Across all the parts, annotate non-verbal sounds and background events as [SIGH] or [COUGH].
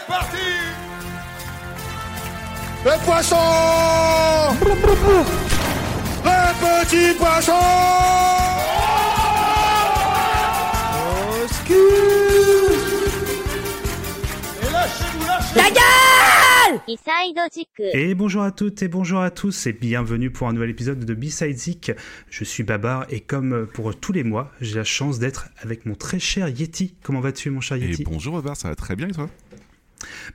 c'est parti. Le poisson. Le petit poisson. Et lâchez-vous, La et bonjour à toutes et bonjour à tous et bienvenue pour un nouvel épisode de B-Side Zik. Je suis Babar et comme pour tous les mois, j'ai la chance d'être avec mon très cher Yeti. Comment vas-tu mon cher Yeti? Bonjour Babar, ça va très bien toi?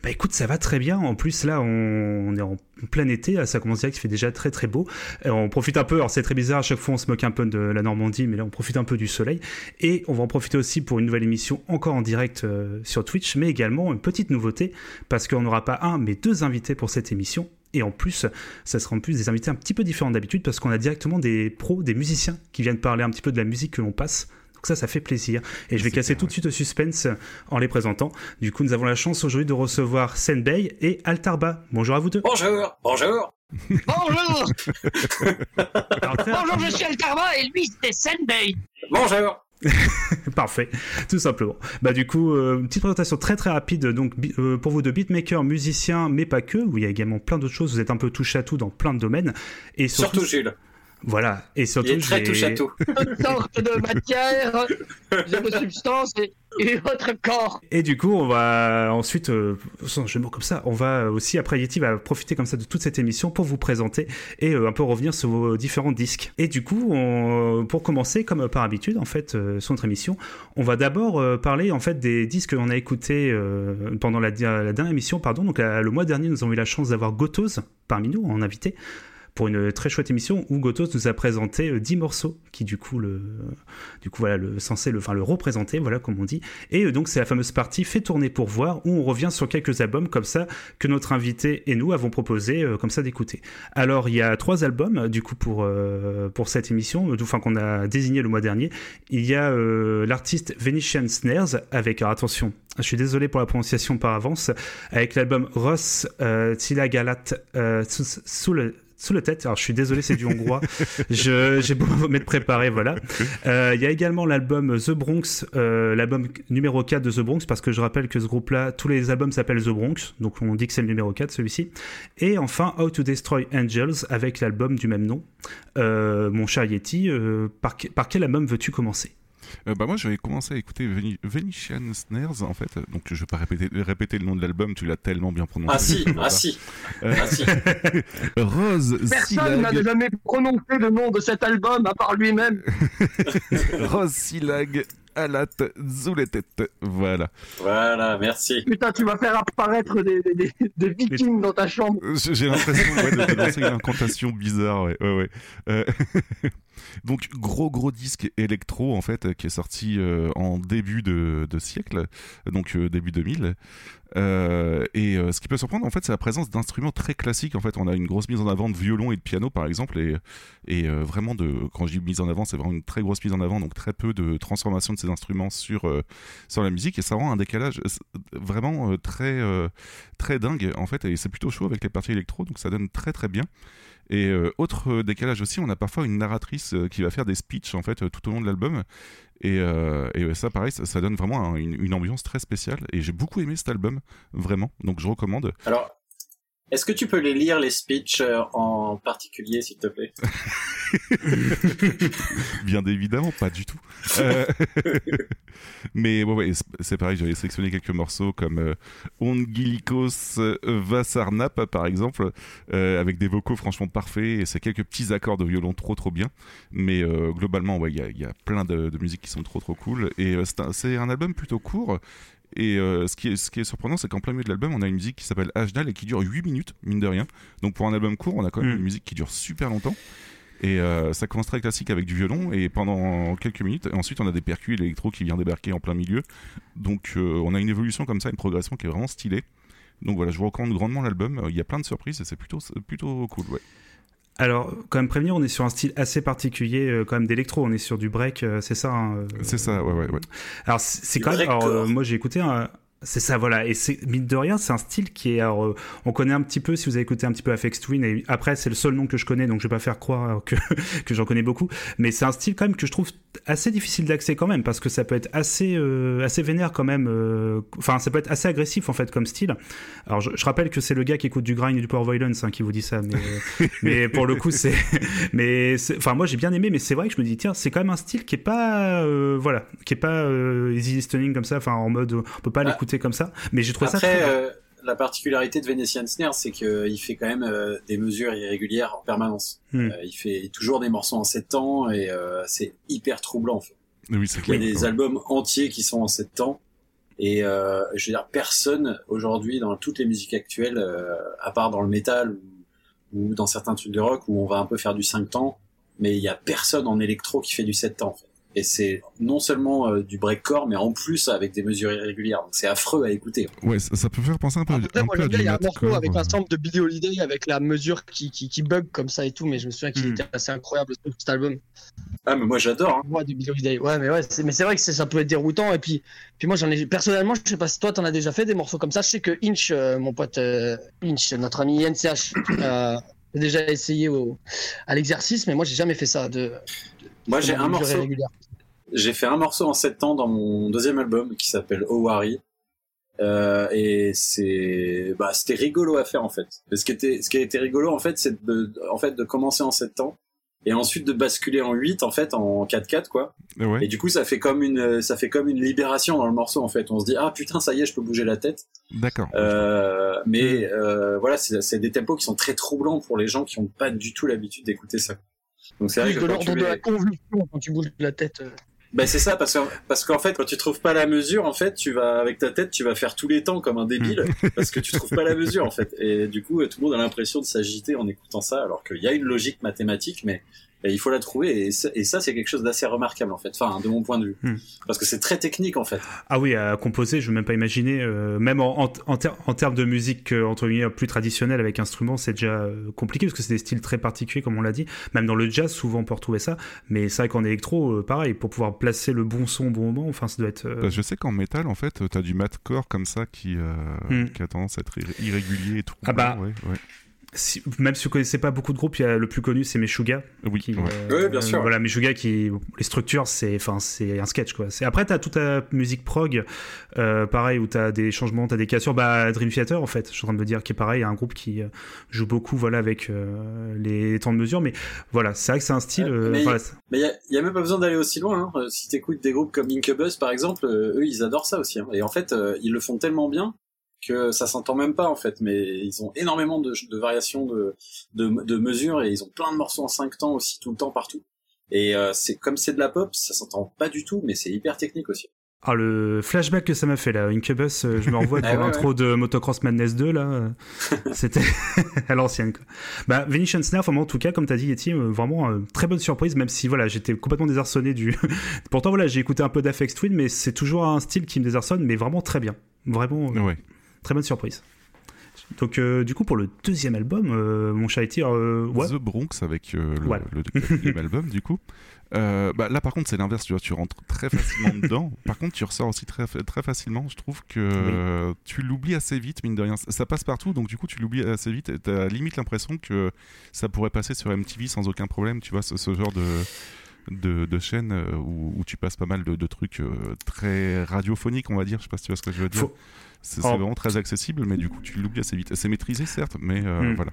Bah écoute, ça va très bien. En plus là, on, est en plein été, ça commence direct, il fait déjà très très beau. Euh, on profite un peu, alors c'est très bizarre, à chaque fois on se moque un peu de la Normandie, mais là on profite un peu du soleil. Et on va en profiter aussi pour une nouvelle émission encore en direct euh, sur Twitch, mais également une petite nouveauté, parce qu'on n'aura pas un, mais deux invités pour cette émission. Et en plus, ça sera en plus des invités un petit peu différents d'habitude, parce qu'on a directement des pros, des musiciens qui viennent parler un petit peu de la musique que l'on passe. Donc ça, ça fait plaisir. Et je vais casser clair, tout de suite au suspense en les présentant. Du coup, nous avons la chance aujourd'hui de recevoir Senbei et Altarba. Bonjour à vous deux. Bonjour, bonjour. [LAUGHS] Bonjour Alors, très Bonjour, je suis Altarma et lui, c'était Senbei Bonjour. [LAUGHS] Parfait, tout simplement. Bah du coup, euh, une petite présentation très très rapide. Donc euh, pour vous de beatmaker, musicien, mais pas que. Où il y a également plein d'autres choses. Vous êtes un peu touche à tout dans plein de domaines. Et surtout, Surtout Jules. Voilà. Et surtout, Il est très j'ai- touche à tout. [LAUGHS] Toutes sortes de matières, zéro substance et, et votre corps. Et du coup, on va ensuite, euh, sans jeu de mots comme ça, on va aussi après Yeti va profiter comme ça de toute cette émission pour vous présenter et euh, un peu revenir sur vos différents disques. Et du coup, on- pour commencer, comme par habitude, en fait, euh, sur notre émission, on va d'abord euh, parler en fait des disques qu'on a écoutés euh, pendant la, la dernière émission, pardon. Donc la- le mois dernier, nous avons eu la chance d'avoir Gotos parmi nous en invité pour une très chouette émission où Gotos nous a présenté euh, 10 morceaux qui du coup le du coup voilà le censé le enfin le représenter voilà comme on dit et euh, donc c'est la fameuse partie fait tourner pour voir où on revient sur quelques albums comme ça que notre invité et nous avons proposé euh, comme ça d'écouter. Alors il y a trois albums euh, du coup pour euh, pour cette émission euh, enfin qu'on a désigné le mois dernier. Il y a euh, l'artiste Venetian Snares avec alors, attention je suis désolé pour la prononciation par avance avec l'album Ross euh, Tilagalat euh, sous, le tête, alors je suis désolé, c'est du hongrois. [LAUGHS] Je- J'ai beau m'être préparé, voilà. Euh, Il y a également l'album The Bronx, euh, l'album numéro 4 de The Bronx, parce que je rappelle que ce groupe-là, tous les albums s'appellent The Bronx, donc on dit que c'est le numéro 4, celui-ci. Et enfin, How to Destroy Angels, avec l'album du même nom. Euh, mon cher Yeti, par quel album veux-tu commencer? Euh, Bah moi j'avais commencé à écouter Veni- Venetian Snares en fait, donc je vais pas répéter, répéter le nom de l'album, tu l'as tellement bien prononcé. Ah si, Voilà. [LAUGHS] ah si, Euh, ah si. [LAUGHS] Rose Personne n'a jamais prononcé le nom de cet album à part lui-même. [LAUGHS] Rose Silag, Alat, Zuletet, voilà. Voilà, merci. Putain, tu vas faire apparaître des, des, des, des vikings dans ta chambre. J'ai l'impression ouais, de, de lancer une incantation bizarre, ouais. ouais, ouais. Euh, donc gros gros disque électro en fait qui est sorti euh, en début de, siècle, donc euh, début 2000. Euh, et euh, ce qui peut surprendre en fait c'est la présence d'instruments très classiques en fait. On a une grosse mise en avant de violon et de piano par exemple et, euh, vraiment de quand je dis mise en avant c'est vraiment une très grosse mise en avant donc très peu de transformation de ces instruments sur euh, sur la musique et ça rend un décalage euh, vraiment euh, très euh, très dingue en fait et c'est plutôt chaud avec les parties électro donc ça donne très très bien et euh, autre euh, décalage aussi on a parfois une narratrice euh, qui va faire des speeches en fait tout au long de l'album. Et, ça pareil ça, donne vraiment un- une, une ambiance très spéciale. Et j'ai beaucoup aimé cet album vraiment. Donc je recommande. Alors, est-ce que tu peux les lire, les speeches euh, en particulier, s'il te plaît? [LAUGHS] Bien évidemment pas du tout. Euh, [LAUGHS] mais ouais, ouais c'est- pareil j'avais sélectionné quelques morceaux comme euh, Ongilikos Vasarnap par exemple euh, avec des vocaux franchement parfaits et c'est quelques petits accords de violon trop trop bien. Mais euh, globalement ouais il y a, y a plein de, de musiques qui sont trop trop cool. Et euh, c'est un album plutôt court et euh, ce, qui est, ce qui est surprenant, c'est qu'en plein milieu de l'album, on a une musique qui s'appelle Ajdal et qui dure 8 minutes, mine de rien. Donc pour un album court, on a quand même Mm. une musique qui dure super longtemps. Et euh, ça commence très classique avec du violon et pendant quelques minutes. Et ensuite, on a des percus et l'électro qui vient débarquer en plein milieu. Donc euh, on a une évolution comme ça, une progression qui est vraiment stylée. Donc voilà, je vous recommande grandement l'album. Il y a plein de surprises et c'est plutôt, plutôt cool. Ouais. Alors, quand même prévenir, on est sur un style assez particulier, euh, quand même d'électro. On est sur du break, euh, c'est ça. hein, euh, C'est ça, ouais, ouais, ouais. Alors, c'est quand même. Alors, euh, moi, j'ai écouté un. C'est ça, voilà. Et c'est mine de rien, c'est un style qui est. Alors, euh, on connaît un petit peu si vous avez écouté un petit peu Afex Twin. Et après, c'est le seul nom que je connais, donc je vais pas faire croire [LAUGHS] que, que j'en connais beaucoup. Mais c'est un style quand même que je trouve assez difficile d'accès quand même, parce que ça peut être assez euh, assez vénère quand même. euh, Enfin, ça peut être assez agressif en fait comme style. Alors, je, je rappelle que c'est le gars qui écoute du grind et du power violence hein, qui vous dit ça, mais [LAUGHS] mais pour le coup, c'est. Mais enfin, moi j'ai bien aimé, mais c'est vrai que je me dis tiens, c'est quand même un style qui est pas euh, voilà, qui est pas easy listening comme ça. Enfin, en mode, on peut pas Ah. l'écouter comme ça. Mais j'ai trouvé ça Après, très bien. euh, la particularité de Venetian Snare, c'est qu'il fait quand même euh, des mesures irrégulières en permanence. Hmm. Euh, il fait toujours des morceaux en 7 temps et euh, c'est hyper troublant. En fait. Oui, c'est Il y a des ouais. albums entiers qui sont en 7 temps. Et euh, je veux dire, personne aujourd'hui dans toutes les musiques actuelles, euh, à part dans le métal ou, ou dans certains trucs de rock où on va un peu faire du 5 temps, mais il y a personne en électro qui fait du 7 temps. En fait. Et c'est non seulement euh, du breakcore, mais en plus avec des mesures irrégulières. Donc c'est affreux à écouter. Ouais, ça, ça peut faire penser un peu, Après, un moi, peu à du il y a un morceau avec euh. un sample de Billy Holiday avec la mesure qui, qui, qui bug comme ça et tout, mais je me souviens qu'il Hmm. était assez incroyable cet album. Ah, mais moi j'adore. Hein. De Billy Holiday. Ouais, mais ouais, c'est, mais c'est vrai que ça peut être déroutant. Et puis, puis moi, j'en ai personnellement, je sais pas si toi, t'en as déjà fait des morceaux comme ça. Je sais que Inch, euh, mon pote euh, Inch, notre ami NCH, euh, a déjà essayé au, à l'exercice, mais moi, j'ai jamais fait ça. De, de- Moi j'ai un morceau. J'ai fait un morceau en 7 temps dans mon deuxième album qui s'appelle Owari. Euh, et c'est bah c'était rigolo à faire en fait. Mais ce qui était ce qui a été rigolo en fait c'est de en fait de commencer en 7 temps et ensuite de basculer en 8 en fait en 4-4 quoi. Ouais, Et du coup ça fait comme une ça fait comme une libération dans le morceau en fait. On se dit ah putain ça y est je peux bouger la tête. d'accord. Euh, mais euh, voilà c'est c'est des tempos qui sont très troublants pour les gens qui ont pas du tout l'habitude d'écouter ça. Donc c'est vrai que de l'ordre de la convulsion quand tu bouges la tête. Ben c'est ça parce que parce qu'en fait quand tu trouves pas la mesure en fait tu vas avec ta tête tu vas faire tous les temps comme un débile [LAUGHS] parce que tu trouves pas la mesure en fait. Et du coup tout le monde a l'impression de s'agiter en écoutant ça alors qu'il y a une logique mathématique mais et il faut la trouver et ça, et ça c'est quelque chose d'assez remarquable en fait enfin de mon point de vue Hmm. parce que c'est très technique en fait Ah oui, à composer, je veux même pas imaginer. euh, même en, en, en, ter- en termes de musique euh, entre guillemets plus traditionnelle avec instruments, c'est déjà euh, compliqué parce que c'est des styles très particuliers, comme on l'a dit. Même dans le jazz, souvent on peut retrouver ça. Mais c'est vrai qu'en électro, euh, pareil, pour pouvoir placer le bon son au bon moment, enfin, ça doit être. euh, Bah, je sais qu'en métal, en fait, t'as du mathcore comme ça qui, euh, Hmm. qui a tendance à être irré- irrégulier et tout. Ah bah, ouais, ouais. Si- même si vous connaissez pas beaucoup de groupes, il y a le plus connu, c'est Meshuga. Oui, Qui, ouais. euh, Oui, bien sûr. Voilà, Meshuga qui, les structures, c'est, enfin, c'est un sketch quoi. C'est après t'as toute ta musique prog, euh, pareil où t'as des changements, t'as des cassures. Bah Dream Theater en fait, je suis en train de me dire qui est pareil, un groupe qui euh, joue beaucoup, voilà, avec euh, les temps de mesure. Mais voilà, c'est vrai que c'est un style. Euh, mais- voilà, il y a, y a même pas besoin d'aller aussi loin hein. Si t'écoutes des groupes comme Incubus par exemple euh, eux ils adorent ça aussi hein. et en fait euh, ils le font tellement bien que ça s'entend même pas en fait mais ils ont énormément de, de variations de, de, de mesures et ils ont plein de morceaux en 5 temps aussi tout le temps partout et euh, c'est comme c'est de la pop ça s'entend pas du tout mais c'est hyper technique aussi Ah, le flashback que ça m'a fait là, Incubus, euh, je me revois [LAUGHS] Ah devant ouais, l'intro de Motocross Madness 2 là. [LAUGHS] C'était [LAUGHS] à l'ancienne quoi. Bah Venetian Snare, vraiment, en tout cas, comme t'as dit Yeti, euh, vraiment euh, très bonne surprise, même si voilà, j'étais complètement désarçonné du. Pourtant voilà, j'ai écouté un peu d'Afex Twin, mais c'est toujours un style qui me désarçonne, mais vraiment très bien. Vraiment euh, Ouais. Très bonne surprise. Donc euh, du coup pour le deuxième album, euh, mon chat Yeti, euh, ouais. The Bronx avec euh, le, Voilà. le quatrième album du coup. Bah, là par contre c'est l'inverse, tu vois, tu rentres très facilement [LAUGHS] dedans. Par contre tu ressors aussi très, très facilement. Je trouve que tu l'oublies assez vite, mine de rien. Ça, passe partout, donc du coup tu l'oublies assez vite. et T'as limite l'impression que ça pourrait passer sur MTV sans aucun problème, tu vois, ce, ce genre de de, de chaîne où, où tu passes pas mal de, de trucs euh, très radiophoniques, on va dire. Je sais pas si tu vois ce que je veux dire. Faut- C'est Oh. vraiment très accessible, mais du coup tu l'oublies assez vite. C'est maîtrisé certes, mais euh, Hmm. voilà.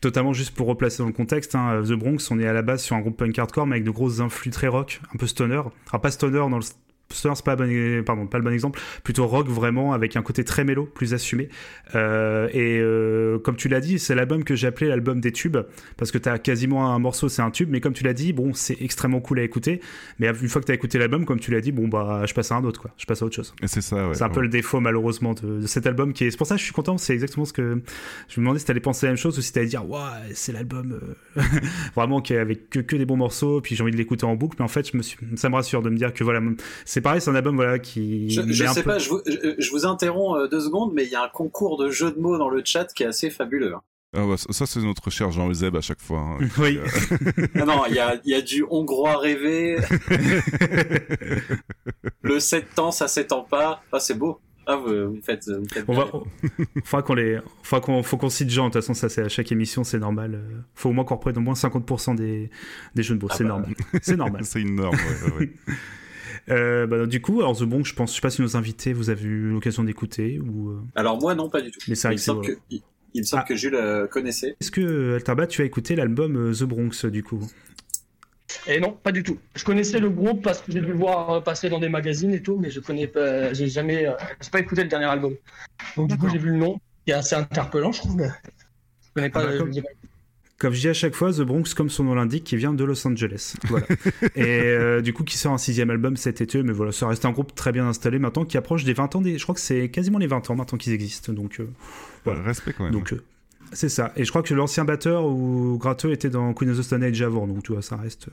Totalement juste pour replacer dans le contexte, hein, The Bronx, on est à la base sur un groupe punk hardcore mais avec de grosses influx très rock, un peu stoner. Alors pas stoner dans le c'est pas, le bon- pardon, pas le bon exemple, plutôt rock vraiment avec un côté très mélo, plus assumé. Euh, et euh, comme tu l'as dit, c'est l'album que j'ai appelé l'album des tubes parce que t'as quasiment un morceau, c'est un tube, mais comme tu l'as dit, bon, c'est extrêmement cool à écouter. Mais une fois que t'as écouté l'album, comme tu l'as dit, bon bah je passe à un autre quoi, je passe à autre chose. C'est ça, ouais. C'est un peu le défaut malheureusement de, de cet album qui est. C'est pour ça que je suis content. C'est exactement ce que je me demandais si t'allais penser la même chose ou si t'allais dire ouais c'est l'album euh, [LAUGHS] vraiment qui est avec que, que des bons morceaux. Puis j'ai envie de l'écouter en boucle. Mais en fait je me suis, ça me rassure de me dire que voilà c'est pareil c'est un album voilà qui. je, je sais peu- pas je vous, je, je vous interromps euh, deux secondes mais il y a un concours de jeux de mots dans le chat qui est assez fabuleux hein. Ah bah, ça, c'est notre cher Jean Euseb à chaque fois. hein. [LAUGHS] Oui. Ah [LAUGHS] [LAUGHS] non, il y a, il y a du hongrois rêvé. le 7 temps, ça s'étend pas. Ah, c'est beau. Ah, vous, vous faites, vous faites On va, faudra qu'on les, faudra qu'on, faut qu'on cite Jean. De toute façon, ça, c'est à chaque émission, c'est normal. Euh, Faut au moins qu'on reprenne au moins 50% des, des jeux de mots. Ah c'est bah. normal. C'est normal. C'est une norme, ouais. Euh, bah, du coup, alors The Bronx, je pense, je sais pas si nos invités, vous avez eu l'occasion d'écouter ou. euh, Alors moi, non, pas du tout. Mais c'est vrai il, que il, il me semble Ah. que Jules euh, connaissait. Est-ce que Alterba, tu as écouté l'album The Bronx du coup? Et non, pas du tout. Je connaissais le groupe parce que j'ai dû le voir passer dans des magazines et tout, mais je connais pas, j'ai jamais, j'ai pas écouté le dernier album. Donc du coup, j'ai vu le nom, qui est assez interpellant, je trouve. mais Je connais pas. Ah bah, comme- Comme je dis à chaque fois, The Bronx, comme son nom l'indique, qui vient de Los Angeles. Voilà. [LAUGHS] et euh, du coup, qui sort un sixième album cet été, mais voilà, ça reste un groupe très bien installé maintenant, qui approche des 20 ans. Des... Je crois que c'est quasiment les 20 ans maintenant qu'ils existent. Donc, euh, Voilà. Respect quand même. donc euh, c'est ça. Et je crois que l'ancien batteur ou gratteux était dans Queen of the Stone Age avant, donc tu vois, ça reste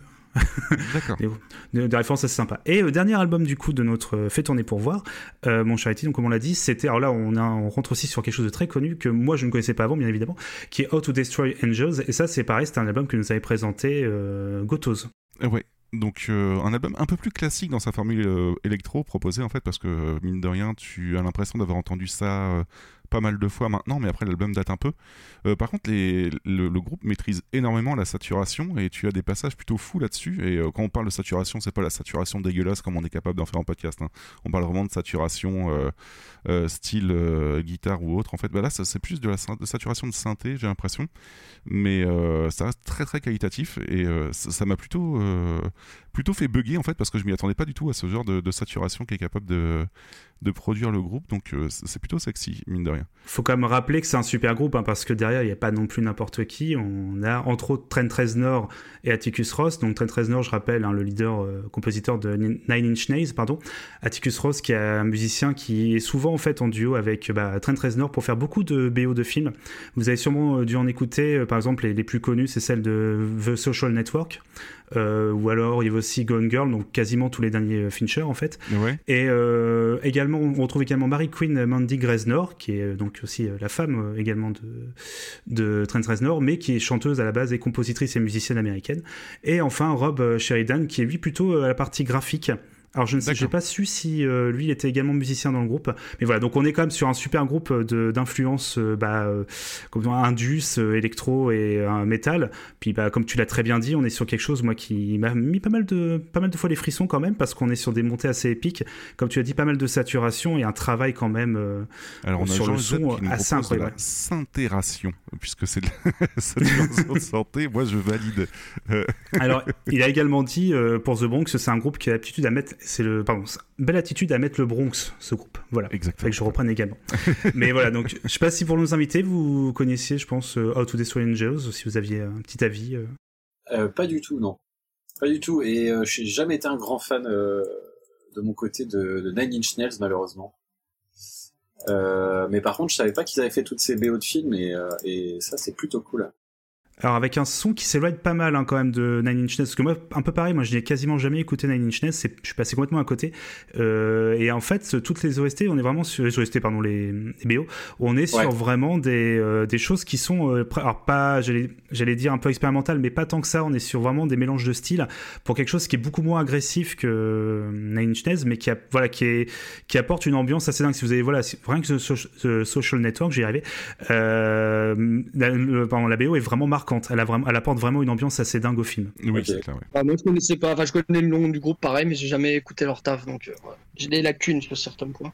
D'accord. [LAUGHS] des, références assez sympas. Et le dernier album du coup de notre euh, Fait tourner pour voir, euh, mon Charity, donc comme on l'a dit, c'était alors là on, a, on rentre aussi sur quelque chose de très connu que moi je ne connaissais pas avant bien évidemment, qui est How to Destroy Angels. Et ça c'est pareil, c'était un album que nous avait présenté euh, Gotos. Euh, Ouais. Donc euh, un album un peu plus classique dans sa formule euh, électro proposée en fait parce que euh, mine de rien tu as l'impression d'avoir entendu ça euh, pas mal de fois maintenant mais après l'album date un peu. Euh, par contre le, groupe maîtrise énormément la saturation et tu as des passages plutôt fous là-dessus et euh, quand on parle de saturation c'est pas la saturation dégueulasse comme on est capable d'en faire en podcast. hein. On parle vraiment de saturation euh, style guitare ou autre en fait. Bah là c'est plus de la saturation de synthé j'ai l'impression mais ça reste très très qualitatif et ça m'a plutôt plutôt fait bugger en fait parce que je m'y attendais pas du tout à ce genre de, de saturation qui est capable de, de produire le groupe donc euh, c'est plutôt sexy mine de rien Faut quand même rappeler que c'est un super groupe hein, parce que derrière il n'y a pas non plus n'importe qui. On a entre autres Trent Reznor et Atticus Ross. Donc Trent Reznor, je rappelle, hein, le leader euh, compositeur de Nine Inch Nails, pardon. Atticus Ross qui est un musicien qui est souvent en fait en duo avec bah, Trent Reznor pour faire beaucoup de BO de films. Vous avez sûrement euh, dû en écouter, euh, par exemple les, les plus connus, c'est celle de The Social Network. Euh, ou alors il y avait aussi Gone Girl, donc quasiment tous les derniers euh, Fincher en fait. ouais Et euh, également, on retrouve également Mary Queen Mandy Reznor, qui est donc aussi la femme également de, de Trent Reznor, mais qui est chanteuse à la base et compositrice et musicienne américaine. Et enfin Rob Sheridan, qui est lui plutôt à la partie graphique. Alors je ne sais, pas su si euh, lui il était également musicien dans le groupe, mais voilà. Donc on est quand même sur un super groupe de- d'influence, euh, bah, euh, comme indus, euh, électro et euh, métal. Puis bah, comme tu l'as très bien dit, on est sur quelque chose moi qui m'a mis pas mal de pas mal de fois les frissons quand même parce qu'on est sur des montées assez épiques. Comme tu as dit, pas mal de saturation et un travail quand même. euh, alors on a Sur le Jean-Joseph son, assez de la incroyable. syntération puisque c'est de la [LAUGHS] saturation de santé moi je valide Alors, [LAUGHS] il a également dit euh, pour The Bronx, c'est un groupe qui a l'aptitude à mettre, c'est le, pardon, belle attitude à mettre le Bronx, ce groupe. Voilà. Exactement que je reprenne également. [LAUGHS] Mais voilà, donc je sais pas si pour nos invités vous connaissiez, je pense, euh, How to Destroy Angels, si vous aviez un petit avis. euh. Euh, pas du tout, non. Pas du tout. Et euh, j'ai jamais été un grand fan euh, de mon côté de, de Nine Inch Nails, malheureusement. Euh, mais par contre, je savais pas qu'ils avaient fait toutes ces BO de films et, euh, et ça, c'est plutôt cool. Alors avec un son qui s'éloigne pas mal hein, quand même de Nine Inch Nails, parce que moi, un peu pareil, moi je n'ai quasiment jamais écouté Nine Inch Nails, je suis passé complètement à côté. Euh, et en fait, toutes les OST, on est vraiment sur les OST, pardon, les, les BO, on est sur Ouais. vraiment des, euh, des choses qui sont, euh, alors pas, j'allais dire un peu expérimental, mais pas tant que ça. On est sur vraiment des mélanges de styles pour quelque chose qui est beaucoup moins agressif que Nine Inch Nails, mais qui a, voilà, qui est, qui apporte une ambiance assez dingue. Si vous avez, voilà, rien que The Social Network, j'y arrivais. La, le- pardon, la BO est vraiment marquante. Elle, a vraiment, elle apporte vraiment une ambiance assez dingue au film. oui Ok. c'est clair ouais. Ah, moi, je connaissais pas. Enfin, je connais le nom du groupe, pareil, mais j'ai jamais écouté leur taf, donc euh, j'ai des lacunes sur certains points.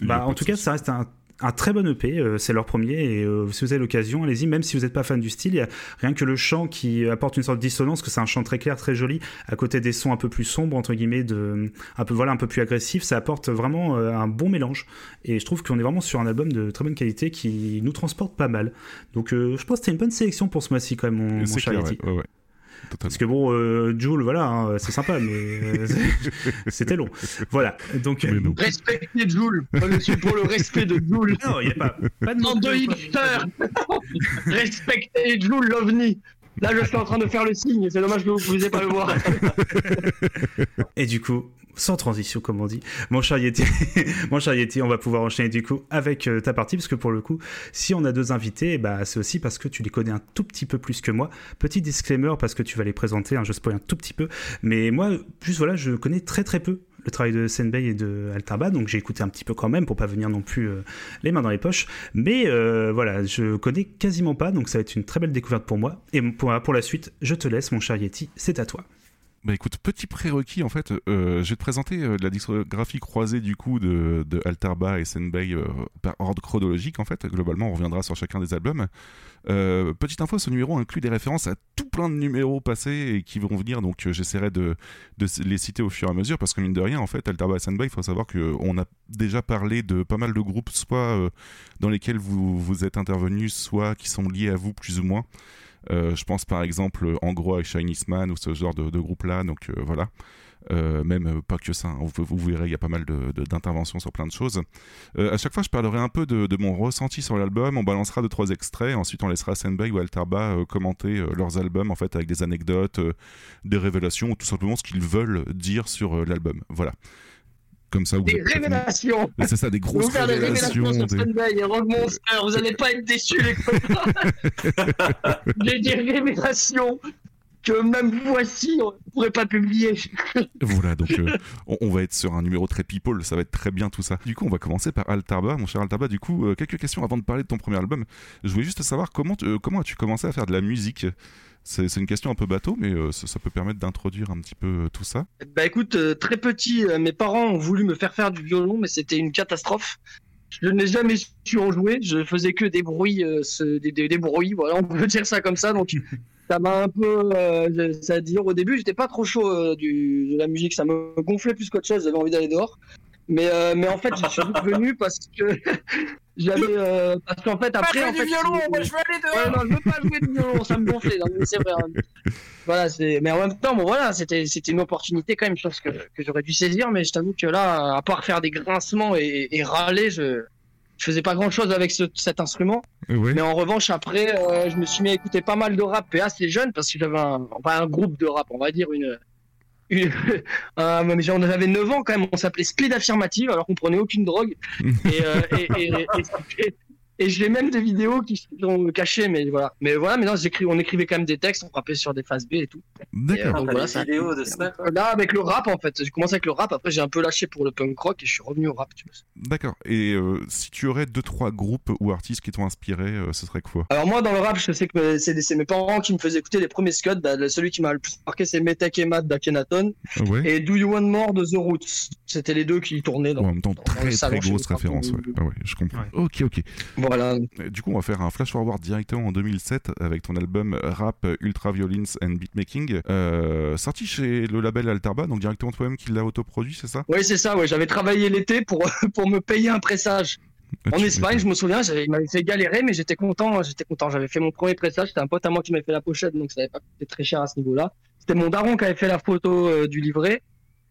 Bah, en tout cas, ça reste un, un très bon EP. euh, c'est leur premier. Et euh, si vous avez l'occasion, allez-y. Même si vous n'êtes pas fan du style, il y a rien que le chant qui apporte une sorte de dissonance, que c'est un chant très clair, très joli, à côté des sons un peu plus sombres, entre guillemets, de, un peu, voilà, un peu plus agressifs. Ça apporte vraiment euh, un bon mélange. Et je trouve qu'on est vraiment sur un album de très bonne qualité qui nous transporte pas mal. Donc, je pense que c'était une bonne sélection pour ce mois-ci, quand même, mon, mon cher ouais. Totalement. Parce que bon, euh, Joule, voilà, hein, c'est sympa, mais euh, [LAUGHS] c'était long. Voilà. Donc. Respectez Joule. Je suis pour le respect de Joule. non, il n'y a pas, pas de Nom de hipster Respectez Joule l'OVNI Là, je suis en train de faire le signe, c'est dommage que vous ne pouviez pas le voir. Et du coup, sans transition, comme on dit, mon cher Yeti, [LAUGHS] mon cher on va pouvoir enchaîner du coup avec euh, ta partie, parce que pour le coup, si on a deux invités, bah, c'est aussi parce que tu les connais un tout petit peu plus que moi. Petit disclaimer, parce que tu vas les présenter, hein, je spoil un tout petit peu, mais moi, juste voilà, je connais très très peu le travail de Senbei et de Altarba, donc j'ai écouté un petit peu quand même pour pas venir non plus les mains dans les poches. Mais voilà, je connais quasiment pas, donc ça va être une très belle découverte pour moi. Et pour, pour la suite, je te laisse, mon cher Yeti, c'est à toi. Bah écoute, petit prérequis en fait, euh, je vais te présenter euh, la discographie croisée du coup de, de Altarba et Senbei euh, par ordre chronologique en fait. Globalement, on reviendra sur chacun des albums. petite info, ce numéro inclut des références à tout plein de numéros passés et qui vont venir, donc j'essaierai de, les citer au fur et à mesure parce que mine de rien, en fait, Altarba et Senbei, il faut savoir qu'on a déjà parlé de pas mal de groupes, soit dans lesquels vous, vous êtes intervenus, soit qui sont liés à vous plus ou moins. Euh, je pense par exemple en gros à Chinese Man ou ce genre de, groupe-là. Donc euh, voilà. Euh, même pas que ça, hein. vous, verrez, il y a pas mal d'interventions sur plein de choses. à chaque fois, je parlerai un peu de, mon ressenti sur l'album, on balancera deux trois extraits, ensuite on laissera Senbei ou Altarba commenter leurs albums en fait avec des anecdotes, des révélations ou tout simplement ce qu'ils veulent dire sur l'album. Voilà comme ça. des révélations. C'est ça, des grosses vous révélations. Des révélations sur des... et Rogue Monster, vous n'allez pas être déçus les copains. [LAUGHS] J'ai des révélations que même voici, on ne pourrait pas publier. [LAUGHS] voilà, donc euh, on, va être sur un numéro très people, ça va être très bien tout ça. Du coup, on va commencer par Altarba, mon cher Altarba. Du coup, euh, quelques questions avant de parler de ton premier album. Je voulais juste savoir comment, euh, comment as-tu commencé à faire de la musique? C'est une question un peu bateau, mais euh, ça, peut permettre d'introduire un petit peu euh, tout ça. Bah écoute, euh, très petit, mes parents ont voulu me faire faire du violon, mais c'était une catastrophe. Je n'ai jamais su en jouer, je faisais que des bruits, des, bruits, voilà, on peut [LAUGHS] dire ça comme ça. Donc ça m'a un peu, ça à dire. Au début, j'étais pas trop chaud de la musique, ça me gonflait plus qu'autre chose. J'avais envie d'aller dehors. Mais, euh, mais en fait, [LAUGHS] je suis venu parce que [LAUGHS] j'avais. Euh, parce qu'en fait, après. Pas en fait, du violon, moi je veux aller dehors. Ouais, non, je veux pas jouer du violon, ça me gonflait. c'est vrai. Hein. [LAUGHS] Voilà, c'est. Mais en même temps, bon, voilà, c'était, c'était une opportunité quand même, chose que, que j'aurais dû saisir. Mais je t'avoue que là, à part faire des grincements et, et râler, je. Je faisais pas grand chose avec ce, cet instrument. Mais en revanche, après, euh, je me suis mis à écouter pas mal de rap et assez jeune parce que j'avais un, enfin, un groupe de rap, on va dire, une, euh, [LAUGHS] mais on avait 9 ans quand même, on s'appelait Speed Affirmative alors qu'on prenait aucune drogue. et, euh, et, et, et j'ai même des vidéos qui sont cachées, mais voilà. Mais voilà, maintenant on écrivait quand même des textes, on frappait sur des phases B et tout. D'accord. Euh, voilà, vidéos de ça. Là, avec le rap en fait, j'ai commencé avec le rap, après j'ai un peu lâché pour le punk rock et je suis revenu au rap. D'accord. Et euh, si tu aurais deux trois groupes ou artistes qui t'ont inspiré, euh, ce serait quoi? Alors moi dans le rap, je sais que c'est mes parents qui me faisaient écouter les premiers Scott. Bah, celui qui m'a le plus marqué, c'est Metek et Matt d'Akenaton et Do You Want More de The Roots. C'était les deux qui tournaient dans. en même temps, très très grosse référence. Ouais. Ah ouais, je comprends. Ok, ok. Voilà. Du coup, on va faire un flash forward directement en 2007 avec ton album Rap Ultra Violence and Beatmaking, euh, sorti chez le label Altarba, donc directement toi-même qui l'a autoproduit, c'est ça? Oui, c'est ça. Ouais, j'avais travaillé l'été pour [LAUGHS] pour me payer un pressage. En Espagne, je me souviens, il m'avait fait galérer, mais j'étais content. J'étais content. J'avais fait mon premier pressage. C'était un pote à moi qui m'avait fait la pochette, donc ça n'avait pas coûté très cher à ce niveau-là. C'était mon daron qui avait fait la photo euh, du livret.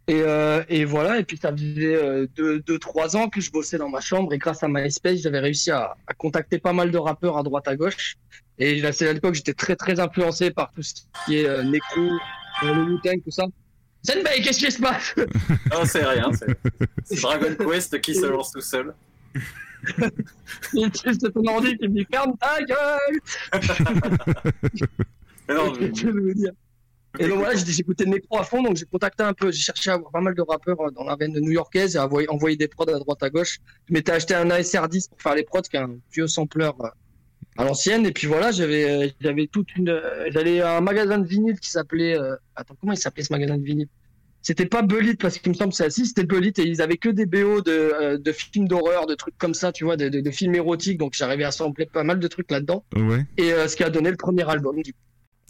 Et, euh, et, voilà, et puis ça faisait euh, deux, deux, trois ans que je bossais dans ma chambre et grâce à MySpace, j'avais réussi à, à, contacter pas mal de rappeurs à droite à gauche. Et c'est à l'époque, j'étais très très influencé par tout ce qui est euh, Necro, euh, le Wu-Tang, tout ça. Zenbei, qu'est-ce qui se passe? Non, c'est rien, c'est [LAUGHS] Dragon Quest qui se lance tout seul. c'est ton ordi qui me dit ferme ta gueule [LAUGHS] Mais non, [LAUGHS] je veux dire? Et donc voilà, j'écoutais Necro à fond, donc j'ai contacté un peu, j'ai cherché à avoir pas mal de rappeurs euh, dans la veine new-yorkaise et à envoyer, envoyer, des prods à droite à gauche. Je m'étais acheté un ASR10 pour faire les prods, qui est un vieux sampler euh, à l'ancienne. Et puis voilà, j'avais euh, j'avais toute une, j'allais à un magasin de vinyle qui s'appelait, attends comment il s'appelait ce magasin de vinyle? C'était pas Belit parce qu'il me semble que c'est assis, c'était Belit et ils avaient que des BO de, de films d'horreur, de trucs comme ça, tu vois, de, de, de films érotiques. Donc j'arrivais à sampler pas mal de trucs là-dedans. Ouais. Et ce qui a donné le premier album du coup.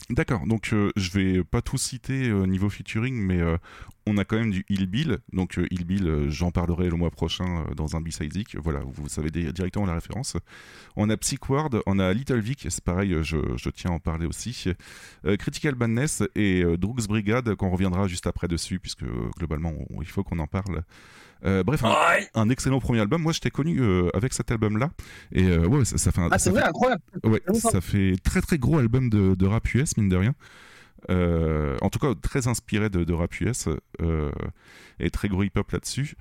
D'accord, donc euh, je vais pas tout citer euh, niveau featuring, mais euh, on a quand même du Il Bill. Donc Il Bill, j'en parlerai le mois prochain dans un B-Side Voilà, vous savez directement la référence. On a Psychward, on a Little Vic, c'est pareil, je, je, tiens à en parler aussi. Critical Badness et Drugs Brigade, qu'on reviendra juste après dessus, puisque globalement, il faut qu'on en parle. Euh, bref, un, excellent premier album. Moi, je t'ai connu euh, avec cet album-là. Et euh, ouais, ça, fait un. Ah, c'est vrai, incroyable. Ouais, ça fait très très gros album de, de rap US, mine de rien. Euh, en tout cas, très inspiré de, de rap US euh, et très gros hip-hop là-dessus.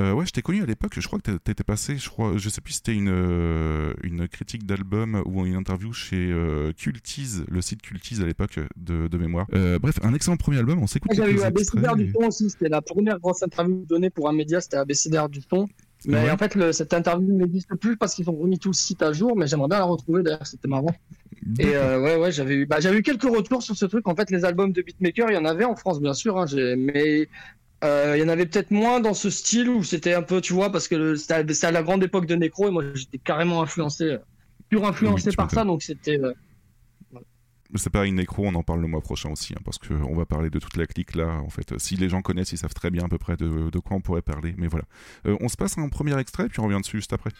Euh, ouais, je t'ai connu à l'époque, je crois que t'étais passé, je crois, je sais plus si c'était une, euh, une critique d'album ou une interview chez euh, Cultise, le site Cultise à l'époque de, de mémoire. Euh, bref, un excellent premier album, on s'écoute. J'avais eu extraits du ton aussi, c'était la première grosse interview donnée pour un média, c'était ABCDR du ton. Mais Ouais. en fait, le- cette interview n'existe plus parce qu'ils ont remis tout le site à jour, mais j'aimerais bien la retrouver d'ailleurs, c'était marrant. Et euh, ouais, ouais, j'avais eu, bah, j'avais eu quelques retours sur ce truc. En fait, les albums de beatmaker, il y en avait en France, bien sûr, hein, j'ai- euh, il y en avait peut-être moins dans ce style où c'était un peu, tu vois, parce que c'était à, à la grande époque de Necro et moi j'étais carrément influencé, euh, pur influencé Oui, par ça, donc c'était. euh, C'est pareil, Necro, on en parle le mois prochain aussi, hein, parce qu'on va parler de toute la clique là. En fait, si les gens connaissent, ils savent très bien à peu près de, de quoi on pourrait parler. Mais voilà. Euh, on se passe un premier extrait, puis on revient dessus juste après.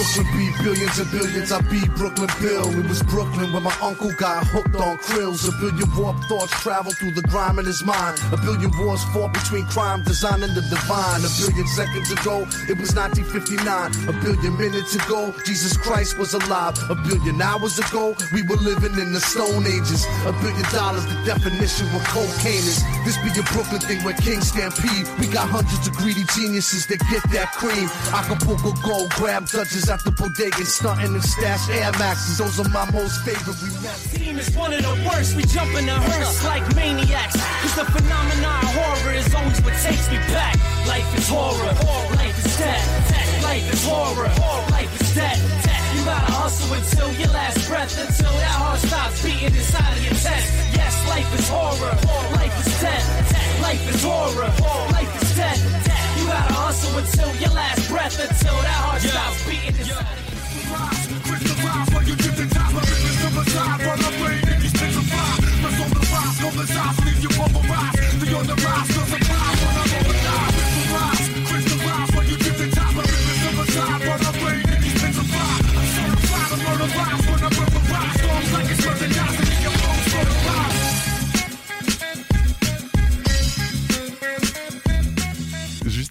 Brooklyn beat billions and billions. I beat Brooklyn Bill. It was Brooklyn when my uncle got hooked on krills. A billion warped thoughts travel through the grime in his mind. A billion wars fought between crime, design, and the divine. A billion seconds ago, it was 1959. A billion minutes ago, Jesus Christ was alive. A billion hours ago, we were living in the Stone Ages. A billion dollars, the definition of cocaine is. This be a Brooklyn thing where King stampede. We got hundreds of greedy geniuses that get that cream. Acapulco gold, grab Dutches at the bodega, stunting and stash Air Maxes. Those are my most favorite. We team is one of the worst. We jump in the hearse like maniacs. Cause the phenomenon horror is always what takes me back. Life is horror. Life is death. Life is horror. Life is death. You gotta hustle until your last breath, until that heart stops beating inside of your chest. Yes, life is horror. Life is death. Life is horror. Life is death gotta hustle until your last breath, until that heart yeah. stops beating inside yeah. of you. Rise, to rise when you get the time. I'm the summertime, run away, then the vibe. On the rise, leave you pulverized. On the rise, cause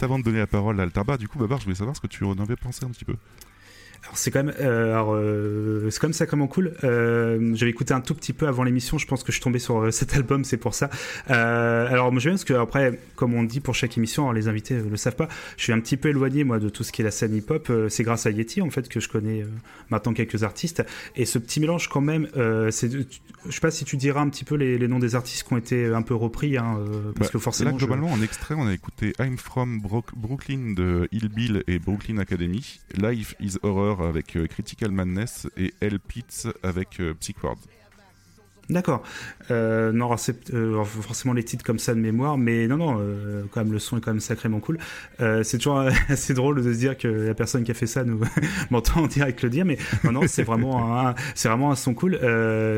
Avant de donner la parole à Altarba, du coup, Babar, je voulais savoir ce que tu en avais pensé un petit peu. C'est quand même, euh, euh, c'est quand même sacrément cool. Euh, J'avais écouté un tout petit peu avant l'émission. Je pense que je suis tombé sur euh, cet album, c'est pour ça. Euh, alors moi je viens parce que après, comme on dit pour chaque émission, alors les invités le savent pas. Je suis un petit peu éloigné moi de tout ce qui est la scène hip-hop. C'est grâce à Yeti en fait que je connais maintenant quelques artistes. Et ce petit mélange quand même, c'est, je sais pas si tu diras un petit peu les, les noms des artistes qui ont été un peu repris, hein, parce Bah, que forcément. Là, je- globalement, en extrait, on a écouté I'm From Brook- Brooklyn de Hill Bill et Brooklyn Academy, Life is Horror avec euh, Critical Madness et L. Pitts avec euh, Psych Ward. D'accord. Euh, non, forcément les titres comme ça de mémoire, mais non, non, euh, le son est quand même sacrément cool. C'est toujours [LAUGHS] assez drôle de se dire que la personne qui a fait ça nous [LAUGHS] m'entend en direct le dire, mais non, non, c'est vraiment un, c'est vraiment un son cool.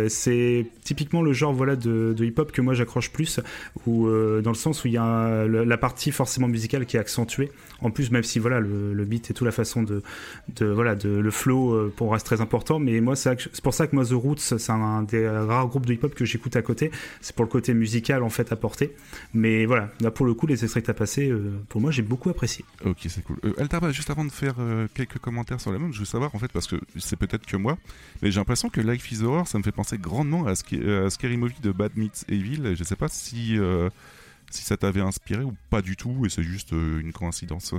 C'est typiquement le genre voilà de, hip-hop que moi j'accroche plus, ou dans le sens où il y a la partie forcément musicale qui est accentuée. En plus, même si voilà le, beat et tout la façon de, voilà de le flow euh, pour reste très important, mais moi c'est pour ça que moi The Roots c'est un des rares groupes de hip-hop que j'écoute à côté. C'est pour le côté musical en fait apporté. Mais voilà, là pour le coup les extraits que t'as passé, euh, pour moi j'ai beaucoup apprécié. Ok, c'est cool. Euh, Altarba, juste avant de faire euh, quelques commentaires sur la même, je veux savoir en fait, parce que c'est peut-être que moi, mais j'ai l'impression que Life is Horror, ça me fait penser grandement à, Sca- à Scary Movie de Bad Meets Evil. Je sais pas si, si ça t'avait inspiré ou pas du tout, et c'est juste euh, une coïncidence.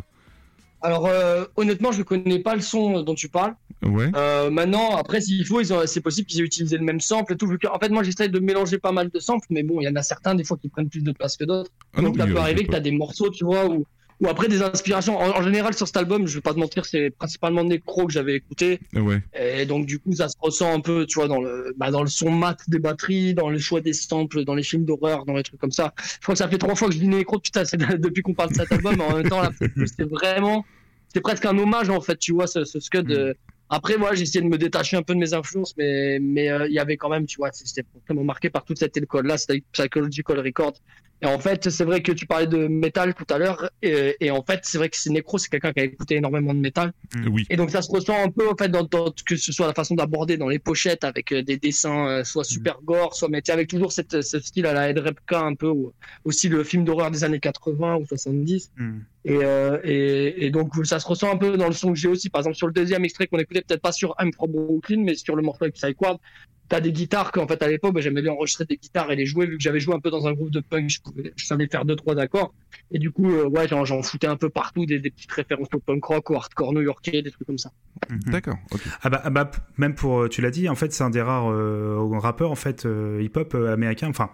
Alors euh, honnêtement, je connais pas le son dont tu parles. Ouais. Euh, maintenant, après, s'il faut, c'est possible qu'ils aient utilisé le même sample et tout. Vu que, en fait, moi, j'essaie de mélanger pas mal de samples, mais bon, il y en a certains des fois qui prennent plus de place que d'autres. Ah non, Donc, ça oui, peut arriver que tu as des morceaux, tu vois, ou ou après des inspirations. En, en général, sur cet album, je vais pas te mentir, c'est principalement Necro que j'avais écouté. Ouais. Et donc, du coup, ça se ressent un peu, tu vois, dans le, bah, dans le son mat des batteries, dans le choix des samples, dans les films d'horreur, dans les trucs comme ça. Je crois que ça fait trois fois que je dis Necro, putain, c'est [LAUGHS] depuis qu'on parle de cet album, mais en même temps, c'est vraiment, c'est presque un hommage, en fait, tu vois, ce, ce scud. euh, Après, moi, j'ai essayé de me détacher un peu de mes influences, mais mais euh, il y avait quand même, tu vois, c'était vraiment marqué par toute cette école-là, c'était Psychological Record. Et en fait, c'est vrai que tu parlais de métal tout à l'heure, et, et en fait, c'est vrai que c'est Necro, c'est quelqu'un qui a écouté énormément de métal. Oui. Et donc ça se ressent un peu en fait dans, dans- que ce soit la façon d'aborder dans les pochettes avec euh, des dessins euh, soit super gore, soit mais avec toujours cette, ce style à la Ed Repka un peu ou aussi le film d'horreur des années 80 ou 70. Hmm. Et, euh, et, et donc ça se ressent un peu dans le son que j'ai aussi. Par exemple sur le deuxième extrait qu'on écoutait peut-être pas sur I'm from Brooklyn, mais sur le morceau avec Psyquad, t'as des guitares qu'en fait à l'époque bah, j'aimais bien enregistrer des guitares et les jouer vu que j'avais joué un peu dans un groupe de punk, je, pouvais, je savais faire deux trois accords. Et du coup euh, ouais j'en, j'en foutais un peu partout des, des petites références au punk rock, au hardcore new-yorkais, des trucs comme ça. D'accord. ok. Ah bah, ah bah, même pour, euh, tu l'as dit, en fait, c'est un des rares euh, rappeurs en fait euh, hip-hop euh, américain, enfin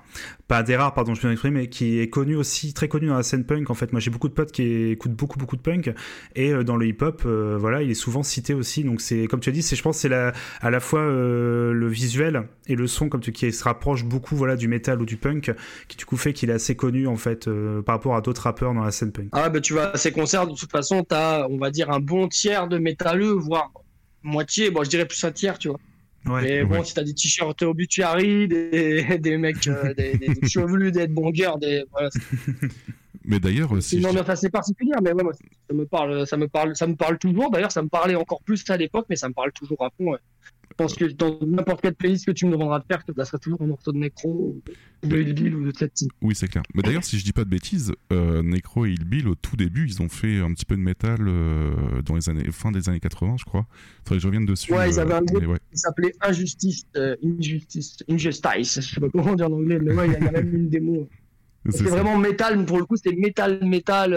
pas un des rares, pardon, je peux m'exprimer, mais qui est connu aussi, très connu dans la scène punk. En fait, moi j'ai beaucoup de potes qui écoutent beaucoup beaucoup de punk et euh, dans le hip-hop, euh, voilà, il est souvent cité aussi. Donc c'est, comme tu as dit, c'est, je pense, c'est la, à la fois euh, le visuel et le son, comme tu qui se rapproche beaucoup, voilà, du métal ou du punk, qui du coup fait qu'il est assez connu en fait par rapport à d'autres rappeurs dans la scène punk. Ah bah tu vas à ces concerts, de toute façon, t'as, on va dire, un bon tiers de métalleux, voire moitié, bon je dirais plus un tiers, tu vois. Ouais. Mais bon, ouais. si t'as des t-shirts obituary, des, [LAUGHS] des mecs, euh, des, des, des [LAUGHS] chevelus, des bongers, des... Voilà, [LAUGHS] Mais d'ailleurs, euh, c'est si une je- ambiance assez particulière, mais ouais, moi, ça me parle, ça me parle, ça me parle toujours. D'ailleurs, ça me parlait encore plus à l'époque, mais ça me parle toujours à fond. Je pense que dans n'importe quelle playlist que tu me demanderas de faire, je te placerai toujours un morceau de Necro, ou de Hellbill ou de cette type. Oui, c'est clair. Mais d'ailleurs, si je dis pas de bêtises, euh, Necro et Bill au tout début, ils ont fait un petit peu de métal euh, dans les années fin des années 80, je crois. Faudrait que je revienne dessus. Ouais, ils avaient un groupe mais ouais. qui s'appelait Injustice, euh, Injustice, Injustice, je sais pas comment dire en anglais, mais ouais, il y a même une démo. [LAUGHS] Ça. vraiment métal, pour le coup, c'était métal, métal.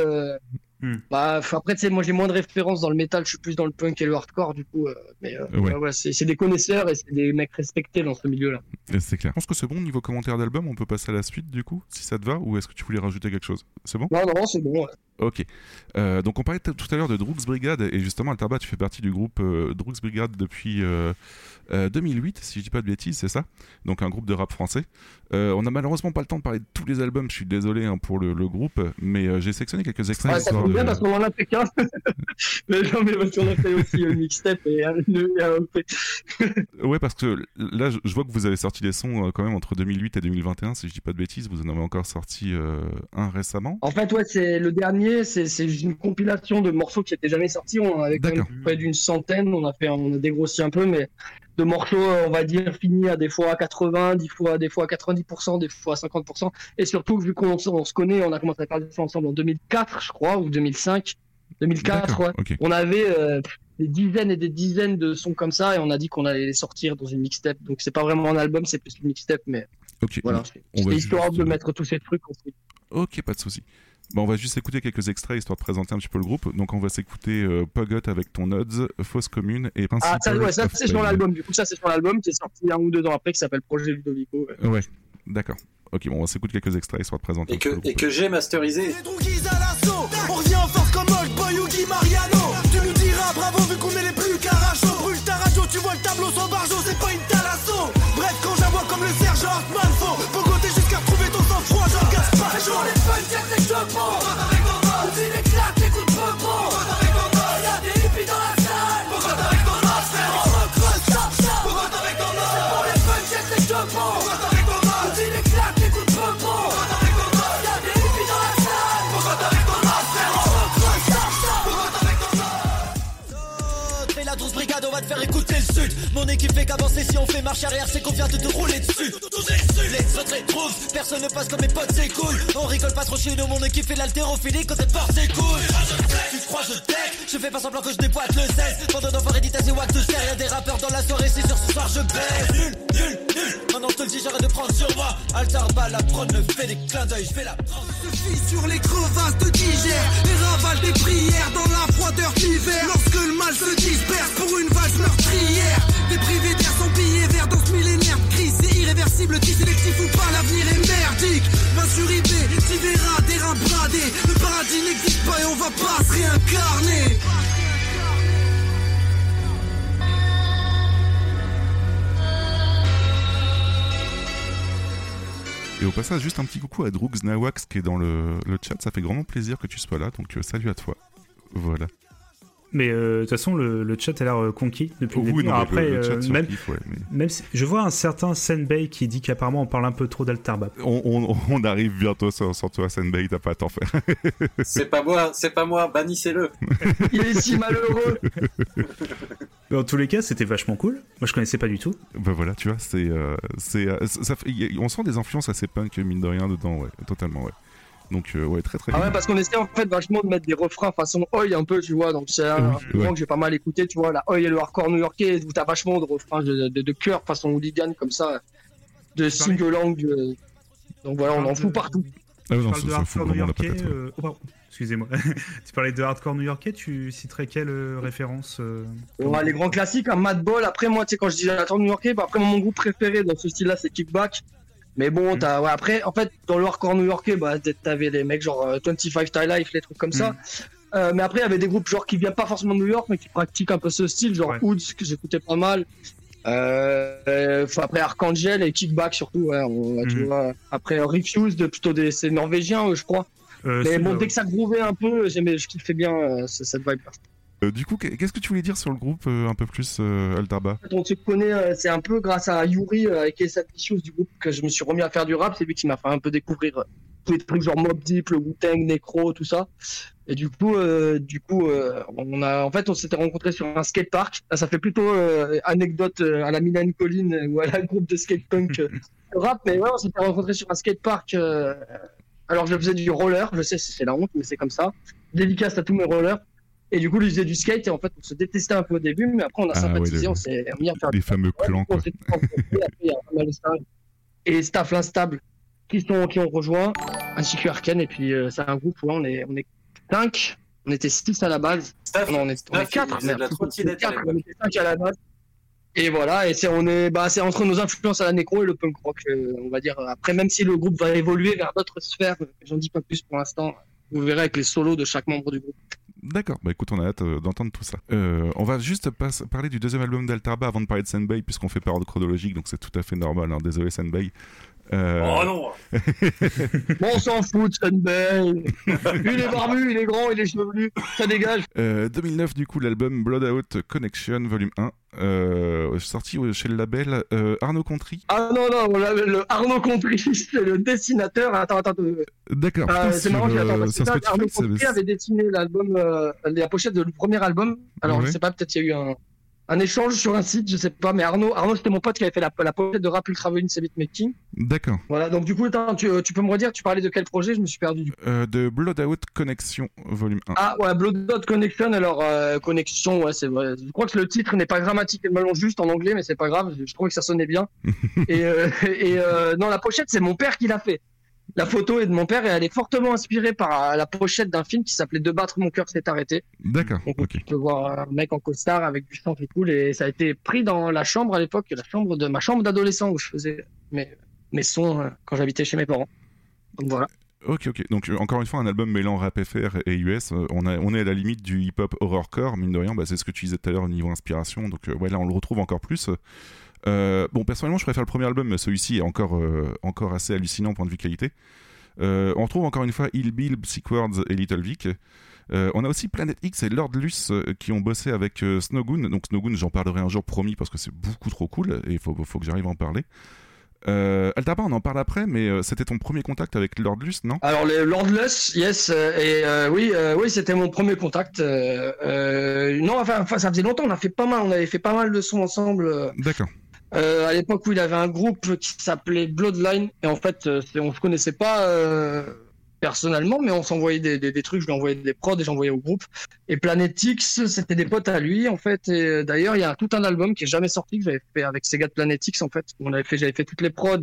Hmm. bah, après, tu sais, moi j'ai moins de références dans le métal, je suis plus dans le punk et le hardcore, du coup. euh, mais euh, Ouais. c'est des connaisseurs et c'est des mecs respectés dans ce milieu-là. C'est clair. Je pense que c'est bon niveau commentaire d'album. On peut passer à la suite du coup, si ça te va, ou est-ce que tu voulais rajouter quelque chose? C'est bon? Non, non, c'est bon. ouais. Ok. Euh, donc on parlait tout à l'heure de Droogs Brigade et justement Alterba, tu fais partie du groupe Droogs Brigade depuis euh, euh, 2008, si je dis pas de bêtises, c'est ça? Donc un groupe de rap français. Euh, on a malheureusement pas le temps de parler de tous les albums. Je suis désolé hein, pour le, le groupe, mais euh, j'ai sélectionné quelques extraits. Ouais, ça tombe bien de- parce qu'on en a fait qu'un. [LAUGHS] mais non, mais parce qu'on a fait aussi un mixtape et un, EP. [LAUGHS] Ouais, parce que là, je, vois que vous avez sorti des sons euh, quand même entre 2008 et 2021, si je dis pas de bêtises. Vous en avez encore sorti euh, un récemment. En fait, ouais, c'est le dernier, c'est une compilation de morceaux qui n'étaient jamais sortis. On en avait quand même près d'une centaine. On a fait, on a dégrossi un peu, mais de morceaux, euh, on va dire, finis à des fois à 80, des fois, des fois à 90%, des fois à 50%. Et surtout, vu qu'on se connaît, on a commencé à faire ça ensemble en 2004, je crois, ou 2005. 2004, D'accord, ouais. On avait euh, des dizaines et des dizaines de sons comme ça, et on a dit qu'on allait les sortir dans une mixtape. Donc c'est pas vraiment un album, c'est plus une mixtape, mais voilà. C'était histoire juste, de mettre tous ces trucs. en fait. ok, pas de souci. Bon, on va juste écouter quelques extraits histoire de présenter un petit peu le groupe. Donc, on va s'écouter euh, Pogot avec ton Odds, Fausse Commune et Principal. Ah, ça, ouais, ça c'est sur l'album. Du coup, ça, c'est sur l'album qui est sorti un ou deux ans après, qui s'appelle Projet Ludovico. ouais. Ouais, d'accord. Ok, bon, on va s'écouter quelques extraits histoire de présenter Et que, et que j'ai masterisé. Les Droogies à l'assaut On revient en force comme Old Boy Guy Mariano Tu nous diras bravo vu qu'on est les plus carachos Brûle ta radio, tu vois le tableau sans barjo C'est pas une talasso More. Mon équipe fait qu'avancer si on fait marche arrière, c'est qu'on vient de te rouler dessus. Les autres les trouvent, personne ne passe comme mes potes, c'est cool. On rigole pas trop chez nous, mon équipe fait l'haltérophilie quand elle porte ses couilles. Tu crois, je deck, je fais pas semblant que je déboîte le 16. Pendant d'enfoiré dit c'est wack de serre, y'a des rappeurs dans la soirée, c'est sur ce soir, je baisse. Nul, nul, Maintenant, je te le dis, j'arrête de prendre sur moi. Altarba, la prod me fait des clins d'œil, je fais la prendre. Je sur les crevasses de Digère et ravale des prières dans la froideur d'hiver. Lorsque le mal se disperse pour une valse meurtrière, des privés d'air sont pillés vers dans ce millénaire crise. C'est irréversible, qui sélectif ou pas, l'avenir est merdique. Main sur IB, t'y verras des bradés. Le paradis n'existe pas et on va pas se réincarner. Et au passage, juste un petit coucou à Droogs Nawax qui est dans le, chat. Ça fait grandement plaisir que tu sois là. Donc, euh, salut à toi. Voilà. Mais euh, de toute façon, le, le chat a l'air euh, conquis depuis Oh, le oui, début. non, après, le, le chat sur même, kiff, ouais, mais même si, je vois un certain Senbei qui dit qu'apparemment on parle un peu trop d'Altarbap. on, on- on arrive bientôt sur, sur toi, Senbei, t'as pas à t'en faire. [LAUGHS] C'est pas moi, c'est pas moi, bannissez-le. [LAUGHS] Il est si malheureux. Dans tous les cas, c'était vachement cool. Moi, je connaissais pas du tout. bah voilà, tu vois, c'est, euh, c'est, euh, on sent des influences assez punk, mine de rien, dedans, ouais, totalement, ouais. Donc, euh, ouais, très très Ah bien. ouais, parce qu'on essaie en fait vachement de mettre des refrains façon Oi un peu, tu vois. Donc c'est un Oui, mouvement ouais. que j'ai pas mal écouté, tu vois. La Oi et le hardcore new-yorkais, où t'as vachement de refrains de, de, de chœur façon hooligan comme ça, de single langue. euh. Donc voilà, on en fout partout. Ah ouais, tu non, parles de ça fout hardcore new-yorkais. euh, oh. Excusez-moi. [LAUGHS] tu parlais de hardcore new-yorkais. Tu citerais quelle euh, référence euh, Ouais, les grands classiques, un Madball. Après, moi, tu sais, quand je dis hardcore new-yorkais, bah, après, mon groupe préféré dans ce style-là, c'est Kickback. Mais bon, Mm. t'as, ouais, après, en fait, dans le hardcore new-yorkais, bah, t'avais des mecs genre euh, 25 Tie Life, les trucs comme ça. Mm. Euh, mais après, il y avait des groupes genre qui viennent pas forcément de New York, mais qui pratiquent un peu ce style, genre Ouais. Hoods, que j'écoutais pas mal. Euh, euh, après Archangel et Kickback surtout, ouais, on- tu Mhm. vois. Après euh, Refused, plutôt des, c'est norvégien, je crois. euh, mais bon, euh, dès que ça groovait un peu, j'aimais, je kiffais bien euh, ce- cette vibe. Euh, du coup, qu'est-ce que tu voulais dire sur le groupe euh, un peu plus, euh, fait, on se connaît, euh, c'est un peu grâce à Yuri avec les Issues du groupe que je me suis remis à faire du rap. C'est lui qui m'a fait un peu découvrir tous les trucs genre Mob Deep, le Wu-Tang, Necro, tout ça. Et du coup, du coup, on a, en fait, on s'était rencontrés sur un skatepark. Là, ça fait plutôt anecdote à la Milan Colline ou à la groupe de skatepunk [LAUGHS] rap, mais ouais, on s'était rencontrés sur un skatepark. Alors, je faisais du roller. Je sais, c'est la honte, mais c'est comme ça. Dédicace à tous mes rollers. Et du coup, lui faisait du skate et en fait, on se détestait un peu au début, mais après, on a Ah, sympathisé, ouais, on s'est mis à faire Les fameux quoi. on staff. Et Staff l'instable qui sont qui ont rejoint, ainsi que Arken. Et puis euh, c'est un groupe où on est on est cinq. On était six à la base. Staff, Non, on est, on est Staff, il quatre. faisait de la merde. trottinette à Quatre, l'époque. on était cinq à la base. Et voilà, et c'est on est bah c'est entre nos influences à la nécro et le punk rock, euh, on va dire. Après, même si le groupe va évoluer vers d'autres sphères, euh, j'en dis pas plus pour l'instant. Vous verrez avec les solos de chaque membre du groupe. D'accord, bah écoute, on a hâte euh, d'entendre tout ça. Euh, on va juste parler du deuxième album d'Altarba avant de parler de Senbei, puisqu'on fait par ordre chronologique, donc c'est tout à fait normal, hein. désolé Senbei. Euh, Oh non [LAUGHS] Bon, on s'en fout de il est barbu, il est grand, il est chevelu, ça dégage. euh, 2009, du coup, l'album Blood Out Connection, volume 1, euh, sorti chez le label euh, Arnaud Contry. Ah non, non, le Arnaud Contry, [LAUGHS] c'est le dessinateur. Attends, attends, euh, D'accord, euh, c'est marrant, je euh, parce que Arnaud Contry avait dessiné l'album, la pochette de le premier album. Alors, Ouais. je sais pas, peut-être il y a eu un, un échange sur un site, je sais pas, mais Arnaud, Arnaud c'était mon pote qui avait fait la, la pochette de Rap Ultra Violence et Beatmaking. D'accord. Voilà, donc du coup, attends, tu, tu peux me redire, tu parlais de quel projet? Je me suis perdu du coup. Euh, de Blood Out Connection, volume 1. Ah ouais, Blood Dot Connection, alors euh, connexion, ouais, c'est vrai. Je crois que le titre n'est pas grammaticalement juste en anglais, mais c'est pas grave, je trouvais que ça sonnait bien. [LAUGHS] et euh, et euh, non, la pochette, c'est mon père qui l'a fait. La photo est de mon père et elle est fortement inspirée par euh, la pochette d'un film qui s'appelait De battre mon cœur s'est arrêté. D'accord, tu peux voir un mec en costard avec du sang qui coule et ça a été pris dans la chambre à l'époque, la chambre de ma chambre d'adolescent où je faisais mes, mes sons euh, quand j'habitais chez mes parents. Donc voilà. Ok, ok. Donc, euh, encore une fois, un album mêlant rap FR et US. on, a, on est à la limite du hip-hop horrorcore, mine de rien. Bah, c'est ce que tu disais tout à l'heure au niveau inspiration. Donc, euh, ouais, là, on le retrouve encore plus. Euh, bon, personnellement, je préfère le premier album, mais celui-ci est encore, euh, encore assez hallucinant point de vue qualité. Euh, on retrouve encore une fois Il Bill, Psychwords et Little Vic. Euh, on a aussi Planet X et Lord Luce euh, qui ont bossé avec euh, Snowgoon. Donc Snowgoon, j'en parlerai un jour promis parce que c'est beaucoup trop cool et il faut, faut que j'arrive à en parler. Altaba, on en parle après, mais c'était ton premier contact avec Lord Luce, non? Alors les Lordless, yes, et oui, oui, c'était mon premier contact. non, enfin, enfin, ça faisait longtemps. On a fait pas mal, on avait fait pas mal de sons ensemble. D'accord. Euh, à l'époque où il avait un groupe qui s'appelait Bloodline, et en fait, euh, on se connaissait pas euh, personnellement, mais on s'envoyait des, des, des trucs. Je lui envoyais des prods et j'envoyais au groupe. Et Planet X, c'était des potes à lui, en fait. Et euh, d'ailleurs, il y a tout un album qui est jamais sorti que j'avais fait avec ces gars de Planet X, en fait. On avait fait, j'avais fait toutes les prods.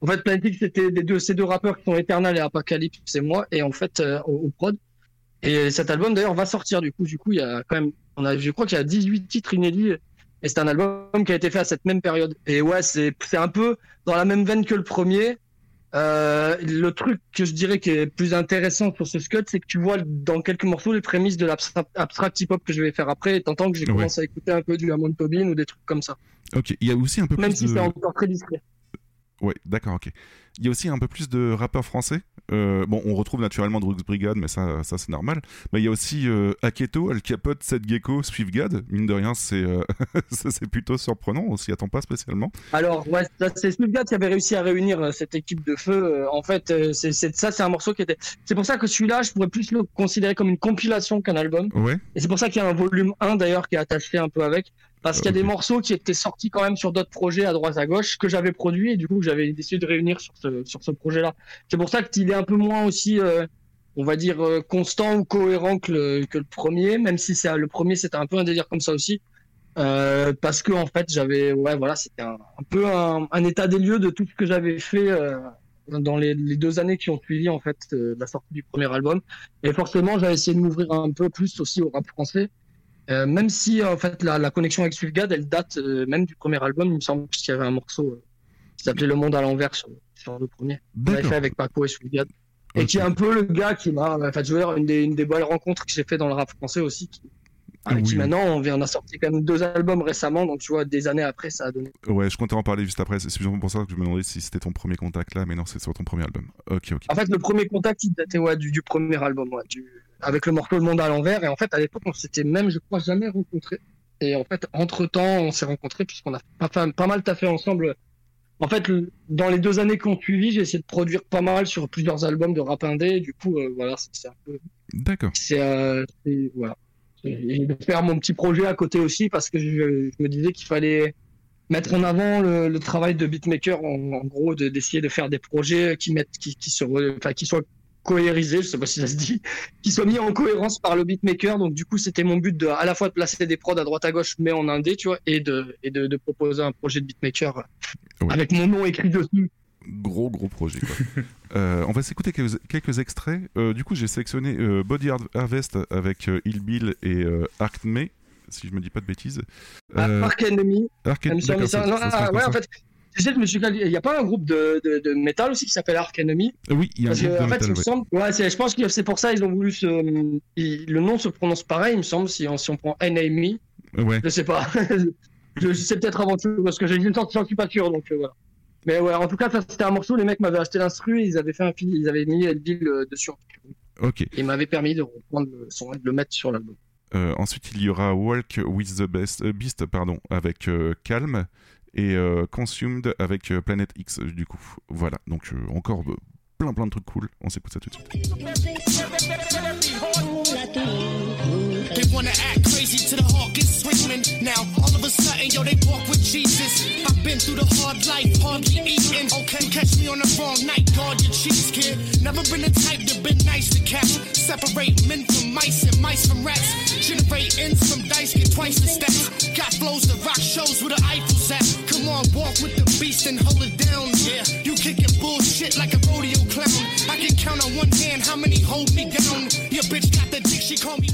En fait, Planet X, c'était deux, ces deux rappeurs qui sont Eternal et Apocalypse, c'est moi, et en fait, euh, au, au prod. Et cet album, d'ailleurs, va sortir, du coup. Du coup, il y a quand même, on a, je crois qu'il y a 18 titres inédits. Et c'est un album qui a été fait à cette même période. Et ouais, c'est, un peu dans la même veine que le premier. Euh, le truc que je dirais qui est plus intéressant sur ce Scud, c'est que tu vois dans quelques morceaux les prémices de l'abstract hip-hop que je vais faire après, et t'entends que j'ai Ouais. commencé à écouter un peu du Hammond Tobin ou des trucs comme ça. Ok. Il y a aussi un peu Même plus si de... c'est encore très discret. Ouais, d'accord, ok. Il y a aussi un peu plus de rappeurs français. Euh, bon, on retrouve naturellement Drugs Brigade, mais ça, ça c'est normal. Mais il y a aussi euh, Aketo, Al Capote, Seth Gecko, Swiftgad. Mine de rien, c'est euh, [LAUGHS] c'est plutôt surprenant. On s'y attend pas spécialement. Alors, ouais, c'est Swiftgad qui avait réussi à réunir euh, cette équipe de feu. En fait, c'est- ça, c'est un morceau qui était. C'est pour ça que celui-là, je pourrais plus le considérer comme une compilation qu'un album. Ouais, Et c'est pour ça qu'il y a un volume 1 d'ailleurs qui est attaché un peu avec. Parce qu'il y a des morceaux qui étaient sortis quand même sur d'autres projets à droite à gauche que j'avais produits et du coup j'avais décidé de réunir sur ce, sur ce projet-là. C'est pour ça qu'il est un peu moins aussi, euh, on va dire, euh, constant ou cohérent que le, que le premier, même si c'est le premier c'était un peu un délire comme ça aussi. Euh, parce que en fait j'avais, ouais voilà, c'était un, un peu un, un état des lieux de tout ce que j'avais fait euh, dans les, les deux années qui ont suivi en fait euh, la sortie du premier album. Et forcément j'avais essayé de m'ouvrir un peu plus aussi au rap français. Euh, même si en fait la, la connexion avec Swiftgad elle date euh, même du premier album, il me semble qu'il y avait un morceau euh, qui s'appelait Le Monde à l'envers sur, sur le premier. On fait avec Paco et Swiftgad. Et qui est un peu le gars qui m'a, veux dire, une des, une des belles rencontres que j'ai fait dans le rap français aussi, qui, avec qui maintenant on vient, on a sorti quand même deux albums récemment, donc tu vois, des années après, ça a donné. Ouais, je comptais en parler juste après. C'est suffisamment pour ça que je me demandais si c'était ton premier contact là, mais non, c'est sur ton premier album. Ok, ok. En fait, le premier contact, il datait ouais, du, du premier album, ouais, du, avec le morceau Le Monde à l'envers. Et en fait, à l'époque, on s'était même, je crois, jamais rencontrés. Et en fait, entre temps, on s'est rencontrés puisqu'on a pas, pas, mal taffé ensemble. En fait, dans les deux années qui ont suivi, j'ai essayé de produire pas mal sur plusieurs albums de rap indé. Et du coup, euh, voilà, c'est un peu, D'accord. c'est, euh, voilà. Et de faire mon petit projet à côté aussi parce que je, je me disais qu'il fallait mettre en avant le, le travail de beatmaker, en, en gros, de- d'essayer de faire des projets qui mettent, qui, qui, se, enfin, qui soient cohérisés, je sais pas si ça se dit, [LAUGHS] qui soient mis en cohérence par le beatmaker. Donc du coup, c'était mon but de à la fois de placer des prods à droite à gauche, mais en indé, tu vois, et de, et de, de proposer un projet de beatmaker Ouais. avec mon nom écrit dessus. Gros, gros projet. Quoi. [LAUGHS] Euh, on va s'écouter quelques, quelques extraits. Euh, du coup, j'ai sélectionné euh, Body Har- Harvest avec euh, Il Bill et euh, Arc May, si je me dis pas de bêtises. Euh, Arc Enemy, Arc Même si on d'accord, dit ça- ça- non, ça se ah, ouais, en fait, tu sais, je me suis il y a pas un groupe de, de, de métal aussi qui s'appelle Arc Enemy Euh, Oui, il y a un groupe que, de en fait, métal, il me ouais. semble, ouais, c'est- je pense que c'est pour ça ils ont voulu se, il- le nom se prononce pareil, il me semble, si on, si on prend Enemy, Ouais. je sais pas, [LAUGHS] je, sais peut-être avant tout parce que j'ai une sorte, j'en suis pas sûr, donc euh, voilà. Mais ouais, en tout cas, ça, c'était un morceau, les mecs m'avaient acheté l'instru, et ils avaient fait un film, ils avaient mis Elville euh, dessus, Ok. et ils m'avaient permis de reprendre le son et de le mettre sur l'album. Euh, ensuite, il y aura Walk with the Best, euh, Beast pardon, avec euh, Calm et euh, Consumed avec euh, Planet X, euh, du coup. Voilà, donc encore plein plein de trucs cool. On s'écoute ça tout de suite. Crazy to the heart, get swinging. Now, all of a sudden, yo, they walk with Jesus. I've been through the hard life, hardly eating. Oh, okay, catch me on the wrong night, guard your cheeks, kid. Never been the type to been nice to cats. Separate men from mice and mice from rats. Generate ends from dice, get twice the stats. Got flows to rock shows with the Eiffel's at. Come on, walk with the beast and hold it down, yeah. You kicking bullshit like a rodeo clown. Can count on one hand how many hold me down. Your bitch got the dick, she call me.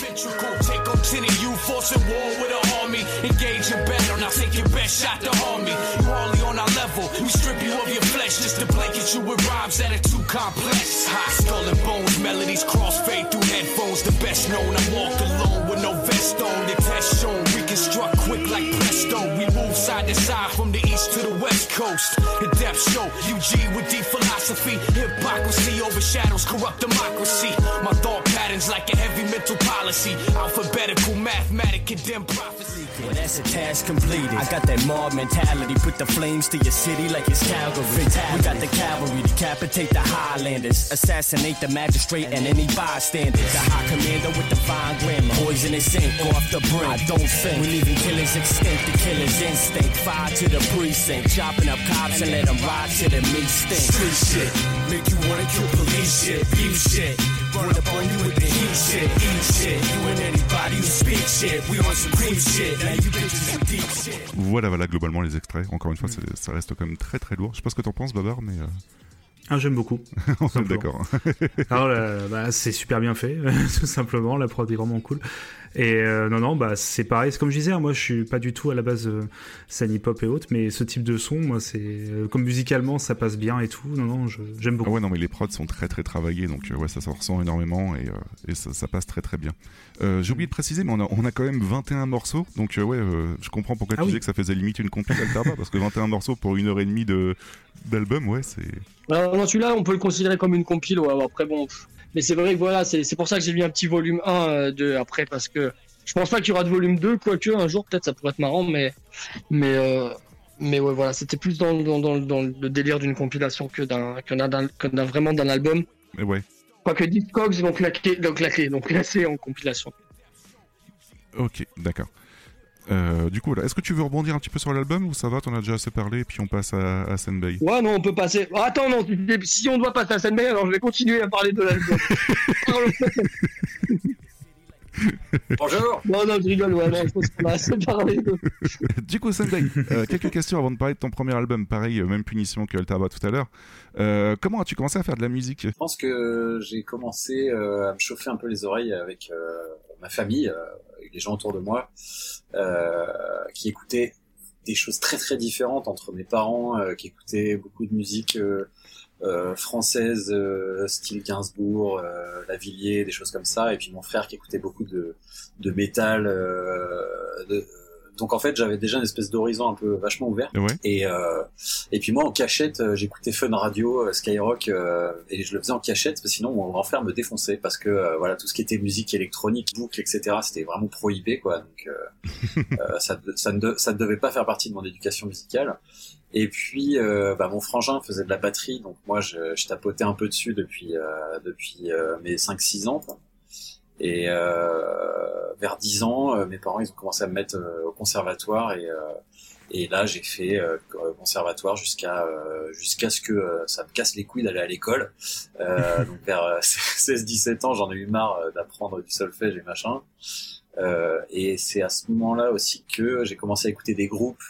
Ventricle, take on 10 of you, forcing war with an army. Engage in battle, now take your best shot to harm me. You hardly on our level, we strip you of your flesh just to blanket you with rhymes that are too complex. High skull and bones, melodies crossfade through headphones. The best known, I walk alone with no vest on. The test shown, reconstruct quick like We move side to side from the east to the west coast. The depth show, UG with deep philosophy. Hypocrisy overshadows corrupt democracy. My thought patterns like a heavy mental policy. Alphabetical, mathematic, condemned prophecy. Well, that's a task completed. I got that mob mentality. Put the flames to your city like it's Calgary. We got the cavalry, decapitate the Highlanders, assassinate the magistrate and any bystanders. The high commander with the fine grammar, poisonous ink off the brim. I don't think We're leaving killers extinct. The killer's instinct. Fire to the precinct, chopping up cops and let them ride to the meat stink. Street shit, make you wanna kill police shit, beef shit. Run up on you with the heat shit, eat shit. You and anybody who speak shit, we on some creep shit. Now you bitches in deep shit. Voilà, voilà, globalement les extraits. Encore une fois, c'est- ça reste quand même très très lourd. Je sais pas ce que t'en penses, Babar, mais euh, Ah, j'aime beaucoup. [LAUGHS] on est Simplement. d'accord. Alors, euh, bah, c'est super bien fait, [LAUGHS] tout simplement. La prod est vraiment cool. Et euh, non, non, bah c'est pareil. C'est comme je disais, hein, moi je suis pas du tout à la base euh, scène hip-hop et autres, mais ce type de son, moi c'est euh, comme musicalement ça passe bien et tout. Non, non, j'aime Ah beaucoup. ouais, non, mais les prods sont très très travaillés, donc euh, ouais, ça s'en ressent énormément et, euh, et ça, ça passe très très bien. Euh, J'ai oublié de préciser, mais on a, on a quand même 21 morceaux, donc euh, ouais, euh, je comprends pourquoi Ah tu oui. disais que ça faisait limite une compil parce que 21 morceaux pour une heure et demie de d'album, ouais, c'est. Non, celui-là, on peut le considérer comme une compile. Ouais, ouais, après, bon. Mais c'est vrai que voilà, c'est pour ça que j'ai mis un petit volume 1 euh, de, après, parce que je pense pas qu'il y aura de volume 2, quoique un jour, peut-être, ça pourrait être marrant, mais. Mais, euh, mais ouais, voilà, c'était plus dans, dans, dans, dans le délire d'une compilation que d'un que vraiment d'un album. Mais ouais, Quoique Discogs l'ont claqué, l'ont claqué, l'ont classé en compilation. ok, d'accord. Euh, du coup, est-ce que tu veux rebondir un petit peu sur l'album ou ça va? T'en as déjà assez parlé et puis on passe à, à Senbei Ouais, non, on peut passer. Ah, attends, non, si- on doit passer à Senbei, alors je vais continuer à parler de l'album. [LAUGHS] Bonjour non, non, je rigole, ouais, non, je pense qu'on a assez parlé de. Du coup, Sunday, euh, quelques questions avant de parler de ton premier album. Pareil, euh, même punition que Alterba tout à l'heure. Euh, comment as-tu commencé à faire de la musique? Je pense que j'ai commencé euh, à me chauffer un peu les oreilles avec euh, ma famille, euh, avec les gens autour de moi, qui écoutaient des choses très très différentes entre mes parents, euh, qui écoutaient beaucoup de musique euh, euh, française, euh, style Gainsbourg, euh, Lavillier, des choses comme ça, et puis mon frère qui écoutait beaucoup de, de métal. euh, de- donc en fait, j'avais déjà une espèce d'horizon un peu vachement ouvert. Ouais. Et euh, et puis moi en cachette, euh, j'écoutais Fun Radio, euh, Skyrock, euh, et je le faisais en cachette parce que sinon mon grand frère me défonçait parce que voilà tout ce qui était musique électronique, boucle, etc. C'était vraiment prohibé quoi. Donc [LAUGHS] ça, ça ne de- ça ne devait pas faire partie de mon éducation musicale. Et puis euh, bah, mon frangin faisait de la batterie, donc moi je, je tapotais un peu dessus depuis euh, depuis euh, mes 5-6 ans. quoi. Et euh, vers 10 ans, euh, mes parents ils ont commencé à me mettre euh, au conservatoire et et là, j'ai fait euh, conservatoire jusqu'à euh, jusqu'à ce que ça me casse les couilles d'aller à l'école. Donc vers euh, [LAUGHS] 16-17 ans, j'en ai eu marre d'apprendre du solfège et machin. Et c'est à ce moment-là aussi que j'ai commencé à écouter des groupes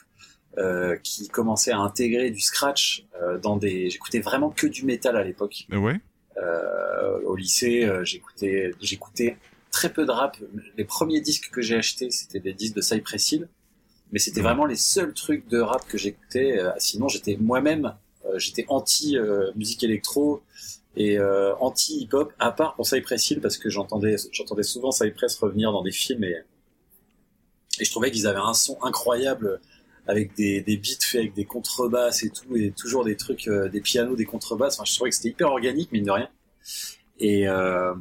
qui commençaient à intégrer du scratch dans des. J'écoutais vraiment que du métal à l'époque. Ouais. Euh, au lycée, euh, j'écoutais j'écoutais très peu de rap. Les premiers disques que j'ai achetés, c'était des disques de Cypress Hill mais c'était Mhm. vraiment les seuls trucs de rap que j'écoutais. Euh, sinon, j'étais moi-même, j'étais anti euh, musique électro et euh, anti hip-hop, à part pour Cypress Hill parce que j'entendais, j'entendais souvent Cypress revenir dans des films et, et je trouvais qu'ils avaient un son incroyable avec des, des beats faits avec des contrebasses et tout et toujours des trucs, euh, des pianos, des contrebasses. Enfin, je trouvais que c'était hyper organique, mine de rien. Et euh,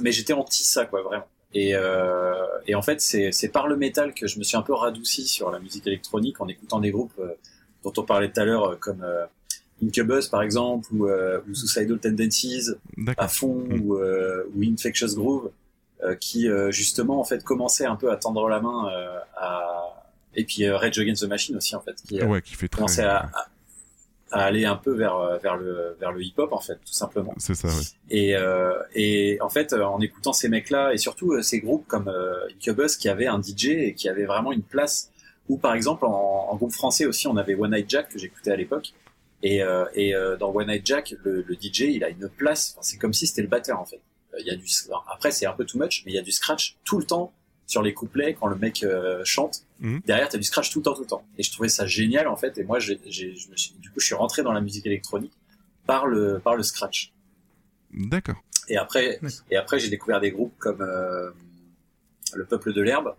mais j'étais anti ça, quoi, vraiment. Et, euh, et en fait, c'est par le métal que je me suis un peu radouci sur la musique électronique en écoutant des groupes euh, dont on parlait tout à l'heure, euh, comme euh, Incubus par exemple, ou, euh, ou Suicidal Tendencies à fond, Mm. ou, euh, ou Infectious Groove, euh, qui euh, justement en fait commençait un peu à tendre la main euh, à et puis euh, Rage Against the Machine aussi en fait, qui Ouais, qui fait très. commençait à, à, à aller un peu vers euh, vers le vers le hip hop en fait, tout simplement. C'est ça. Et, euh, et en fait, en écoutant ces mecs-là, et surtout ces groupes comme Incubus qui avaient un DJ et qui avaient vraiment une place, ou par exemple en, en groupe français aussi, on avait One Night Jack que j'écoutais à l'époque. Et, euh, et euh, dans One Night Jack, le, le DJ, il a une place, c'est comme si c'était le batteur en fait. Euh, Il y a du, après c'est un peu too much, mais il y a du scratch tout le temps sur les couplets quand le mec euh, chante. Mhm. Derrière, t'as du scratch tout le temps, tout le temps. Et je trouvais ça génial en fait. Et moi, j'ai, du coup, je suis rentré dans la musique électronique par le par le scratch. D'accord. Et après, et après, j'ai découvert des groupes comme euh, le Peuple de l'herbe.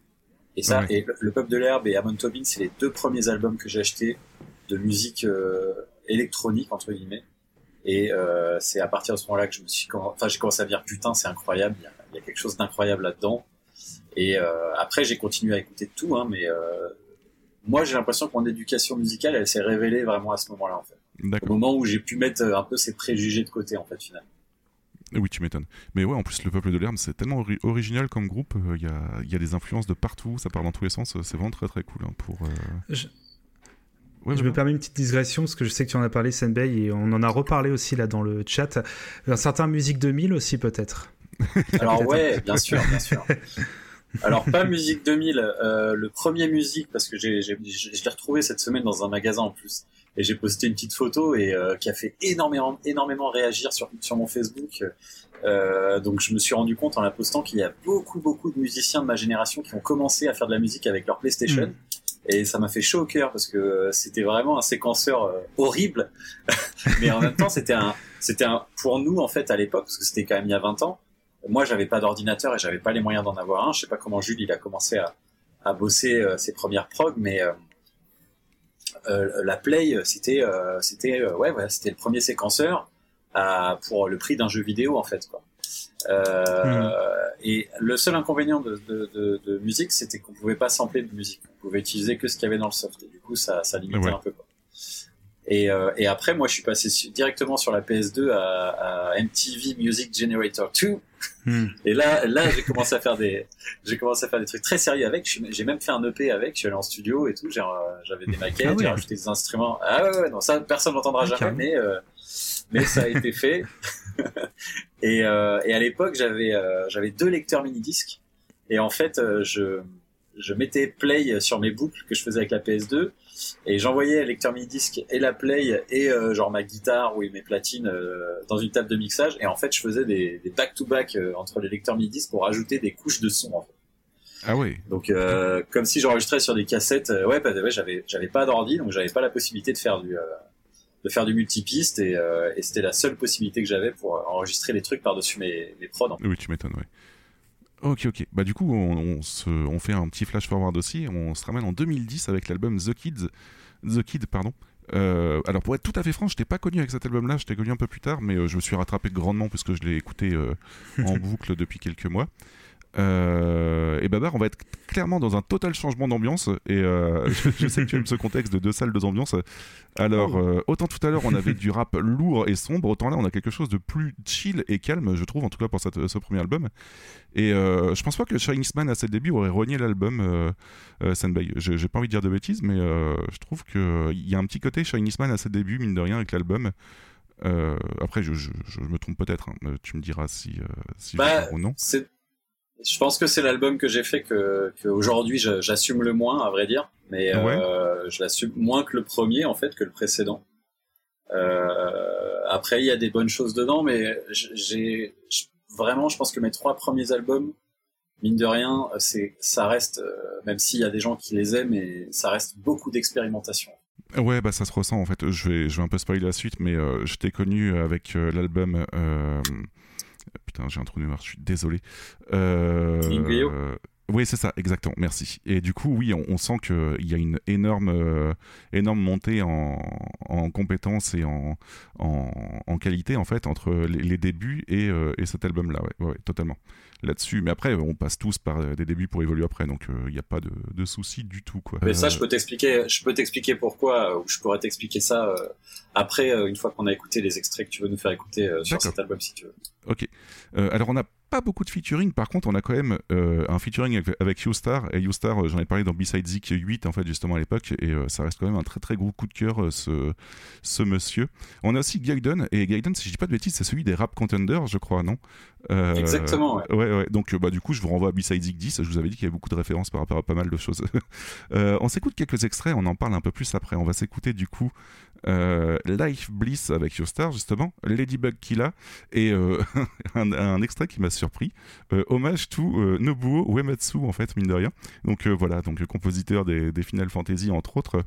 Et ça, Ouais. et le, le Peuple de l'herbe et Amon Tobin, c'est les deux premiers albums que j'ai achetés de musique euh, électronique entre guillemets. Et euh, c'est à partir de ce moment-là que je me suis, enfin, j'ai commencé à me dire putain, c'est incroyable. Il y a, il y a quelque chose d'incroyable là-dedans. Et euh, après, j'ai continué à écouter de tout, hein, mais euh, moi, j'ai l'impression que mon éducation musicale, elle s'est révélée vraiment à ce moment-là, en fait. Au moment où j'ai pu mettre euh, un peu ces préjugés de côté, en fait, finalement. Oui, tu m'étonnes. Mais ouais, en plus, le Peuple de l'Herbe, c'est tellement ori- original comme groupe. euh, Il y, a, il y a des influences de partout, ça part dans tous les sens. C'est vraiment très très cool hein, pour. euh, Je- Ouais, je ouais, me permets une petite digression parce que je sais que tu en as parlé, Senbei, et on en a reparlé aussi là dans le chat. Un certain Musique 2000 aussi, peut-être. Alors ouais, bien sûr, bien sûr. [LAUGHS] Alors pas Musique 2000, euh, le premier Musique parce que j'ai, j'ai, je l'ai retrouvé cette semaine dans un magasin en plus. et j'ai posté une petite photo et euh, qui a fait énormément, énormément réagir sur, sur mon Facebook. Euh, donc je me suis rendu compte en la postant qu'il y a beaucoup, beaucoup de musiciens de ma génération qui ont commencé à faire de la musique avec leur PlayStation. Mm. Et ça m'a fait chaud au cœur parce que c'était vraiment un séquenceur euh, horrible. [LAUGHS] Mais en même temps, c'était un, c'était un, pour nous en fait à l'époque, parce que c'était quand même il y a 20 ans. Moi, j'avais pas d'ordinateur et j'avais pas les moyens d'en avoir un. Je sais pas comment Jules il a commencé à, à bosser euh, ses premières prog, mais euh, euh, la Play, c'était, euh, c'était, euh, ouais, ouais, c'était le premier séquenceur à, pour le prix d'un jeu vidéo en fait, quoi. Euh, Et le seul inconvénient de, de, de, de musique, c'était qu'on pouvait pas sampler de musique. On pouvait utiliser que ce qu'il y avait dans le soft. Et du coup, ça, ça limitait Ouais. un peu. Quoi. Et, euh, et après, moi, je suis passé su- directement sur la PS2 à, à MTV Music Generator 2. Hmm. Et là, là, j'ai commencé à faire des, j'ai commencé à faire des trucs très sérieux avec. J'ai même fait un EP avec. Je suis allé en studio et tout. Euh, J'avais des maquettes, Ah j'ai rajouté des instruments. Ah ouais, ouais, non, ça, personne n'entendra Ah, jamais, mais, euh, mais ça a été fait. [LAUGHS] et, euh, et à l'époque, j'avais, euh, j'avais deux lecteurs mini disques. Et en fait, euh, je, je mettais play sur mes boucles que je faisais avec la PS2 et j'envoyais le lecteur mini disque et la play et euh, genre ma guitare ou mes platines euh, dans une table de mixage et en fait je faisais des des back to back entre les lecteurs mini disques pour rajouter des couches de son en fait. Ah ouais. Donc euh, comme si j'enregistrais sur des cassettes ouais, bah, ouais j'avais j'avais pas d'ordi donc j'avais pas la possibilité de faire du de faire du multipiste et, et c'était la seule possibilité que j'avais pour enregistrer les trucs par-dessus mes mes prods. en fait. Oui, tu m'étonnes, ouais. Ok, ok. Bah du coup, on, on se, on fait un petit flash forward aussi. On se ramène en 2010 avec l'album The Kids, The Kid, pardon. Euh, alors pour être tout à fait franc, je t'ai pas connu avec cet album-là, je t'ai connu un peu plus tard, mais euh, je me suis rattrapé grandement puisque je l'ai écouté euh, en [LAUGHS] boucle depuis quelques mois. Euh, et Babar, on va être clairement dans un total changement d'ambiance. Et euh, [LAUGHS] je, je sais que tu aimes ce contexte de deux salles, deux ambiances. Alors, euh, autant tout à l'heure on avait du rap lourd et sombre, autant là on a quelque chose de plus chill et calme, je trouve, en tout cas pour cette- ce premier album. Et euh, je pense pas que Shining Man à ses débuts aurait renié l'album Senbei. J'ai pas envie de dire de bêtises, mais je trouve qu'il y a un petit côté Shining Man à ses débuts, mine de rien, avec l'album. Après, je, je- je me trompe peut-être, hein. Tu me diras si, si Bah, ou non. c'est je pense que c'est l'album que j'ai fait que, que aujourd'hui j'assume le moins à vrai dire mais Ouais. euh, je l'assume moins que le premier en fait que le précédent euh, après il y a des bonnes choses dedans mais j'ai vraiment je pense que mes trois premiers albums mine de rien c'est ça reste euh, même s'il y a des gens qui les aiment et ça reste beaucoup d'expérimentation Ouais, bah ça se ressent en fait. Je vais, je vais un peu spoiler la suite, mais je t'ai connu avec l'album. Euh, Putain, j'ai un trou mémoire, je suis désolé. Euh... Oui, c'est ça, exactement, merci. Et du coup, oui, on, on sent qu'il y a une énorme, euh, énorme montée en, en compétences et en, en, en qualité, en fait, entre les, les débuts et, euh, et cet album-là, ouais, ouais, ouais, totalement. Là-dessus, mais après, on passe tous par euh, des débuts pour évoluer après, donc il n'y a pas de, de souci du tout, quoi. Mais ça, Euh, je peux t'expliquer, je peux t'expliquer pourquoi, ou je pourrais t'expliquer ça euh, après, euh, une fois qu'on a écouté les extraits que tu veux nous faire écouter euh, sur cet album, si tu veux. Ok. Euh, alors on n'a pas beaucoup de featuring, par contre on a quand même euh, un featuring avec, avec Youstar. Et Youstar, euh, j'en ai parlé dans B-Side Zik 8 en fait justement à l'époque, et euh, ça reste quand même un très très gros coup de cœur euh, ce, ce monsieur. On a aussi Gaiden, et Gaiden, si je dis pas de bêtises, c'est celui des Rap Contenders, je crois, non? Exactement, ouais. Ouais, ouais. Donc bah, du coup je vous renvoie à B-Side Zik 10, je vous avais dit qu'il y avait beaucoup de références par rapport à pas mal de choses. [LAUGHS] On s'écoute quelques extraits, on en parle un peu plus après. On va s'écouter du coup euh, Life Bliss avec Youstar justement, Ladybug Killa, et euh, [LAUGHS] un, extrait qui m'a surpris. Euh, hommage to Nobuo Uematsu, en fait, mine de rien. Donc voilà, donc compositeur des, des Final Fantasy, entre autres.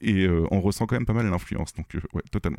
Et on ressent quand même pas mal l'influence. Donc ouais, totalement.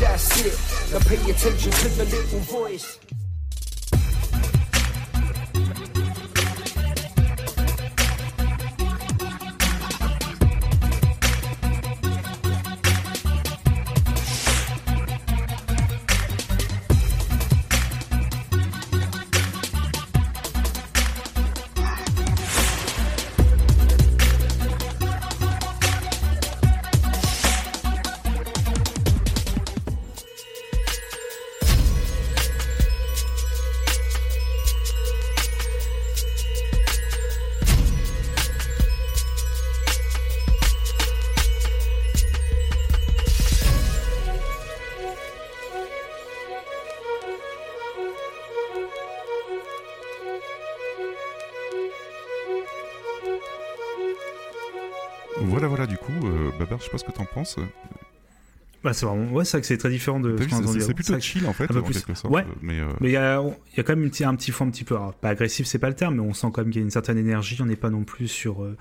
That's it. Now pay attention to the little voice. Sais pas ce que t'en penses. Bah, c'est vraiment, ouais, c'est vrai que c'est très différent de. C'est- plutôt chill en fait, un peu en quelque sorte. Ouais. Mais, euh, il y a, il y a quand même un petit, un petit fond un petit peu, alors, pas agressif, c'est pas le terme, mais on sent quand même qu'il y a une certaine énergie. On n'est pas non plus sur, euh,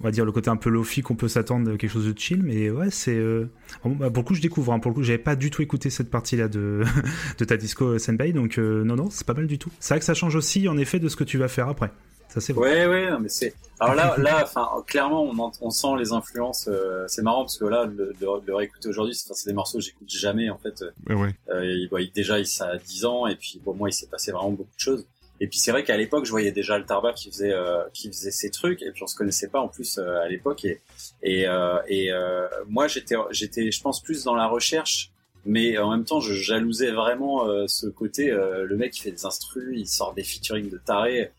on va dire, le côté un peu lofi qu'on peut s'attendre quelque chose de chill. Mais ouais, c'est. euh, bah, pour le coup, je découvre. hein. pour le coup, j'avais pas du tout écouté cette partie-là de, [LAUGHS] de ta disco Senpai, donc non, non, c'est pas mal du tout. C'est vrai que ça change aussi, en effet, de ce que tu vas faire après. Ça, c'est vrai. Ouais, ouais, mais c'est. Alors là, là, enfin, clairement, on, on sent les influences. euh, c'est marrant parce que là, le, de, de le réécouter aujourd'hui, c'est des morceaux que j'écoute jamais en fait. ouais, ouais. Euh, il, bon, il- déjà, il, ça a 10 ans et puis bon, moi, il s'est passé vraiment beaucoup de choses. Et puis c'est vrai qu'à l'époque, je voyais déjà Altarba qui faisait euh, qui faisait ces trucs et puis on se connaissait pas en plus euh, à l'époque et et euh, et euh, moi j'étais j'étais je pense plus dans la recherche mais en même temps je jalousais vraiment euh, ce côté euh, le mec il fait des instrus, il sort des featuring de taré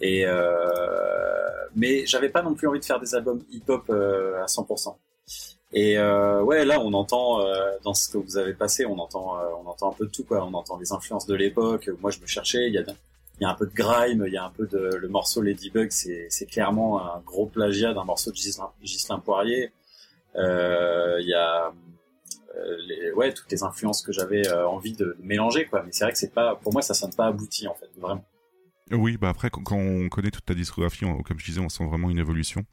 et euh, mais j'avais pas non plus envie de faire des albums hip-hop euh, à 100%. Et euh, ouais, là, on entend euh, dans ce que vous avez passé, on entend, euh, on entend un peu de tout, quoi. On entend les influences de l'époque. Moi, je me cherchais. Il y a, y a un peu de grime, il y a un peu de le morceau Ladybug. C'est, c'est clairement un gros plagiat d'un morceau de Ghislain, Ghislain Poirier. Euh, il y a, les, ouais, toutes les influences que j'avais envie de, de mélanger, quoi. Mais c'est vrai que c'est pas, pour moi, ça sonne pas abouti, en fait, vraiment. Oui, bah après, quand, on connaît toute ta discographie, on- comme je disais, on sent vraiment une évolution.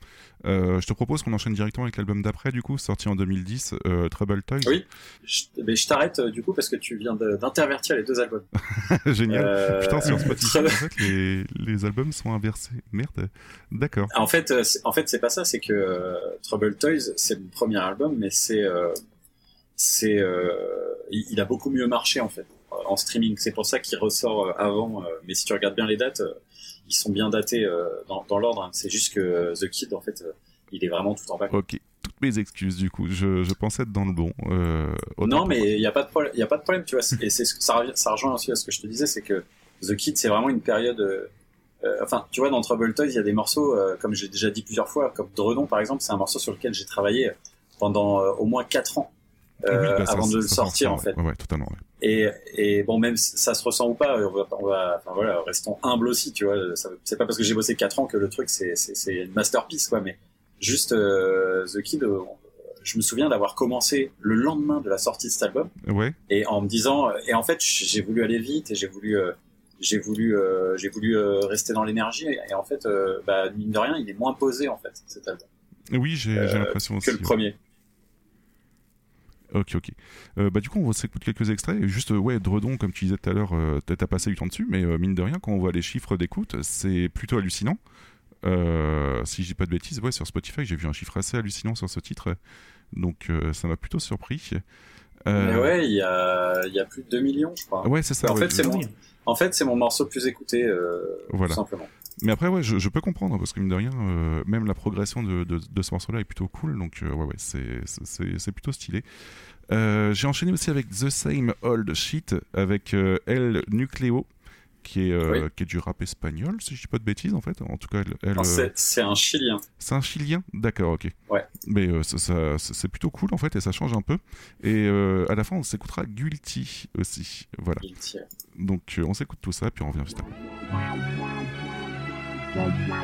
Euh, je te propose qu'on enchaîne directement avec l'album d'après, du coup, sorti en 2010, euh, Trouble Toys. Oui. Je, mais je t'arrête euh, du coup parce que tu viens de- d'intervertir les deux albums. [LAUGHS] Génial. Putain, sur Spotify, en fait, les, les albums sont inversés. Merde. D'accord. En fait, en fait, c'est pas ça. C'est que Trouble Toys, c'est mon premier album, mais c'est, c'est, il, il a beaucoup mieux marché en fait en streaming. C'est pour ça qu'il ressort euh, avant. euh, mais si tu regardes bien les dates, euh, ils sont bien datés euh, dans, dans l'ordre. hein. C'est juste que euh, The Kid, en fait, euh, il est vraiment tout en bas. Ok. Toutes mes excuses, du coup. Je, je pensais être dans le bon. Euh, Non, mais il y a pas de problème. Y a pas de problème, tu vois. Et c'est ce que- ça, rejoint aussi à ce que je te disais, c'est que The Kid, c'est vraiment une période. euh, euh, enfin, tu vois, dans Trouble Toys, il y a des morceaux, euh, comme j'ai déjà dit plusieurs fois, comme Dredon, par exemple, c'est un morceau sur lequel j'ai travaillé pendant euh, au moins quatre ans euh, Oui, bah, ça- avant de le sortir, en fait. Ouais, ouais, totalement. ouais. Et, et bon, même si ça se ressent ou pas, on va, on va, enfin voilà, restons humbles aussi, tu vois. C'est pas parce que j'ai bossé 4 ans que le truc c'est une masterpiece, quoi. Mais juste euh, The Kid, euh, je me souviens d'avoir commencé le lendemain de la sortie de cet album Ouais. et en me disant, et en fait, j'ai voulu aller vite et j'ai voulu, euh, j'ai voulu, euh, j'ai voulu euh, rester dans l'énergie et, et en fait, euh, bah mine de rien, il est moins posé en fait cet album Oui, j'ai Euh, l'impression aussi. que le premier. Ok, ok. Euh, bah, du coup, on va s'écouter quelques extraits. Et Juste, ouais, Dredon, comme tu disais tout à l'heure, t'as t'as passé du temps dessus, mais euh, mine de rien, quand on voit les chiffres d'écoute, c'est plutôt hallucinant. Euh, si je dis pas de bêtises, ouais, sur Spotify, j'ai vu un chiffre assez hallucinant sur ce titre. Donc, ça m'a plutôt surpris. Mais ouais, il y a, il y a plus de 2 millions, je crois. Ouais, c'est ça. en ouais, fait, c'est mon, en fait, c'est mon morceau le plus écouté, Voilà. tout simplement. Mais après, ouais, je, je peux comprendre, parce que mine de rien, euh, même la progression de, de, de ce morceau-là est plutôt cool, donc euh, ouais, ouais, c'est- plutôt stylé. Euh, J'ai enchaîné aussi avec The Same Old Shit, avec El Nucleo, qui est, Oui. qui est du rap espagnol, si je dis pas de bêtises, en fait. En tout cas, elle, elle, Non, c'est, un Chilien. c'est un Chilien D'accord, ok. Ouais. Mais c'est plutôt cool, en fait, et ça change un peu. Et à la fin, on s'écoutera Guilty aussi. Voilà. Guilty. Donc, on s'écoute tout ça, puis on revient juste après. La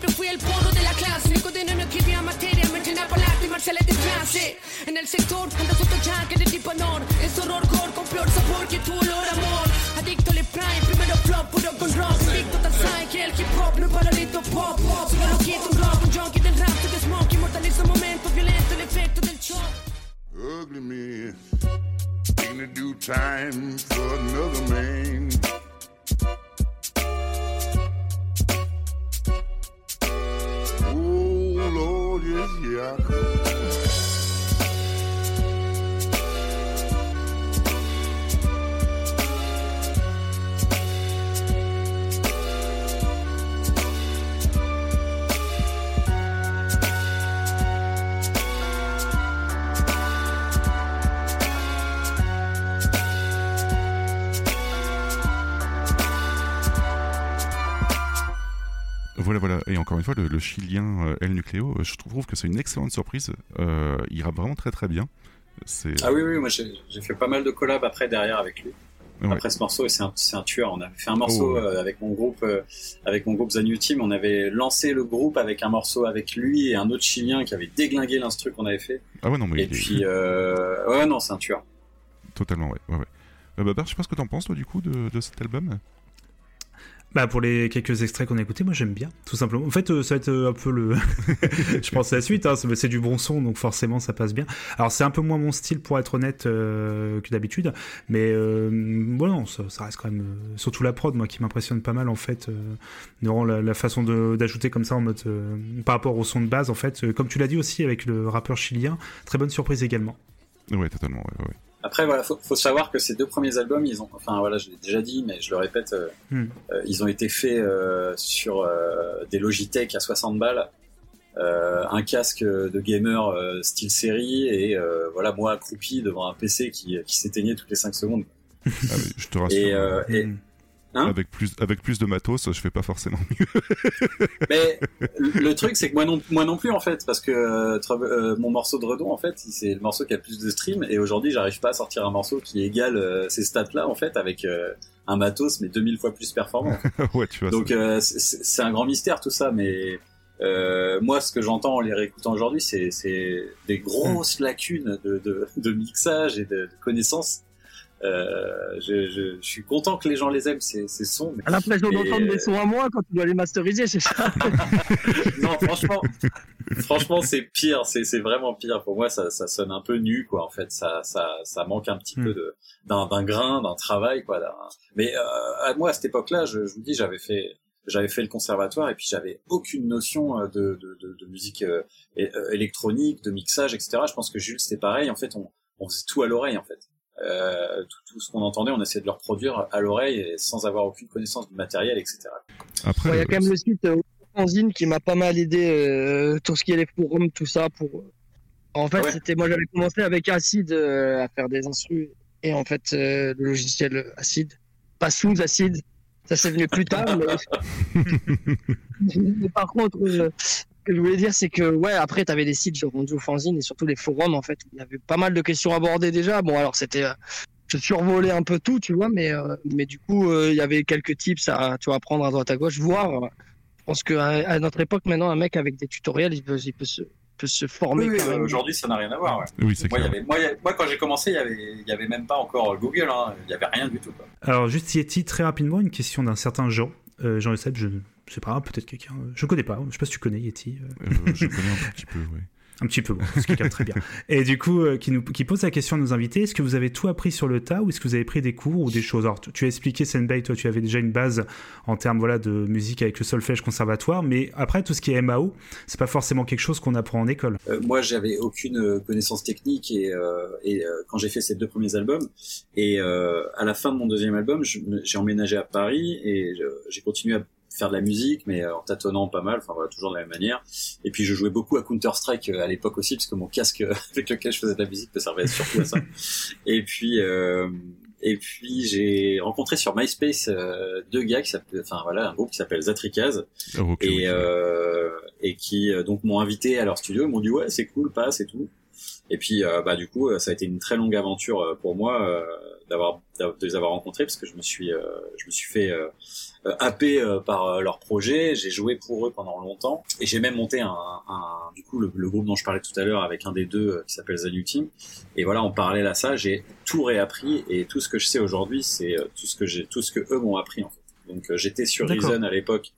Siempre fui el porro de la clase. Único de no escribía materia, me entrenaba para arte marciales de clase. En el sector, anda sotto jack de tipo honor. Es horror, core, con peor sabor que tu olor, amor. Adicto al prime, primero flop, puro con rock. Adicto al sai, que el hip hop no paradito pop, pop. Solo lo quito un rock, un junkie del rap, de smoke. Inmortaliza momento violento, el efecto del shock. Ugly me, taking a due time for another man. Oh Lord, Voilà, voilà. Et encore une fois, le, le chilien euh, El Nucleo, euh, je trouve que c'est une excellente surprise. Euh, il rappe vraiment très très bien. Ah oui, oui, moi j'ai fait pas mal de collabs après derrière avec lui. Ouais. Après ce morceau, c'est un, tueur. On avait fait un morceau Oh, ouais. euh, avec mon groupe, euh, avec mon groupe Zanu Team. On avait lancé le groupe avec un morceau avec lui et un autre chilien qui avait déglingué l'instru qu'on avait fait. Ah ouais, non, mais Et il est- puis, euh, ouais, non, c'est un tueur. totalement, ouais. ouais, ouais. Babar, je sais pas ce que t'en penses, toi, du coup, de, de cet album? Bah pour les quelques extraits qu'on a écoutés, moi j'aime bien, tout simplement. En fait, euh, ça va être euh, un peu le. [LAUGHS] je pense à la suite, hein, c'est du bon son, donc forcément ça passe bien. Alors c'est un peu moins mon style pour être honnête euh, que d'habitude, mais euh, bon, non, ça, ça reste quand même. euh, surtout la prod, moi qui m'impressionne pas mal en fait, euh, durant la, la façon de- d'ajouter comme ça en mode. euh, par rapport au son de base en fait, euh, comme tu l'as dit aussi avec le rappeur chilien, très bonne surprise également. Ouais, totalement, ouais, ouais. Après, voilà, faut, faut savoir que ces deux premiers albums, ils ont, enfin voilà, je l'ai déjà dit, mais je le répète, euh, Hmm. euh, ils ont été faits euh, sur euh, des Logitech à 60 balles, euh, un casque de gamer euh, style série et euh, voilà moi accroupi devant un PC qui, qui s'éteignait toutes les 5 secondes. Ah oui, je te rassure. Et, euh, et- Hmm. Hein avec, plus, avec plus de matos, je fais pas forcément mieux. [LAUGHS] Mais le truc, c'est que moi non, moi non plus en fait, parce que euh, euh, mon morceau de Redon, en fait, c'est le morceau qui a le plus de streams, et aujourd'hui, j'arrive pas à sortir un morceau qui égale euh, ces stats-là, en fait, avec euh, un matos mais 2000 fois plus performant. [LAUGHS] ouais, tu vois. Donc euh, c'est- un grand mystère tout ça, mais euh, moi, ce que j'entends en les réécoutant aujourd'hui, c'est c'est des grosses lacunes de, de, de mixage et de, de connaissances. Euh, je, je, je suis content que les gens les aiment, ces, ces sons. mais- À l'impression mais, d'entendre euh, des sons à moi quand tu dois les masteriser, c'est ça [LAUGHS] non, franchement, franchement, c'est pire. C'est, c'est vraiment pire. Pour moi, ça, ça sonne un peu nu, quoi. En fait, ça, ça, ça manque un petit Hmm. peu de, d'un, d'un grain, d'un travail, quoi. Mais euh, à moi, à cette époque-là, je, je vous dis, j'avais fait, j'avais fait le conservatoire et puis j'avais aucune notion euh, de, de, de, de musique euh, euh, électronique, de mixage, etc. Je pense que Jules, c'était pareil. En fait, on, on faisait tout à l'oreille, en fait. Euh, tout, tout ce qu'on entendait, on essayait de le reproduire à l'oreille sans avoir aucune connaissance du matériel, etc. Après, Il y a quand même le site euh, Fanzine qui m'a pas mal aidé, euh, tout ce qui est les forums, tout ça. Pour... En fait, Ouais. c'était moi j'avais commencé avec Acid euh, à faire des instrus. Et en fait, euh, le logiciel Acid, pas sous Acid, ça c'est venu plus tard. mais... [LAUGHS] [LAUGHS] mais par contre, euh, que je voulais dire, c'est que ouais, après, tu avais des sites, j'ai rendu au Fanzine et surtout les forums, en fait, il y avait pas mal de questions abordées déjà. Bon, alors c'était. euh, je survolais un peu tout, tu vois, mais, euh, mais du coup, euh, il y avait quelques tips à, tu vois, à prendre à droite à gauche, voir. je pense qu'à à notre époque, maintenant, un mec avec des tutoriels, il peut, il peut, se, peut se former Oui, aujourd'hui, ça n'a rien à voir. Ouais. oui, c'est Moi, y avait, moi, y quand j'ai commencé, il y avait, il y avait même pas encore Google. Hein. Il y avait rien du tout. Quoi. Alors juste Yeti, très rapidement, une question d'un certain Jean. Euh, Jean Euseb, je ne sais pas, peut-être quelqu'un. euh, Je connais pas, je sais pas si tu connais Yeti. euh, Euh, je connais un [LAUGHS] petit peu, ouais. Un petit peu, bon, quelqu'un de très bien. [LAUGHS] Et du coup, euh, qui, nous, qui pose la question à nos invités est-ce que vous avez tout appris sur le tas ou est-ce que vous avez pris des cours ou des choses? Alors, tu, tu as expliqué Senbei, toi, tu avais déjà une base en termes voilà, de musique avec le solfège conservatoire, mais après, tout ce qui est MAO, c'est pas forcément quelque chose qu'on apprend en école. Euh, moi, j'avais aucune connaissance technique et, euh, et euh, quand j'ai fait ces deux premiers albums et euh, à la fin de mon deuxième album, j'ai emménagé à Paris et j'ai continué à faire de la musique, mais euh, en tâtonnant pas mal, enfin voilà, toujours de la même manière. Et puis je jouais beaucoup à Counter Strike à l'époque aussi, parce que mon casque euh, [LAUGHS] avec lequel je faisais de la musique me servait surtout à ça. [LAUGHS] Et puis euh, et puis j'ai rencontré sur MySpace euh, deux gars qui s'appellent, enfin voilà, un groupe qui s'appelle Zatrikaz Ah, ok, et euh, et qui euh, donc m'ont invité à leur studio, ils m'ont dit ouais c'est cool, passe et tout. Et puis euh, bah du coup euh, ça a été une très longue aventure euh, pour moi euh, d'avoir d'av- de les avoir rencontrés parce que je me suis euh, je me suis fait euh, happer euh, par euh, leur projet, j'ai joué pour eux pendant longtemps et j'ai même monté un, un du coup le, le groupe dont je parlais tout à l'heure avec un des deux euh, qui s'appelle Zanu Team et voilà en parallèle à ça j'ai tout réappris et tout ce que je sais aujourd'hui c'est euh, tout ce que j'ai tout ce que eux m'ont appris en fait. Donc euh, j'étais sur. Reason à l'époque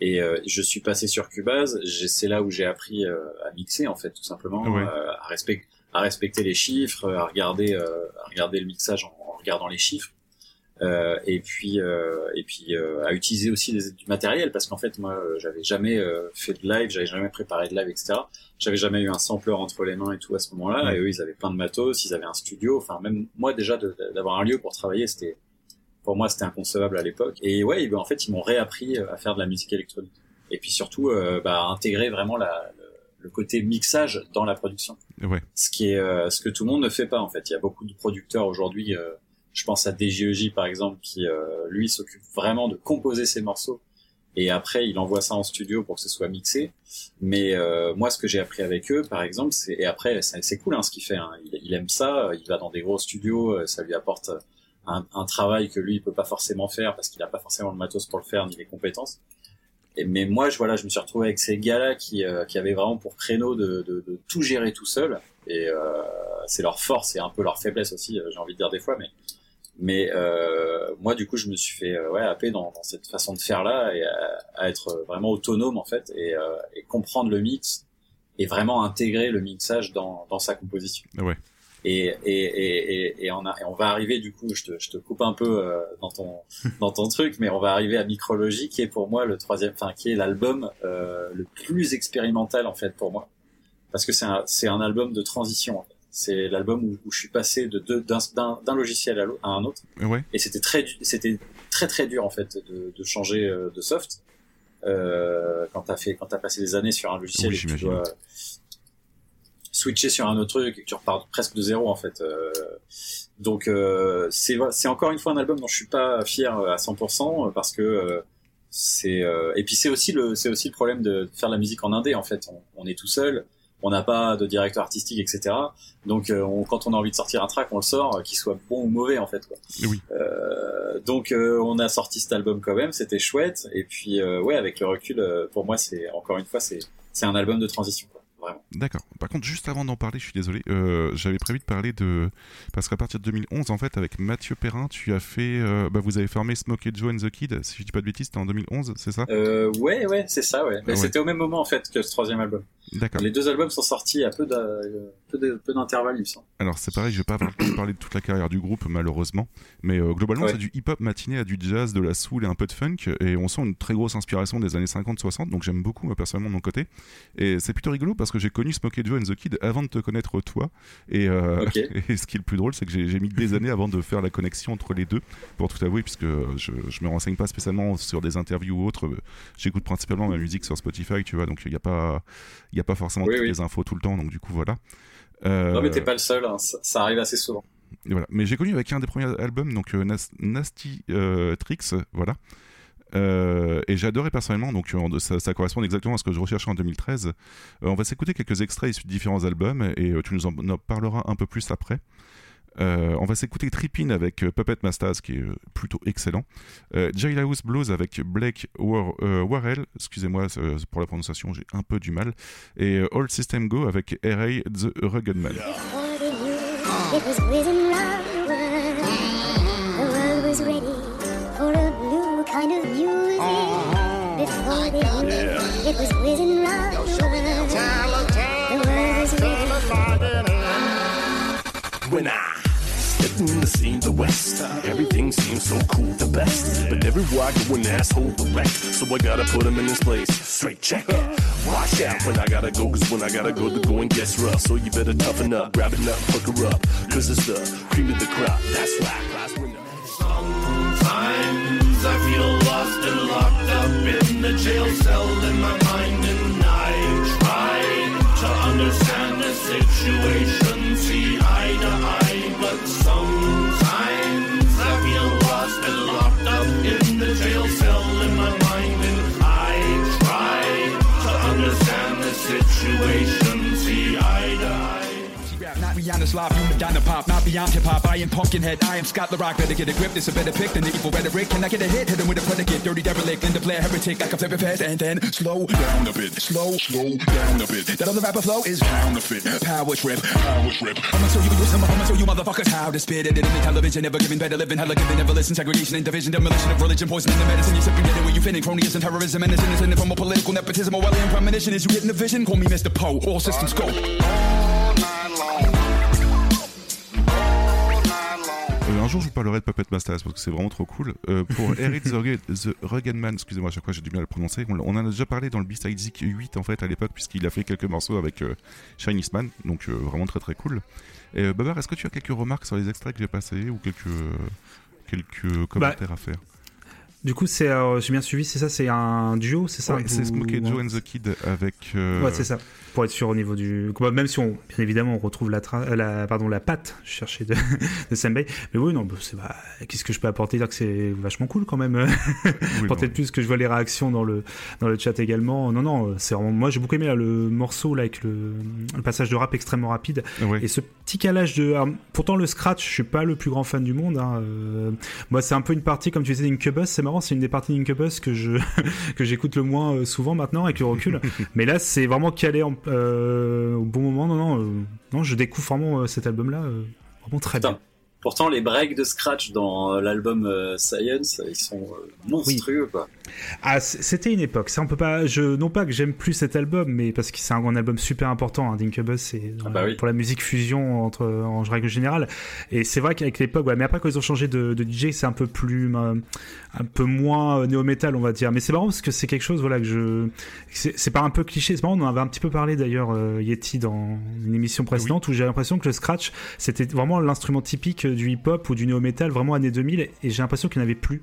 et euh, je suis passé sur Cubase. C'est là où j'ai appris euh, à mixer en fait, tout simplement, Ouais. euh, à, respect- à respecter les chiffres, à regarder, euh, à regarder le mixage en, en regardant les chiffres, euh, et puis euh, et puis euh, à utiliser aussi des- du matériel parce qu'en fait moi euh, j'avais jamais euh, fait de live, j'avais jamais préparé de live, etc. J'avais jamais eu un sampler entre les mains et tout à ce moment-là. Et eux ils avaient plein de matos, ils avaient un studio. Enfin même moi déjà d'avoir un lieu pour travailler c'était pour moi c'était inconcevable à l'époque. Et ouais, ben, en fait, ils m'ont réappris euh, à faire de la musique électronique. Et puis surtout, euh, bah, à intégrer vraiment la, le, le côté mixage dans la production. Ouais. Ce qui est euh, ce que tout le monde ne fait pas en fait. Il y a beaucoup de producteurs aujourd'hui. Je pense à DJEJ par exemple qui euh, lui s'occupe vraiment de composer ses morceaux et après il envoie ça en studio pour que ce soit mixé. Mais euh, moi, ce que j'ai appris avec eux, par exemple, c'est et après c'est cool hein, ce qu'il fait. hein. Il, aime ça, il va dans des gros studios, euh, ça lui apporte un, un travail que lui il peut pas forcément faire parce qu'il a pas forcément le matos pour le faire ni les compétences. Mais moi, je voilà, je me suis retrouvé avec ces gars-là qui euh, qui avaient vraiment pour créneau de, de, de tout gérer tout seul. Et euh, c'est leur force et un peu leur faiblesse aussi, euh, j'ai envie de dire des fois, mais mais euh, moi, du coup, je me suis fait euh, ouais happer dans, dans cette façon de faire là et à, à être vraiment autonome en fait et, euh, et comprendre le mix et vraiment intégrer le mixage dans, dans sa composition. Ouais. Et, et, et, et, et on, a, et on va arriver du coup, je te, je te coupe un peu euh, dans ton [LAUGHS] dans ton truc, mais on va arriver à Micrologie qui est pour moi le troisième, enfin qui est l'album euh, le plus expérimental en fait pour moi, parce que c'est un c'est un album de transition. C'est l'album où, où je suis passé de d'un logiciel à, un autre, Ouais. et c'était très c'était très très dur en fait de, de changer euh, de soft euh, quand t'as fait quand t'as passé des années sur un logiciel Oui, et que tu dois switcher sur un autre truc et que tu repars presque de zéro en fait. Euh, donc euh, c'est c'est encore une fois un album dont je suis pas fier à 100% parce que euh, c'est euh, et puis c'est aussi le c'est aussi le problème de faire la musique en indé en fait. On, on est tout seul, on n'a pas de directeur artistique etc. Donc euh, on- quand on a envie de sortir un track, on le sort, euh, qu'il soit bon ou mauvais en fait quoi. Oui. Euh, donc euh, on a sorti cet album quand même, c'était chouette. Et puis euh, ouais, avec le recul, pour moi c'est encore une fois c'est c'est un album de transition. Quoi, vraiment. D'accord. Par contre, juste avant d'en parler, je suis désolé, euh, j'avais prévu de parler de. Parce qu'à partir de 2011, en fait, avec Mathieu Perrin, tu as fait. euh, bah, vous avez formé Smokey Joe and the Kid, si je dis pas de bêtises, c'était en 2011, c'est ça? Euh, ouais ouais c'est ça ouais. Mais Ouais. C'était au même moment en fait que ce troisième album. D'accord. Les deux albums sont sortis à peu d'a- euh, peu de- peu d'intervalle il me semble. Alors c'est pareil, je vais pas [COUGHS] parler de toute la carrière du groupe malheureusement, mais euh, globalement Ouais. c'est du hip-hop matiné à du jazz, de la soul et un peu de funk, et on sent une très grosse inspiration des années 50-60, donc j'aime beaucoup moi, personnellement de mon côté. Et c'est plutôt rigolo parce que j'ai connu Smokey Joe and the Kid avant de te connaître toi, et, euh, [LAUGHS] et ce qui est le plus drôle c'est que j'ai mis des années avant de faire la connexion entre les deux, pour tout avouer, puisque je, je me renseigne pas spécialement sur des interviews ou autres, j'écoute principalement ma musique sur Spotify, tu vois, donc il n'y a pas, y a pas forcément Oui, toutes oui. les infos tout le temps, donc du coup voilà. Euh, Non mais t'es pas le seul, hein, ça, ça arrive assez souvent. et voilà. Mais j'ai connu avec un des premiers albums, donc euh, Nas- Nasty euh, Tricks, voilà. Euh, et j'ai adoré personnellement, donc ça, ça correspond exactement à ce que je recherchais en 2013. Euh, on va s'écouter quelques extraits issus de différents albums et euh, tu nous en, en parleras un peu plus après. Euh, on va s'écouter Trippin avec euh, Puppet Masters qui est euh, plutôt excellent. Euh, Jailhouse Blues avec Blake War- euh, Warrell, excusez-moi pour la prononciation, j'ai un peu du mal. Et All System Go avec R.A. The Rugged Man. It was whizzing round the world. The world was ready for a new kind of music. Before they knew it, it was whizzing round the world. The world was ready. When I in the scene, the West, everything seems so cool, the best. But everywhere I go, an asshole wreck. So I gotta put him in his place. Straight check. Watch out when I gotta go, cause when I gotta go, the going gets rough. So you better toughen up, grab it up, her up. Cause it's the cream of the crop. That's right. Sometimes I feel lost and locked up in the jail cell in my mind, and I try to understand the situation, Rihanna's live, you Madonna pop, not beyond hip hop. I am Pumpkinhead, I am Scott the Rock. Better get a grip, this a better pick than the evil rhetoric. Can I get a hit? Hit him with a predicate, dirty derelict, Linda Blair heretic. Like a flip it fast and then slow down a bit, slow, slow down a bit. That other rapper flow is counterfeit, power trip, power trip. I'ma show you, I'ma I'ma show you motherfuckers how to spit it. In the television, never giving better living, hella giving, never listen. Segregation and division, demolition of religion, poison poisoning the medicine. You're sipping, it where you fitting. Cronyism, terrorism, and innocent from a political nepotism. Well premonition is you getting the vision. Call me Mr. Poe, all systems go. Jour, je vous parlerai de Puppet Masters parce que c'est vraiment trop cool. Euh, pour [LAUGHS] Eric the, Rugged- the Rugged Man, excusez-moi, à chaque fois j'ai du mal à le prononcer. On, on en a déjà parlé dans le Beast Zik 8 en fait à l'époque, puisqu'il a fait quelques morceaux avec euh, Shiny Man, donc euh, vraiment très très cool. Et euh, Babar, est-ce que tu as quelques remarques sur les extraits que j'ai passés ou quelques, quelques commentaires à faire? Du coup, c'est, euh, j'ai bien suivi, c'est ça, c'est un duo, c'est ça Ouais, c'est Smokey Joe and the Kid avec. euh, Ouais, c'est ça. Pour être sûr au niveau du. bah, Même si on, bien évidemment, on retrouve la, tra- euh, la, pardon, la patte, je cherchais de, [LAUGHS] de Senbei. Mais oui, non, bah, c'est, bah, qu'est-ce que je peux apporter Dire que c'est vachement cool quand même. [LAUGHS] Apporter de plus que je vois les réactions dans le, dans le chat également. Non, non, c'est vraiment. Moi, j'ai beaucoup aimé là, le morceau là, avec le, le passage de rap extrêmement rapide. Et ce petit calage de. alors, pourtant, le scratch, je suis pas le plus grand fan du monde. hein, euh, moi, c'est un peu une partie, comme tu disais, d'Incubus. C'est marrant, c'est une des parties d'Incubus que je [LAUGHS] que j'écoute le moins euh, souvent maintenant avec le recul. [LAUGHS] Mais là, c'est vraiment calé en- euh, au bon moment. Non, non, euh, non, je découvre vraiment cet album-là vraiment très bien. Pourtant, les breaks de scratch dans l'album euh, Science, ils sont euh, monstrueux, quoi. Ah, c'était une époque. Ça, on peut pas. Je non pas que j'aime plus cet album, mais parce que c'est un, un album super important. Hein, D'Incubus, c'est Ah bah oui. pour la musique fusion entre en règle générale. Et c'est vrai qu'avec l'époque, ouais, mais après quand ils ont changé de, de DJ, c'est un peu plus, euh, un peu moins néo metal, on va dire. Mais c'est marrant parce que c'est quelque chose, voilà, que je, c'est pas un peu cliché. C'est marrant, on en avait un petit peu parlé d'ailleurs euh, Yeti dans une émission précédente où j'ai l'impression que le scratch, c'était vraiment l'instrument typique du hip-hop ou du néo metal, vraiment années 2000. Et j'ai l'impression qu'il n'y en avait plus.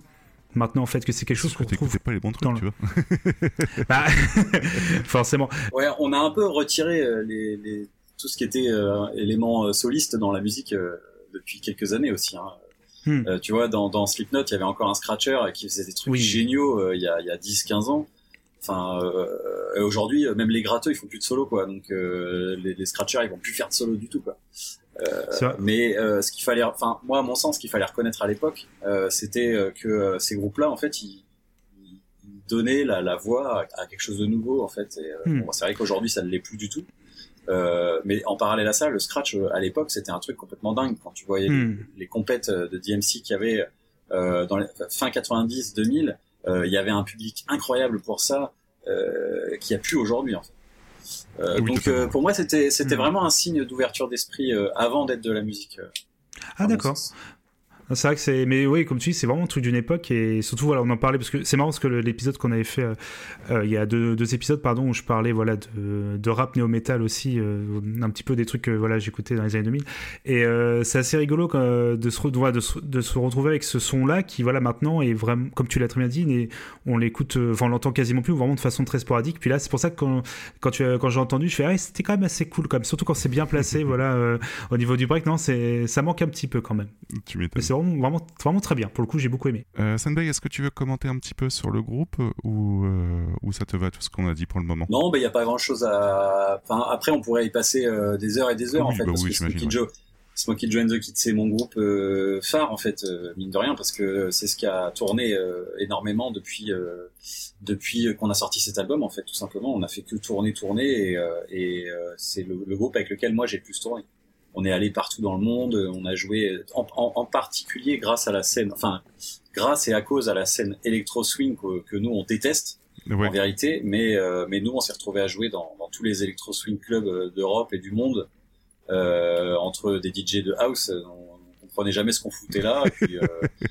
Maintenant, en fait, que c'est quelque chose qu'on trouve pas les bons trucs, dans le- tu vois. [LAUGHS] Bah, [LAUGHS] forcément. Ouais, on a un peu retiré euh, les, les- tout ce qui était euh, élément euh, soliste dans la musique euh, depuis quelques années aussi. Hein. Hmm. Euh, tu vois, dans, dans Slipknot, il y avait encore un scratcher qui faisait des trucs Oui. géniaux euh, il y a, il y a 10-15 ans. Enfin, euh, aujourd'hui, euh, même les gratteux, ils font plus de solo, quoi. Donc, euh, les, les scratchers, ils vont plus faire de solo du tout, quoi. Euh, mais euh, ce qu'il fallait, enfin, moi, à mon sens, ce qu'il fallait reconnaître à l'époque, euh, c'était que euh, ces groupes-là, en fait, ils, ils donnaient la, la voix à, à quelque chose de nouveau, en fait. Euh, Hmm. bon, c'est vrai qu'aujourd'hui, ça ne l'est plus du tout. Euh, mais en parallèle à ça, le scratch euh, à l'époque, c'était un truc complètement dingue. Quand tu voyais Hmm. les, les compètes euh, de DMC qu'il y avait euh, dans les, fin 90, 2000, euh, il y avait un public incroyable pour ça, euh, qu'il n'y a plus aujourd'hui. En fait. Oui, donc pour moi, c'était c'était Hmm. vraiment un signe d'ouverture d'esprit avant d'être de la musique. Ah d'accord. C'est vrai que c'est, mais oui, comme tu dis, c'est vraiment un truc d'une époque et surtout voilà, on en parlait parce que c'est marrant parce que l'épisode qu'on avait fait, euh, euh, il y a deux, deux épisodes pardon où je parlais voilà de, de rap néo metal aussi, euh, un petit peu des trucs que voilà j'écoutais dans les années 2000 et euh, c'est assez rigolo de se, de, se, de se retrouver avec ce son là qui voilà maintenant est vraiment comme tu l'as très bien dit, on l'écoute, enfin on l'entend quasiment plus ou vraiment de façon très sporadique. Puis là c'est pour ça que quand quand, tu, quand j'ai entendu, je fais ah, c'était quand même assez cool quand même, surtout quand c'est bien placé [LAUGHS] voilà au niveau du break non c'est ça manque un petit peu quand même. Tu m'étonnes. Vraiment, vraiment, vraiment très bien. Pour le coup, j'ai beaucoup aimé. Euh, Senbei, est-ce que tu veux commenter un petit peu sur le groupe euh, ou, euh, ou ça te va tout ce qu'on a dit pour le moment? Non, il n'y a pas grand chose à. Enfin, après, on pourrait y passer euh, des heures et des heures Oui, en fait, bah parce oui, que Smokey j'imagine, Joe, Smokey Joe and the Kid, c'est mon groupe euh, phare en fait, euh, mine de rien, parce que c'est ce qui a tourné euh, énormément depuis euh, depuis qu'on a sorti cet album en fait, tout simplement. On a fait que tourner, tourner, et, euh, et euh, c'est le, le groupe avec lequel moi j'ai le plus tourné. On est allé partout dans le monde, on a joué en, en, en particulier grâce à la scène, enfin grâce et à cause à la scène électro swing que, que nous on déteste Ouais. en vérité, mais euh, mais nous on s'est retrouvé à jouer dans, dans tous les électro swing clubs euh, d'Europe et du monde euh, entre des DJ de house. euh, on comprenait jamais ce qu'on foutait là. Et puis, euh,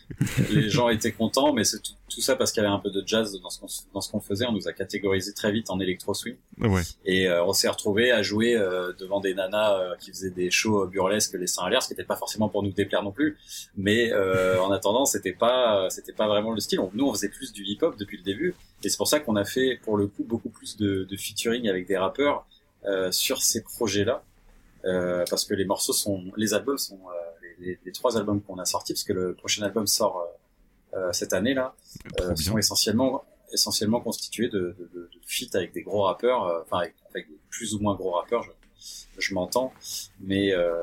[LAUGHS] les gens étaient contents, mais c'est tout, tout ça parce qu'il y avait un peu de jazz dans ce qu'on dans ce qu'on faisait. On nous a catégorisé très vite en électro swing. Ouais. Et euh, on s'est retrouvé à jouer euh, devant des nanas euh, qui faisaient des shows burlesques, les seins à l'air, ce qui n'était pas forcément pour nous déplaire non plus. Mais euh, en attendant, c'était pas, c'était pas vraiment le style. Nous, on faisait plus du hip-hop depuis le début, et c'est pour ça qu'on a fait, pour le coup, beaucoup plus de, de featuring avec des rappeurs euh, sur ces projets-là, euh, parce que les morceaux sont, les albums sont, euh, les, trois albums qu'on a sortis, parce que le prochain album sort euh, euh, cette année là, euh, sont essentiellement essentiellement constitués de, de, de, de feats avec des gros rappeurs, euh, enfin avec, avec des plus ou moins gros rappeurs, je, je m'entends, mais euh,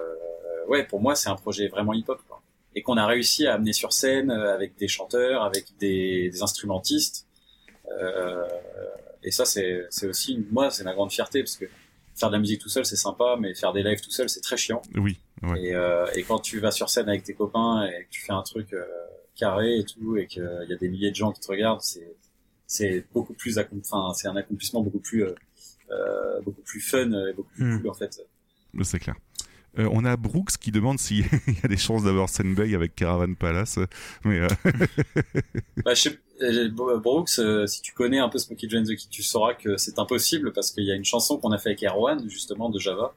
ouais, pour moi c'est un projet vraiment hip-hop quoi. et qu'on a réussi à amener sur scène avec des chanteurs, avec des, des instrumentistes, euh, et ça c'est aussi moi c'est ma grande fierté parce que faire de la musique tout seul c'est sympa, mais faire des lives tout seul c'est très chiant. Oui. Ouais. Et, euh, et quand tu vas sur scène avec tes copains et que tu fais un truc euh, carré et tout, et qu'il y a des milliers de gens qui te regardent, c'est c'est beaucoup plus enfin c'est un accomplissement beaucoup plus euh, euh, beaucoup plus fun et beaucoup plus Hmm. cool en fait. C'est clair. Euh, on a Brooks qui demande s'il [LAUGHS] y a des chances d'avoir Senbei avec Caravan Palace. Mais euh, [LAUGHS] Bah, euh, Brooks, euh, si tu connais un peu Smokey and the Kid, tu sauras que c'est impossible parce qu'il y a une chanson qu'on a fait avec Erwan justement de Java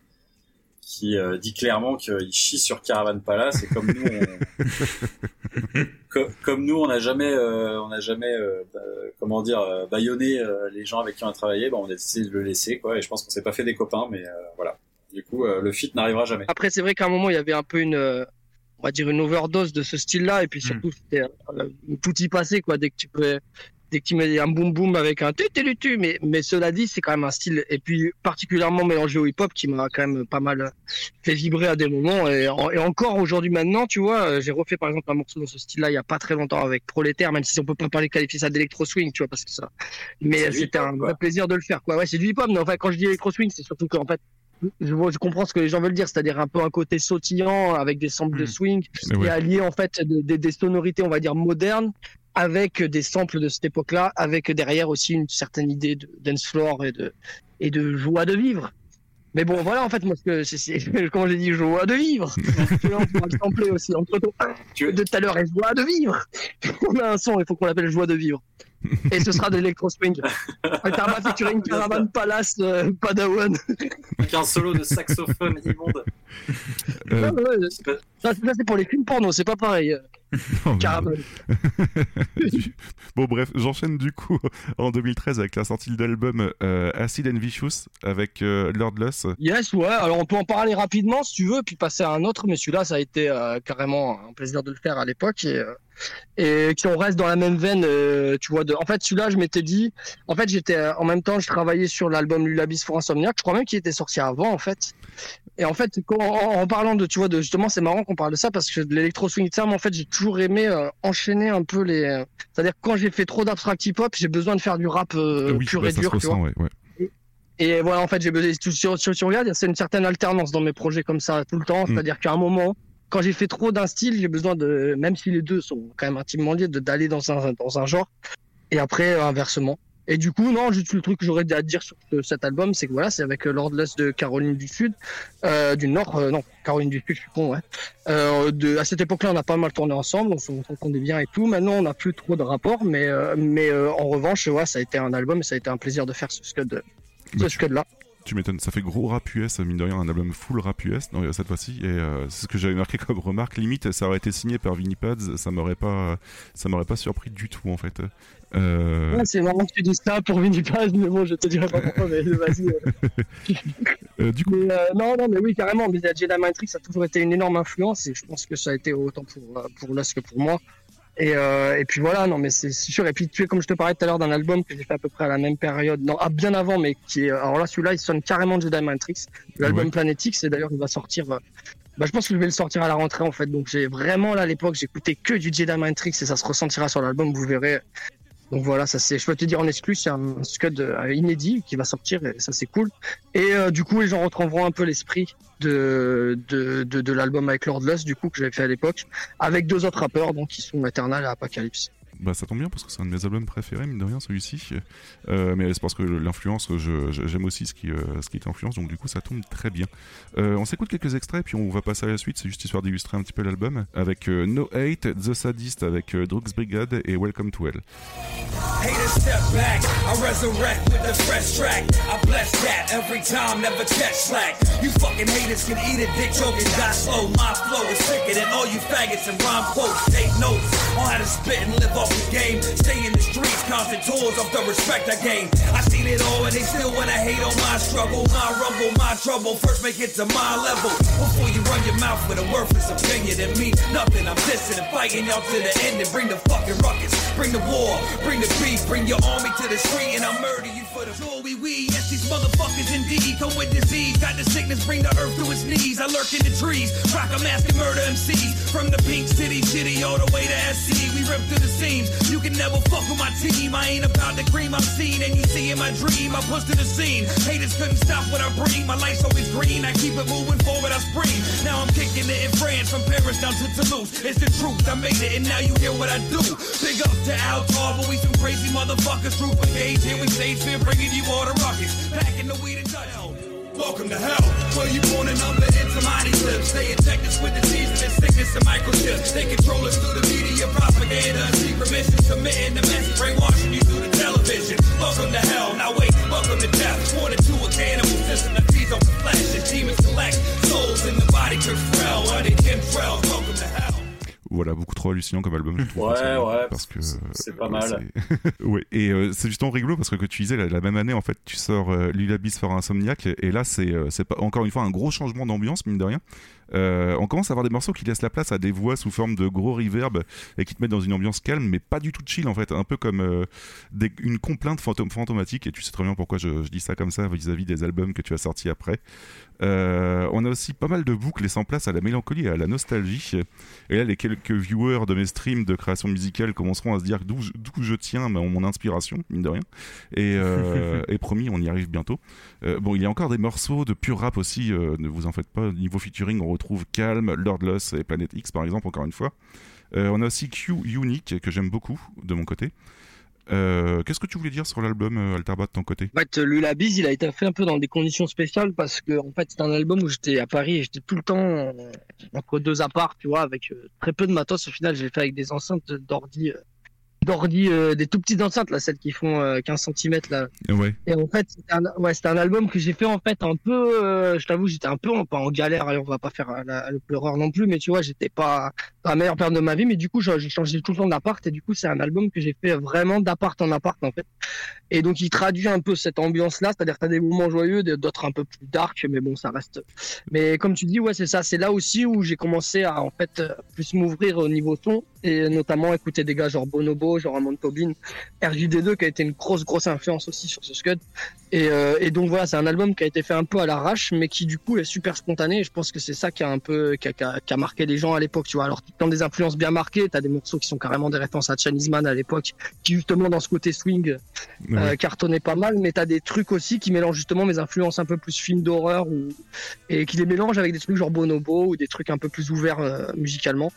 qui euh, dit clairement qu'il chie sur Caravan Palace et comme nous, on... [LAUGHS] Co- comme nous, on n'a jamais, on n'a jamais, bah, comment dire, euh, les gens avec qui on a travaillé, bah, on a décidé de le laisser, quoi. Et je pense qu'on s'est pas fait des copains, mais voilà. Du coup, euh, le fit n'arrivera jamais. Après, c'est vrai qu'à un moment, il y avait un peu une, euh, on va dire une overdose de ce style-là, et puis surtout, c'était euh, tout y passait, quoi. Dès que tu peux, dès que tu mets un boom boom avec un tu tu tu tu, mais mais cela dit, c'est quand même un style, et puis particulièrement mélangé au hip-hop, qui m'a quand même pas mal fait vibrer à des moments, et, en- et encore aujourd'hui maintenant, tu vois, j'ai refait par exemple un morceau dans ce style-là il y a pas très longtemps avec Prolétaire, même si on peut pas parler qualifier ça d'électro swing, tu vois, parce que ça, mais c'était un vrai plaisir de le faire, quoi. Ouais, c'est du hip-hop, mais enfin quand je dis électro swing, c'est surtout qu'en fait je, vois- je comprends ce que les gens veulent dire, c'est-à-dire un peu un côté sautillant avec des samples de swing Mais ouais. et allier en fait de- de- des sonorités, on va dire modernes, avec des samples de cette époque-là, avec derrière aussi une certaine idée de dance floor et de et de joie de vivre. Mais bon, voilà, en fait, moi, que c'est, [LAUGHS] comment j'ai dit, joie de vivre. [LAUGHS] On sampler aussi entre tout à l'heure, et joie de vivre. [LAUGHS] On a un son, il faut qu'on l'appelle joie de vivre. [LAUGHS] Et ce sera de l'électro swing. T'as pas featuré une caravane [LAUGHS] palace euh, Padawan. Avec un solo de saxophone immonde. Euh, [LAUGHS] Ouais, ouais, ça, ça, c'est pour les films porno, c'est pas pareil. euh, Caravane. bon bref, j'enchaîne du coup en 2013 avec la sortie de l'album euh, Acid and Vicious avec euh, Lord Luss. Yes, ouais. Alors on peut en parler rapidement si tu veux, puis passer à un autre. Mais celui-là, ça a été euh, carrément un plaisir de le faire à l'époque. Et, euh, et si on reste dans la même veine, euh, tu vois. De... En fait, celui-là, je m'étais dit. En fait, j'étais euh, en même temps, je travaillais sur l'album Lulabis for Insomniac. Je crois même qu'il était sorti avant, en fait. Et en fait, en, en parlant de, tu vois, de justement, c'est marrant qu'on parle de ça parce que de l'électro swing terme, en fait, j'ai toujours aimé euh, enchaîner un peu les. euh, C'est-à-dire quand j'ai fait trop d'abstract hip hop, j'ai besoin de faire du rap oui, pur bah, et dur, tu vois. ouais, ouais. Et voilà, en fait, j'ai besoin. Si tu, si tu regardes, c'est une certaine alternance dans mes projets comme ça tout le temps. Mm. C'est-à-dire qu'à un moment, quand j'ai fait trop d'un style, j'ai besoin de, même si les deux sont quand même intimement liés, d'aller dans un dans un genre. Et après, euh, inversement. Et du coup, non, juste le truc que j'aurais à dire sur ce- cet album, c'est que voilà, c'est avec euh, Lordless de Caroline du Sud, euh, du Nord, euh, non, Caroline du Sud, je suis con, ouais. Euh, de, à cette époque-là, on a pas mal tourné ensemble, on s'en- on s'entendait bien et tout. Maintenant, on n'a plus trop de rapports, mais euh, mais euh, en revanche, ouais, ça a été un album et ça a été un plaisir de faire ce scud, ce scud-là. Tu m'étonnes, ça fait gros rap US, mine de rien, un album full rap US non, cette fois-ci. Et euh, c'est ce que j'avais marqué comme remarque. Limite, ça aurait été signé par Vinnie Pads, ça m'aurait pas, ça m'aurait pas surpris du tout en fait. Euh, Ouais, c'est marrant que tu dises ça pour Vinny Paz, mais bon, je te dirai pas pourquoi, mais vas-y. euh. [LAUGHS] euh, du coup, Mais, euh, non, non, mais oui, carrément, mais Jedi Matrix a toujours été une énorme influence et je pense que ça a été autant pour, euh, pour Lost que pour moi. Et, euh, et puis voilà, non, mais c'est sûr. Et puis tu es, comme je te parlais tout à l'heure d'un album que j'ai fait à peu près à la même période, non, ah, bien avant, mais qui est, alors là, celui-là, il sonne carrément Jedi Matrix. L'album Ouais. Planetix, et d'ailleurs, il va sortir, euh, bah, je pense que je vais le sortir à la rentrée, en fait. Donc j'ai vraiment, là, à l'époque, j'écoutais que du Jedi Matrix et ça se ressentira sur l'album, vous verrez. Donc voilà, ça c'est, je peux te dire en exclu, c'est un scud euh, inédit qui va sortir et ça c'est cool. Et euh, du coup, les gens retrouveront un peu l'esprit de de, de, l'album avec Lord Lust, du coup que j'avais fait à l'époque, avec deux autres rappeurs, donc qui sont Eternal et Apocalypse. Bah, ça tombe bien parce que c'est un de mes albums préférés, mine de rien, celui-ci. Euh, mais c'est parce que l'influence, j'aime aussi ce qui, euh, qui est influence, donc du coup, ça tombe très bien. Euh, on s'écoute quelques extraits, puis on va passer à la suite. C'est juste histoire d'illustrer un petit peu l'album. Avec No Hate, The Sadist, avec Drugs Brigade et Welcome to Hell. Haters off the game. Stay in the streets, constant tours of the respect I gain. I seen it all and they still wanna hate on my struggle, my rumble, my trouble. First make it to my level before you run your mouth with a worthless opinion and me. Nothing, I'm dissing and fighting y'all to the end and bring the fucking ruckus, bring the war, bring the beef, bring your army to the street and I'll murder you for the joy we. Yes, these motherfuckers indeed come with disease. Got the sickness, bring the earth to its knees. I lurk in the trees, rock a mask and murder MCs. From the pink city, shitty all the way to SC. We rip through the seams. You can never fuck with my team. I ain't about the cream I'm seen and you see in my dream. I push to the scene. Haters couldn't stop what I bring. My life's always green. I keep it moving forward. I spring. Now I'm kicking it in France from Paris down to Toulouse. It's the truth. I made it and now you hear what I do. Big up to Altar, but we some crazy motherfuckers. Troop engage here we stage fear, bringing you all the rockets. Packing the weed and touch. Welcome to hell. Where you born and under Intimati lips. They inject us with disease and sickness and microchips. They control us through the media propaganda and secret missions. committing the mess, brainwashing you through the television. Welcome to hell. Now wait, welcome to death. Born into a cannibal system that feeds on flesh. And demons collect souls in the body control. Under chemtrails, welcome to hell. Voilà, beaucoup trop hallucinant comme album, je trouve. Ouais, ouais, Parce que. c'est pas euh, mal. c'est- [LAUGHS] ouais, et euh, c'est justement rigolo parce que, que tu disais, la, la même année, en fait, tu sors euh, Lullabies for Insomniac, et là, c'est euh, c'est pas encore une fois un gros changement d'ambiance, mine de rien. Euh, on commence à avoir des morceaux qui laissent la place à des voix sous forme de gros reverb et qui te mettent dans une ambiance calme, mais pas du tout chill en fait, un peu comme euh, des- une complainte fantôme, fantomatique. Et tu sais très bien pourquoi je, je dis ça comme ça vis-à-vis des albums que tu as sortis après. Euh, on a aussi pas mal de boucles laissant place à la mélancolie et à la nostalgie. Et là, les quelques viewers de mes streams de création musicale commenceront à se dire d'où je- je tiens mon, mon inspiration, mine de rien. Et, euh, [LAUGHS] et promis, on y arrive bientôt. Euh, bon, il y a encore des morceaux de pur rap aussi, euh, ne vous en faites pas. Niveau featuring, on retrouve Calm, Lordless et Planet X par exemple, encore une fois. On a aussi Q Unique, que j'aime beaucoup de mon côté. Euh, Qu'est-ce que tu voulais dire sur l'album euh, de ton côté? En fait, Lullabies, il a été fait un peu dans des conditions spéciales parce que, en fait, c'est un album où j'étais à Paris et j'étais tout le temps euh, entre deux apparts, tu vois, avec euh, très peu de matos. Au final, j'ai fait avec des enceintes d'ordi, euh, d'ordi, euh, des tout petites enceintes, là, celles qui font euh, 15 cm, là. Ouais. Et en fait, c'était un, ouais, un album que j'ai fait en fait un peu, euh, je t'avoue, j'étais un peu en, pas en galère, allez, on va pas faire euh, la- le pleureur non plus, mais tu vois, j'étais pas dans la meilleure période de ma vie, mais du coup, j'ai changé tout le temps d'appart et du coup, c'est un album que j'ai fait vraiment d'appart en appart en fait. Et donc, il traduit un peu cette ambiance-là, c'est-à-dire que t'as des moments joyeux, d'autres un peu plus dark, mais bon, ça reste. Mais comme tu dis, ouais, c'est ça, c'est là aussi où j'ai commencé à en fait plus m'ouvrir au niveau son et notamment écouter des gars genre Bonobo, genre Amon Tobin, RJD2 qui a été une grosse grosse influence aussi sur ce Scud. Et, euh, et donc voilà, c'est un album qui a été fait un peu à l'arrache, mais qui du coup est super spontané. Et je pense que c'est ça qui a un peu qui a, qui a- qui a marqué les gens à l'époque, tu vois. Alors dans des influences bien marquées, t'as des morceaux qui sont carrément des références à Chinese Man à l'époque, qui justement dans ce côté swing euh, Ouais. cartonnaient pas mal. Mais t'as des trucs aussi qui mélangent justement mes influences un peu plus films d'horreur ou et qui les mélangent avec des trucs genre Bonobo ou des trucs un peu plus ouverts euh, musicalement.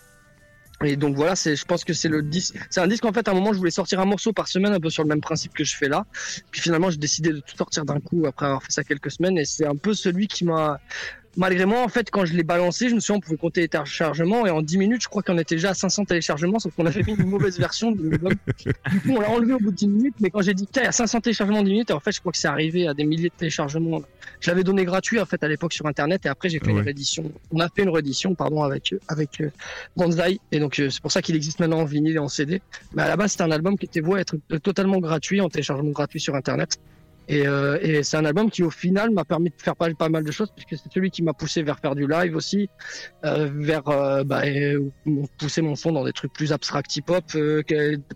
Et donc voilà, c'est, je pense que c'est le disque. C'est un disque en fait. À un moment, je voulais sortir un morceau par semaine, un peu sur le même principe que je fais là. Puis finalement, j'ai décidé de tout sortir d'un coup après avoir fait ça quelques semaines. Et c'est un peu celui qui m'a, malgré moi, en fait, quand je l'ai balancé, je me souviens, on pouvait compter les téléchargements et en 10 minutes, je crois qu'on était déjà à 500 téléchargements, sauf qu'on avait mis une mauvaise version de l'album. Du coup, on l'a enlevé au bout de 10 minutes. Mais quand j'ai dit, il y a 500 téléchargements en 10 minutes, et en fait, je crois que c'est arrivé à des milliers de téléchargements. Je l'avais donné gratuit en fait à l'époque sur Internet et après j'ai fait une réédition. On a fait une réédition, pardon, avec avec euh, Banzai et donc euh, c'est pour ça qu'il existe maintenant en vinyle et en CD. Mais à la base, c'était un album qui était voué à être totalement gratuit, en téléchargement gratuit sur Internet. Et, euh, et c'est un album qui, au final, m'a permis de faire pas, mal de choses, puisque c'est celui qui m'a poussé vers faire du live aussi, euh, vers euh, bah, pousser mon son dans des trucs plus abstracts hip-hop,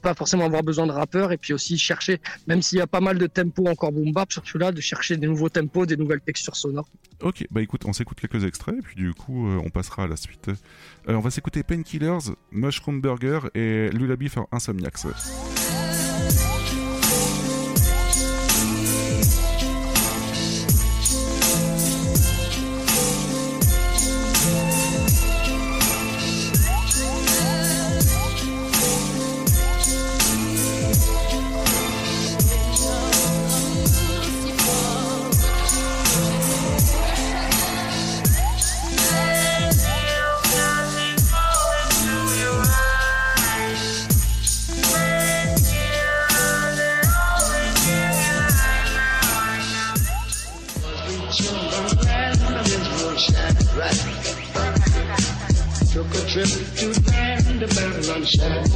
pas forcément avoir besoin de rappeurs, et puis aussi chercher, même s'il y a pas mal de tempos encore boom bap sur celui-là, de chercher des nouveaux tempos, des nouvelles textures sonores. Ok, bah écoute, on s'écoute quelques extraits, et puis du coup, on passera à la suite. On va s'écouter Painkillers, Mushroom Burger et Lullaby for Insomniacs. trip to the land of Babylon, Shadrach,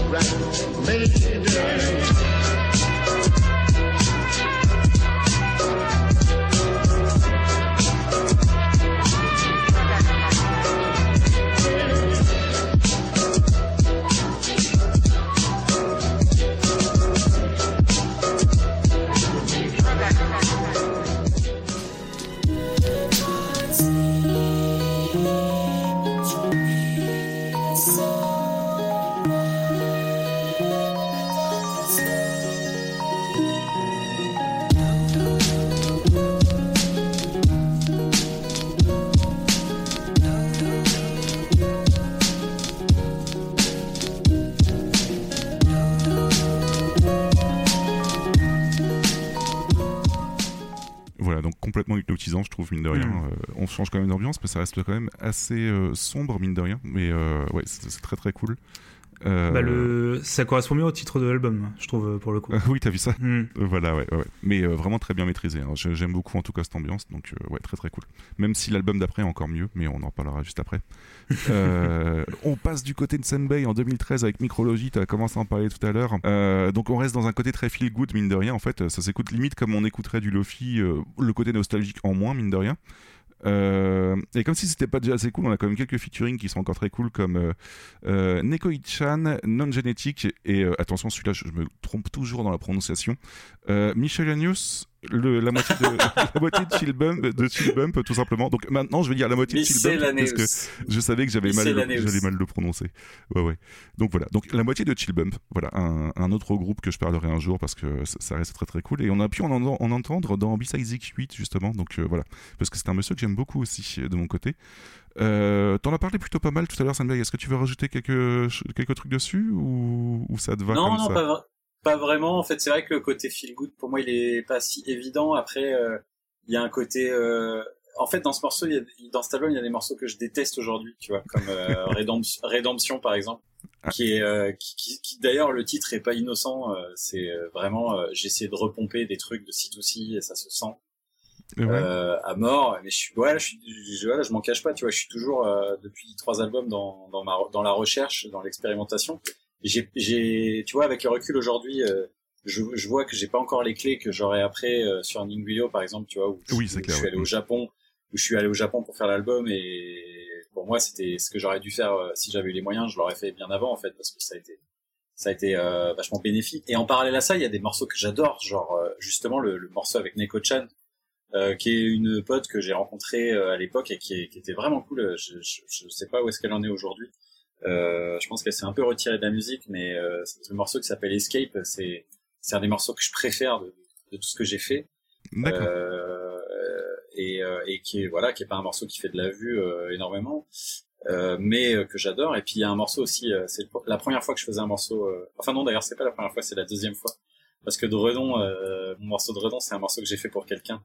complètement hypnotisant, je trouve, mine de rien. Mm. Euh, on change quand même d'ambiance, mais ça reste quand même assez euh, sombre, mine de rien. Mais euh, ouais, c'est c'est très très cool. Euh, Bah, le... Ça correspond mieux au titre de l'album, je trouve, pour le coup. [LAUGHS] oui, t'as vu ça Hmm. Voilà, ouais. Mais euh, vraiment très bien maîtrisé. hein. J'aime beaucoup en tout cas cette ambiance, donc euh, ouais, très très cool. Même si l'album d'après est encore mieux, mais on en parlera juste après. [LAUGHS] On passe du côté de Senbei en 2013 avec Micrology, tu as commencé à en parler tout à l'heure. Donc on reste dans un côté très feel good, mine de rien. En fait, ça s'écoute limite comme on écouterait du Lofi, le côté nostalgique en moins, mine de rien. Euh, et comme si c'était pas déjà assez cool, on a quand même quelques featuring qui sont encore très cool comme euh, euh, Nekoichan, Non Genetic et euh, attention celui-là je, me trompe toujours dans la prononciation. Michel Agnus, le, la moitié de [LAUGHS] la moitié de Chill Bump, de Chill Bump tout simplement. Donc maintenant je vais dire la moitié de Chill Bump parce que je savais que j'avais mal j'allais mal le prononcer. Ouais ouais. Donc voilà. Donc la moitié de Chill Bump, voilà un, un autre groupe que je parlerai un jour parce que ça, reste très très cool et on a pu en, en, en entendre dans B-Sides X8 justement. Donc euh, voilà parce que c'est un monsieur que j'aime beaucoup aussi de mon côté. Euh, T'en as parlé plutôt pas mal tout à l'heure, Sandbag. Est-ce que tu veux rajouter quelques, quelques trucs dessus ou, ou ça te va non, comme non, ça pas, pas vraiment. En fait, c'est vrai que le côté feel good, pour moi, il est pas si évident. Après, euh, il y a un côté. euh, En fait, dans ce morceau, il y a... dans cet album, il y a des morceaux que je déteste aujourd'hui, tu vois, comme euh, [LAUGHS] Redemption, Redemption, par exemple, qui est, qui, qui- qui- d'ailleurs, le titre est pas innocent. c'est vraiment, j'ai essayé de repomper des trucs de C2C et ça se sent. Ouais. euh, à mort mais je suis voilà je suis je, voilà, je m'en cache pas tu vois je suis toujours euh, depuis trois albums dans dans ma dans la recherche dans l'expérimentation j'ai j'ai tu vois avec le recul aujourd'hui euh, je, je vois que j'ai pas encore les clés que j'aurais après euh, sur Ninguio par exemple tu vois où, Oui, où c'est clair, je suis allé au Japon où je suis allé au Japon pour faire l'album et pour moi c'était ce que j'aurais dû faire euh, si j'avais eu les moyens je l'aurais fait bien avant en fait parce que ça a été ça a été euh, vachement bénéfique et en parallèle à ça il y a des morceaux que j'adore genre euh, justement le, le morceau avec Neko Chan euh, qui est une pote que j'ai rencontrée euh, à l'époque et qui, est- qui était vraiment cool. Je, je, je sais pas où est-ce qu'elle en est aujourd'hui. Euh, je pense qu'elle s'est un peu retirée de la musique, mais euh, ce morceau qui s'appelle Escape, c'est c'est un des morceaux que je préfère de, de tout ce que j'ai fait. Euh, et, euh, et qui est voilà, qui est pas un morceau qui fait de la vue euh, énormément, euh, mais euh, que j'adore. Et puis il y a un morceau aussi, euh, c'est la première fois que je faisais un morceau. euh, enfin non, d'ailleurs c'est pas la première fois, c'est la deuxième fois. Parce que de Redon, euh, mon morceau de Redon, c'est un morceau que j'ai fait pour quelqu'un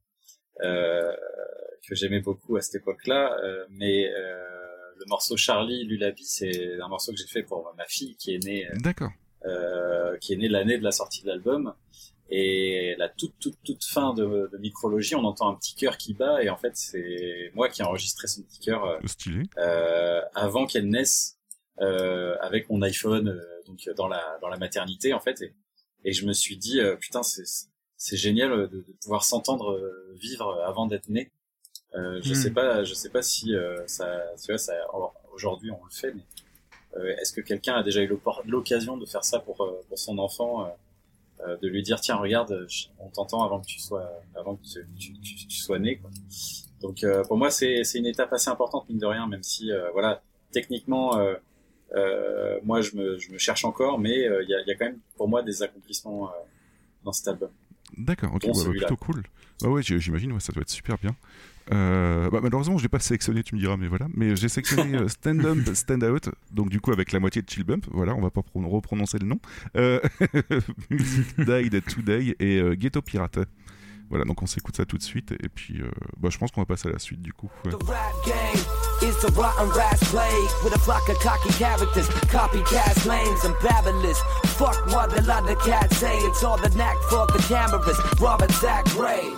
euh, que j'aimais beaucoup à cette époque-là. euh, mais euh, le morceau Charlie Lulabi, c'est un morceau que j'ai fait pour ma fille qui est née, euh, D'accord. euh, qui est née l'année de la sortie de l'album. Et la toute toute toute fin de, de micrologie, on entend un petit cœur qui bat et en fait c'est moi qui ai enregistré ce petit cœur euh, euh, avant qu'elle naisse euh, avec mon iPhone euh, donc dans la dans la maternité en fait et, et je me suis dit euh, putain c'est c'est génial de, de pouvoir s'entendre vivre avant d'être né euh, je Hmm. sais pas je sais pas si euh, ça tu vois ça aujourd'hui on le fait mais euh, est-ce que quelqu'un a déjà eu l'occasion de faire ça pour euh, pour son enfant euh, de lui dire tiens regarde on t'entend avant que tu sois avant que tu, tu, tu- tu sois né quoi. donc euh, pour moi c'est c'est une étape assez importante mine de rien même si euh, voilà techniquement euh, euh, moi je me je me cherche encore mais euh, il y a y a quand même pour moi des accomplissements euh, dans cet album D'accord, ok, Dont ouais, ouais, plutôt cool. Bah ouais, j'imagine, ouais, ça doit être super bien. Euh, bah, malheureusement, je l'ai pas sélectionné, tu me diras, mais voilà. Mais j'ai sélectionné euh, [LAUGHS] Stand Up, Stand Out, donc du coup avec la moitié de Chill Bump, voilà, on va pas pro- reprononcer le nom. Euh, [LAUGHS] Music Died Today et euh, Ghetto Pirate. Voilà, donc on s'écoute ça tout de suite, et puis euh, bah, je pense qu'on va passer à la suite du coup. ouais. The rap game is the rotten rats plague with a flock of cocky characters, copycats, lames, and babblers. Fuck what a lot of cats say, it's all the knack for the cameras. Robert Zach Gray.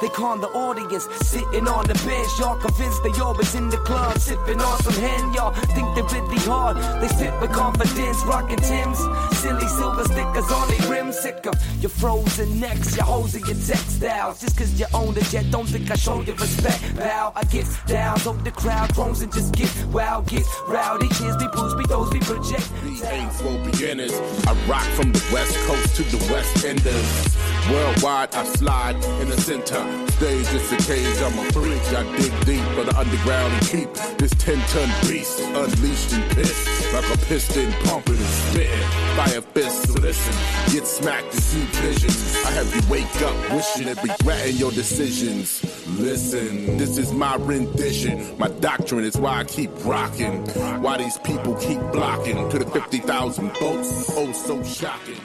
They con the audience, sitting on the bench. Y'all convinced they always in the club, sipping on some hen. Y'all think they're really hard. They spit with confidence, rocking Tim's. Silly silver stickers on their rims. Sick of your frozen necks, your hoes and your textiles. Just cause you own a jet, don't think I show you respect. Bow, I get down, hope the crowd groans and just get wild, get rowdy. Kids be booze, be those be project. These ain't for beginners. I rock from the west coast to the west enders. Worldwide, I slide in the center. Stage is a cage, I'm a freak. I dig deep for the underground and keep this 10 ton beast unleashed and pissed. Like a piston pumping and spitting. Fire fist, so listen. Get smacked and see visions. I have you wake up wishing and regretting your decisions. Listen, this is my rendition. My doctrine is why I keep rocking. Why these people keep blocking to the 50,000 votes. Oh, so shocking.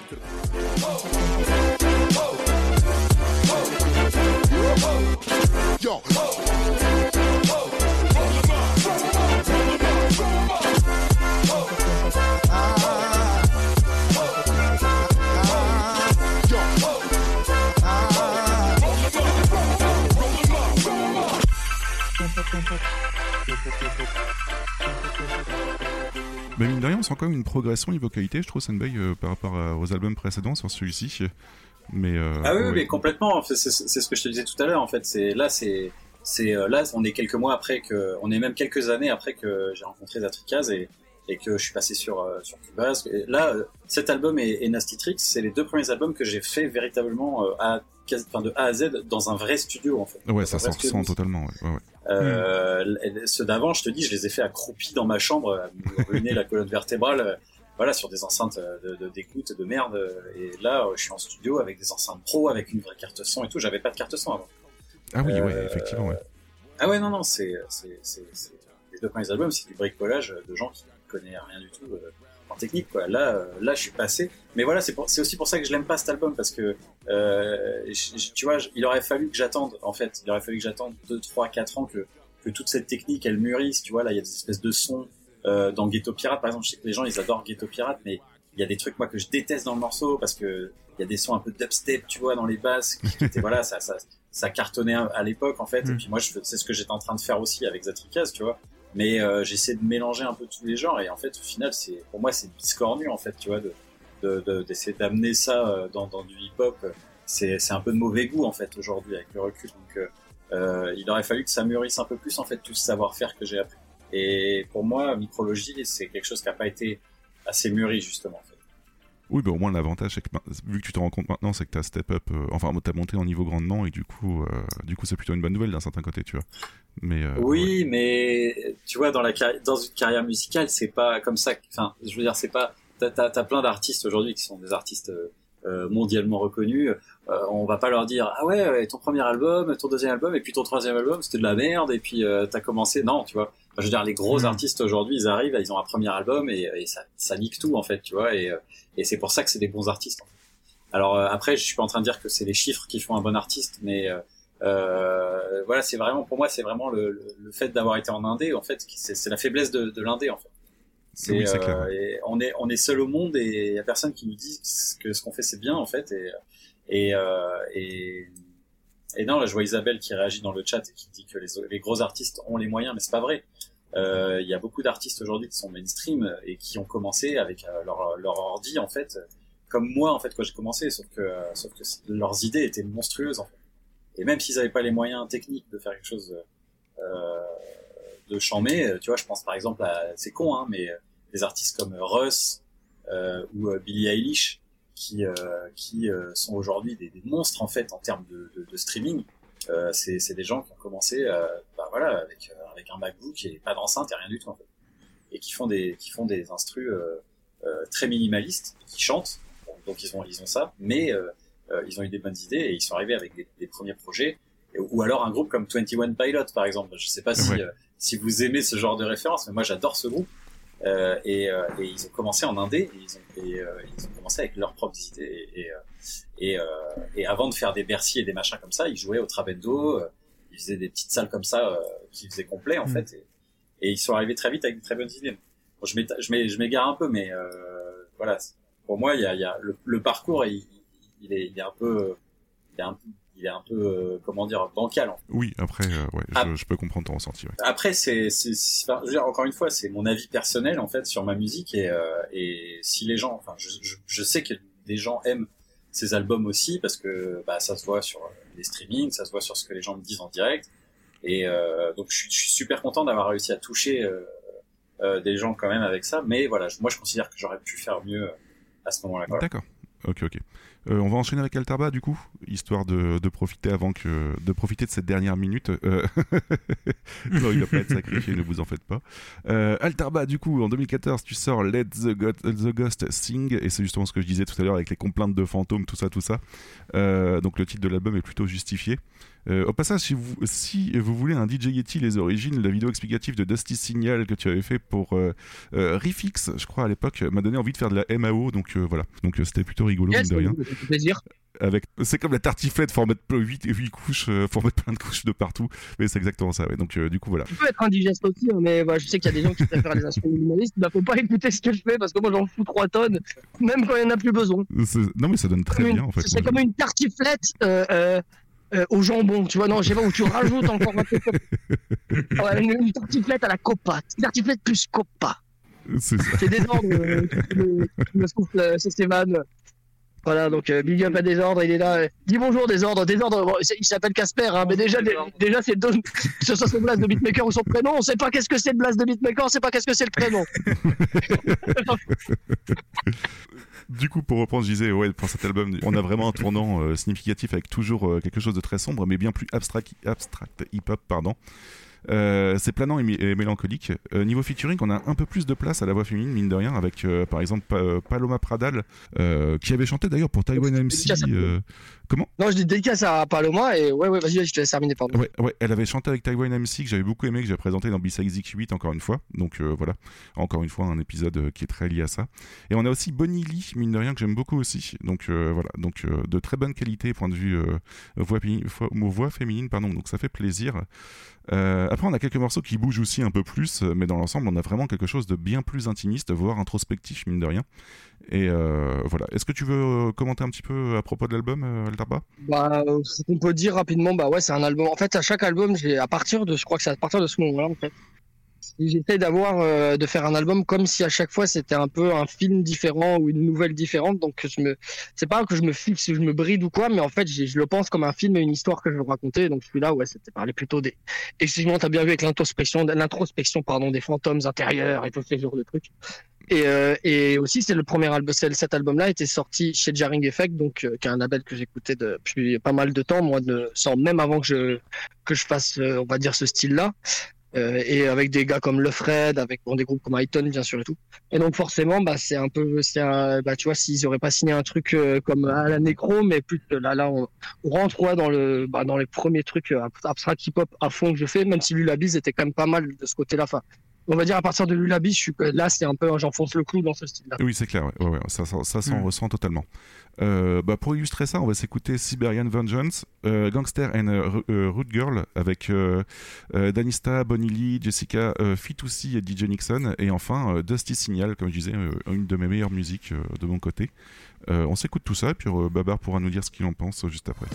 Mais mine de rien, on sent quand même une progression niveau qualité, je trouve, Senbei, euh, par rapport aux albums précédents sur celui-ci. Mais, euh, Ah oui, mais complètement. C'est ce que je te disais tout à l'heure. En fait, c'est là, c'est c'est euh, là, on est quelques mois après que, on est même quelques années après que j'ai rencontré Zatrikaz et et que je suis passé sur euh, sur Cubase. Et là, cet album et, et Nasty Tricks, c'est les deux premiers albums que j'ai fait véritablement à enfin, de A à Z dans un vrai studio en fait. Ouais, Dans ça s'en ressent totalement. Ouais, ouais, ouais. Euh, l- Ceux d'avant, je te dis, je les ai fait accroupis dans ma chambre, à ruiner la colonne vertébrale, voilà, sur des enceintes euh, de- de- d'écoute, de, merde. euh, Et là, euh, je suis en studio avec des enceintes pro, avec une vraie carte son et tout. J'avais pas de carte son avant. Ah oui, ouais, Euh, effectivement, ouais. Ah ouais, non, non, c'est les deux premiers albums, c'est du bricolage de gens qui connaissent rien du tout euh, en technique, quoi. Là, euh, là, je suis passé. Mais voilà, c'est aussi pour ça que je l'aime pas cet album parce que euh, je- je- tu vois, je- il aurait fallu que j'attende. En fait, il aurait fallu que j'attende 2, 3, 4 ans que que toute cette technique elle mûrisse. Tu vois, là, il y a des espèces de sons euh, dans Ghetto Pirate, par exemple. Je sais que les gens ils adorent Ghetto Pirate, mais il y a des trucs moi que je déteste dans le morceau parce que il y a des sons un peu dubstep, tu vois, dans les basses. Qui, étaient- [LAUGHS] voilà, ça, ça, ça cartonnait à l'époque en fait. Et puis moi, c'est ce que j'étais en train de faire aussi avec Zatrikaz, tu vois. Mais euh, j'essaie de mélanger un peu tous les genres et en fait, au final, c'est pour moi, c'est biscornu en fait, tu vois, de de- de- d'essayer d'amener ça euh, dans, dans du hip-hop. C'est c'est un peu de mauvais goût en fait aujourd'hui avec le recul. Donc euh, euh, il aurait fallu que ça mûrisse un peu plus en fait tout ce savoir-faire que j'ai appris. Et pour moi, micrologie, c'est quelque chose qui n'a pas été assez mûri justement. Oui, bah au moins l'avantage, c'est que ma- vu que tu te rends compte maintenant, c'est que t'as step up, euh, enfin t'as monté en niveau grandement et du coup, euh, du coup c'est plutôt une bonne nouvelle d'un certain côté, tu vois. Mais euh, Oui, mais tu vois, dans la dans une carrière musicale, c'est pas comme ça. Enfin, je veux dire, c'est pas. T'as t'as plein d'artistes aujourd'hui qui sont des artistes euh, mondialement reconnus. On va pas leur dire ah ouais, ton premier album, ton deuxième album, et puis ton troisième album, c'était de la merde, et puis euh, t'as commencé. Non, tu vois. Je veux dire, les gros artistes aujourd'hui, ils arrivent, ils ont un premier album et, et ça, ça nique tout en fait, tu vois. Et, euh, et c'est pour ça que c'est des bons artistes. en fait. Alors euh, après, je suis pas en train de dire que c'est les chiffres qui font un bon artiste, mais euh, euh, voilà, c'est vraiment pour moi, c'est vraiment le, le, le fait d'avoir été en indé, en fait, c'est la faiblesse de, de l'indé, en fait. C'est, Oui, euh, on est on est seul au monde et il y a personne qui nous dit que ce qu'on fait c'est bien, en fait. Et et euh, et, et non, là, je vois Isabelle qui réagit dans le chat et qui dit que les, les gros artistes ont les moyens, mais c'est pas vrai. Euh, Il y a beaucoup d'artistes aujourd'hui qui sont mainstream et qui ont commencé avec euh, leur, leur ordi en fait, comme moi en fait quand j'ai commencé, sauf que euh, sauf que leurs idées étaient monstrueuses en fait. Et même s'ils n'avaient pas les moyens techniques de faire quelque chose euh, de chamé, tu vois, je pense par exemple à c'est con hein, mais des artistes comme Russ euh, ou euh, Billie Eilish qui euh, qui euh, sont aujourd'hui des, des monstres en fait en termes de, de, de streaming. Euh, c'est c'est des gens qui ont commencé euh, bah, voilà avec euh, avec un MacBook et pas d'enceinte et rien du tout en fait. Et qui font des qui font des instrus euh, euh, très minimalistes qui chantent. Bon, donc ils ont ils ont ça. Mais euh, ils ont eu des bonnes idées et ils sont arrivés avec des, des premiers projets. Et- ou alors un groupe comme 21 Pilot par exemple. Je sais pas si Ouais. si vous aimez ce genre de référence mais moi j'adore ce groupe. Euh, et, euh, et ils ont commencé en indé. Et ils ont, et, euh, ils ont commencé avec leurs propres idées. Et, et, avant de faire des Bercy et des machins comme ça ils jouaient au Trabendo ils faisaient des petites salles comme ça euh, qui faisaient complet en Mm. fait et, et ils sont arrivés très vite avec de très bonnes idées bon, je m'égare un peu mais euh, voilà pour moi il y a, y a le, le parcours il, il est il est un peu il est un, il est un peu euh, comment dire bancal en fait. Oui, après, euh, ouais, je, je peux comprendre ton ressenti. Ouais. Après, c'est, encore une fois, c'est mon avis personnel en fait sur ma musique et, euh, et si les gens, enfin, je, je, je sais que des gens aiment ces albums aussi parce que bah, ça se voit sur les streamings, ça se voit sur ce que les gens me disent en direct et euh, donc je, suis- super content d'avoir réussi à toucher euh, euh, des gens quand même avec ça. Mais voilà, moi je considère que j'aurais pu faire mieux à ce moment-là. D'accord. Ok, ok. Euh, on va enchaîner avec Altarba du coup, histoire de, profiter avant que de profiter de cette dernière minute. Euh, [LAUGHS] non, il va pas être sacrifié, ne vous en faites pas. Euh, Altarba du coup, en 2014, tu sors Let the, the Ghost Sing et c'est justement ce que je disais tout à l'heure avec les complaintes de fantômes, tout ça, tout ça. Euh, donc le titre de l'album est plutôt justifié. Euh, au passage, si vous, si vous voulez un DJ Yeti les origines, la vidéo explicative de Dusty Signal que tu avais fait pour euh, euh, Refix, je crois à l'époque, m'a donné envie de faire de la MAO, donc euh, voilà. Donc c'était plutôt rigolo, Yes, mine de rien. plaisir. Avec, c'est comme la tartiflette, faut en mettre 8, 8 couches, faut mettre plein de couches de partout, mais c'est exactement ça, ouais. Donc du coup voilà. Tu peux être indigeste aussi, hein, mais voilà, je sais qu'il y a des gens qui préfèrent les instruments minimalistes. Bah, faut pas écouter ce que je fais parce que moi j'en fous 3 tonnes, même quand il y en a plus besoin. Non mais ça donne très bien en fait. C'est comme une tartiflette euh, au jambon, tu vois, non, je sais pas, où tu rajoutes encore un peu. [LAUGHS] Ouais, une, une tartiflette à la copa. Tartiflette plus copa. C'est ça. C'est désordre. euh, le- le souffle, euh, c'est Stéphane. Voilà, donc euh, big up à Désordre, il est là. euh, dis bonjour Désordre. Désordre, bon, il s'appelle Casper, hein, mais déjà, dé- déjà c'est deux, que [LAUGHS] ce soit son blast de beatmaker ou son prénom, on sait pas qu'est-ce que c'est le blast de beatmaker, on sait pas qu'est-ce que c'est le prénom. [LAUGHS] Du coup, pour reprendre, je disais, ouais, pour cet album, on a vraiment un tournant euh, significatif avec toujours euh, quelque chose de très sombre, mais bien plus abstract, abstract hip-hop, pardon. Euh, c'est planant et, mélancolique. Euh, niveau featuring, on a un peu plus de place à la voix féminine, mine de rien, avec euh, par exemple Pa- Paloma Pradal, qui avait chanté d'ailleurs pour Taiwan MC. Comment Non, je dis dédicace à Paloma et ouais, ouais, vas-y, je te laisse terminer, pardon. Ouais, ouais, elle avait chanté avec Taiwan MC que j'avais beaucoup aimé, que j'ai présenté dans B-Sides X8 encore une fois. Donc euh, voilà, encore une fois un épisode euh, qui est très lié à ça. Et on a aussi Bonnie Lee, mine de rien, que j'aime beaucoup aussi. Donc euh, voilà, donc euh, de très bonne qualité point de vue voix, voix- féminine, pardon. Donc ça fait plaisir. Après, on a quelques morceaux qui bougent aussi un peu plus, mais dans l'ensemble, on a vraiment quelque chose de bien plus intimiste, voire introspectif, mine de rien. Et euh, voilà. Est-ce que tu veux euh, commenter un petit peu à propos de l'album, euh, Altarba Bah, euh, ce qu'on peut dire rapidement, bah ouais, c'est un album. En fait, à chaque album, j'ai à partir de, je crois que c'est à partir de ce moment-là, en fait, j'essaie d'avoir, euh, de faire un album comme si à chaque fois c'était un peu un film différent ou une nouvelle différente. Donc, je me, c'est pas que je me fixe, je me bride ou quoi, mais en fait, je le pense comme un film et une histoire que je veux raconter. Donc, celui-là, ouais, c'était parler plutôt des. Effectivement, t'as bien vu avec l'introspection, l'introspection, pardon, des fantômes intérieurs et tous ces genres de trucs. Et, euh, et aussi, c'est le premier album, cet album-là était sorti chez Jarring Effect, donc euh, qui est un label que j'écoutais depuis pas mal de temps, moi, même avant que je que je fasse, euh, on va dire, ce style-là. Et avec des gars comme Le Fred, avec des groupes comme Highton, bien sûr et tout. Et donc forcément, bah c'est un peu, bah tu vois, s'ils auraient pas signé un truc comme à la Necro, mais plus là, là, on, rentre dans le, bah, dans les premiers trucs euh, abstract hip-hop à fond que je fais, même si Lulabis était quand même pas mal de ce côté-là. On va dire à partir de Lulabis, je suis là, c'est un peu, j'enfonce le clou dans ce style-là. Oui, c'est clair, ouais, ouais, ouais, ça, ça, ça s'en Mm. ressent totalement. Euh, bah, pour illustrer ça, on va s'écouter Siberian Vengeance, euh, Gangster and euh, Root Girl avec Danista, Bonnie Lee, Jessica, Fitoussi et DJ Nixon, et enfin Dusty Signal, comme je disais, une de mes meilleures musiques de mon côté. On s'écoute tout ça, et puis Babar pourra nous dire ce qu'il en pense juste après.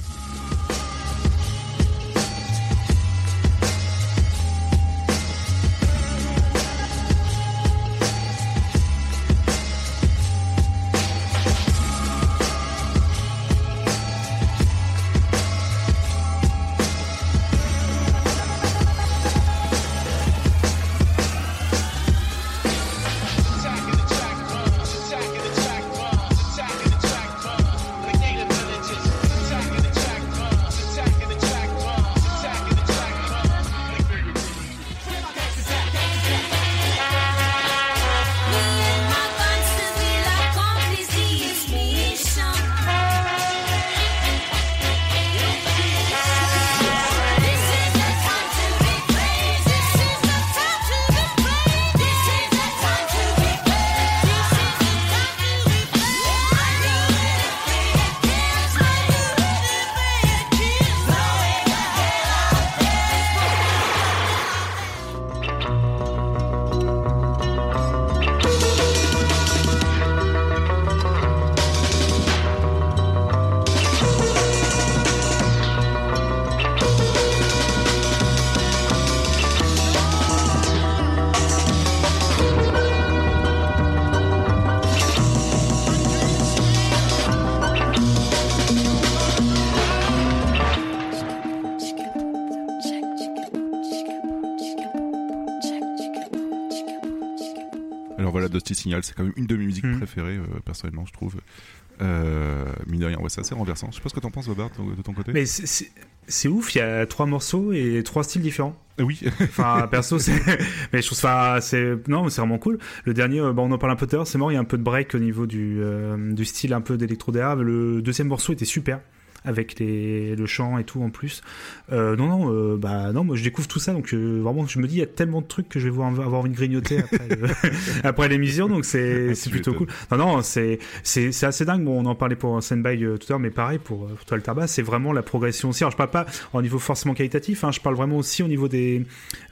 C'est quand même une de mes musiques Mm. préférées, euh, personnellement, je trouve. Euh, mine de rien, ouais, c'est assez renversant. Je sais pas ce que t'en penses, Babar, de ton côté. Mais c'est- ouf, il y a trois morceaux et trois styles différents. Oui. [LAUGHS] Enfin, perso, c'est. [LAUGHS] Mais je trouve ça. c'est Non, c'est vraiment cool. Le dernier, euh, bah, on en parle un peu tout à l'heure, c'est mort, il y a un peu de break au niveau du, euh, du style un peu d'électro. Le deuxième morceau était super. Avec les, le chant et tout en plus. Euh, non, non, euh, bah non, moi je découvre tout ça, donc euh, vraiment je me dis il y a tellement de trucs que je vais voir, avoir envie de grignoter [LAUGHS] après, l'émission, donc c'est c'est plutôt cool. Non, non, c'est assez dingue. Bon, on en parlait pour euh, tout à l'heure, mais pareil pour, pour toi le tabac, c'est vraiment la progression aussi. Alors je parle pas au niveau forcément qualitatif, hein, je parle vraiment aussi au niveau des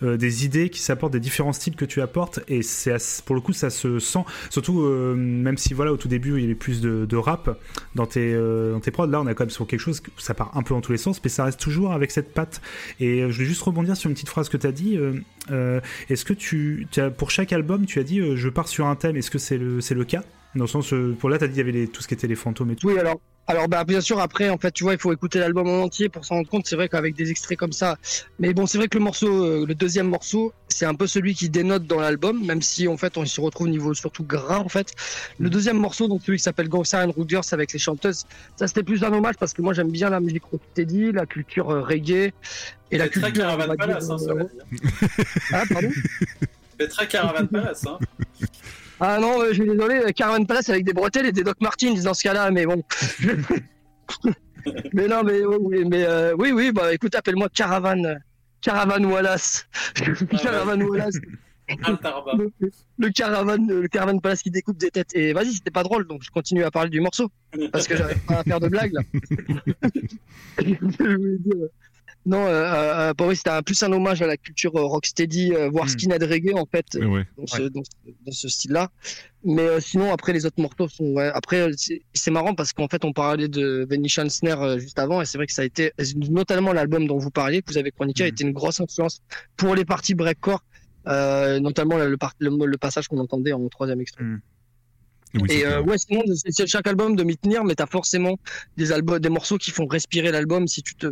euh, des idées qui s'apportent, des différents styles que tu apportes, et c'est pour le coup ça se sent. Surtout euh, même si voilà au tout début il y avait plus de, de rap dans tes euh, dans tes prods, là on a quand même sur quelque ça part un peu en tous les sens, mais ça reste toujours avec cette patte. Et euh, je voulais juste rebondir sur une petite phrase que tu as dit. euh, euh, Est-ce que tu, pour chaque album, tu as dit je pars sur un thème Est-ce que c'est le cas? Dans le sens, euh, pour là, tu as dit il y avait les- tout ce qui était les fantômes et tout. Oui, alors, alors bah, bien sûr, après, en fait, tu vois, il faut écouter l'album en entier pour s'en rendre compte. C'est vrai qu'avec des extraits comme ça. Mais bon, c'est vrai que le morceau, euh, le deuxième morceau, c'est un peu celui qui dénote dans l'album, même si, en fait, on se retrouve au niveau surtout gras, en fait. Le deuxième morceau, donc celui qui s'appelle Gangster and Ruders avec les chanteuses, ça c'était plus un hommage parce que moi j'aime bien la musique rocksteady, la culture euh, reggae et la culture. on Caravan va dire, Palace, hein, ça va dire. Ah, pardon très Caravan Palace, hein. [LAUGHS] Ah non, euh, je suis désolé, euh, Caravan Palace avec des bretelles et des Doc Martens dans ce cas-là, mais bon. [LAUGHS] mais non, mais oui, oui, mais euh, oui, oui, bah écoute, appelle-moi Caravan, euh, Caravan Wallace. [LAUGHS] Caravan Wallace. [LAUGHS] Le, le Caravan, le Caravan Palace qui découpe des têtes. Et vas-y, c'était pas drôle, donc je continue à parler du morceau parce que j'arrive pas à faire de blagues là. Euh, Non, euh, euh, pour moi, c'était un- plus un hommage à la culture euh, rocksteady, euh, voire skinhead reggae en fait, Ouais, ouais. dans ce, dans ce- dans ce style-là. Mais euh, sinon, après, les autres morceaux sont. Ouais, après, euh, c'est marrant parce qu'en fait, on parlait de Venetian Snare euh, juste avant, et c'est vrai que ça a été, notamment l'album dont vous parliez, que vous avez chroniqué, a été une grosse influence pour les parties breakcore, euh, notamment le, le, par- le- le passage qu'on entendait en troisième extrait. et euh, ouais, sinon, c'est chaque album de Mitnir, mais t'as forcément des albums, des morceaux qui font respirer l'album. Si tu te,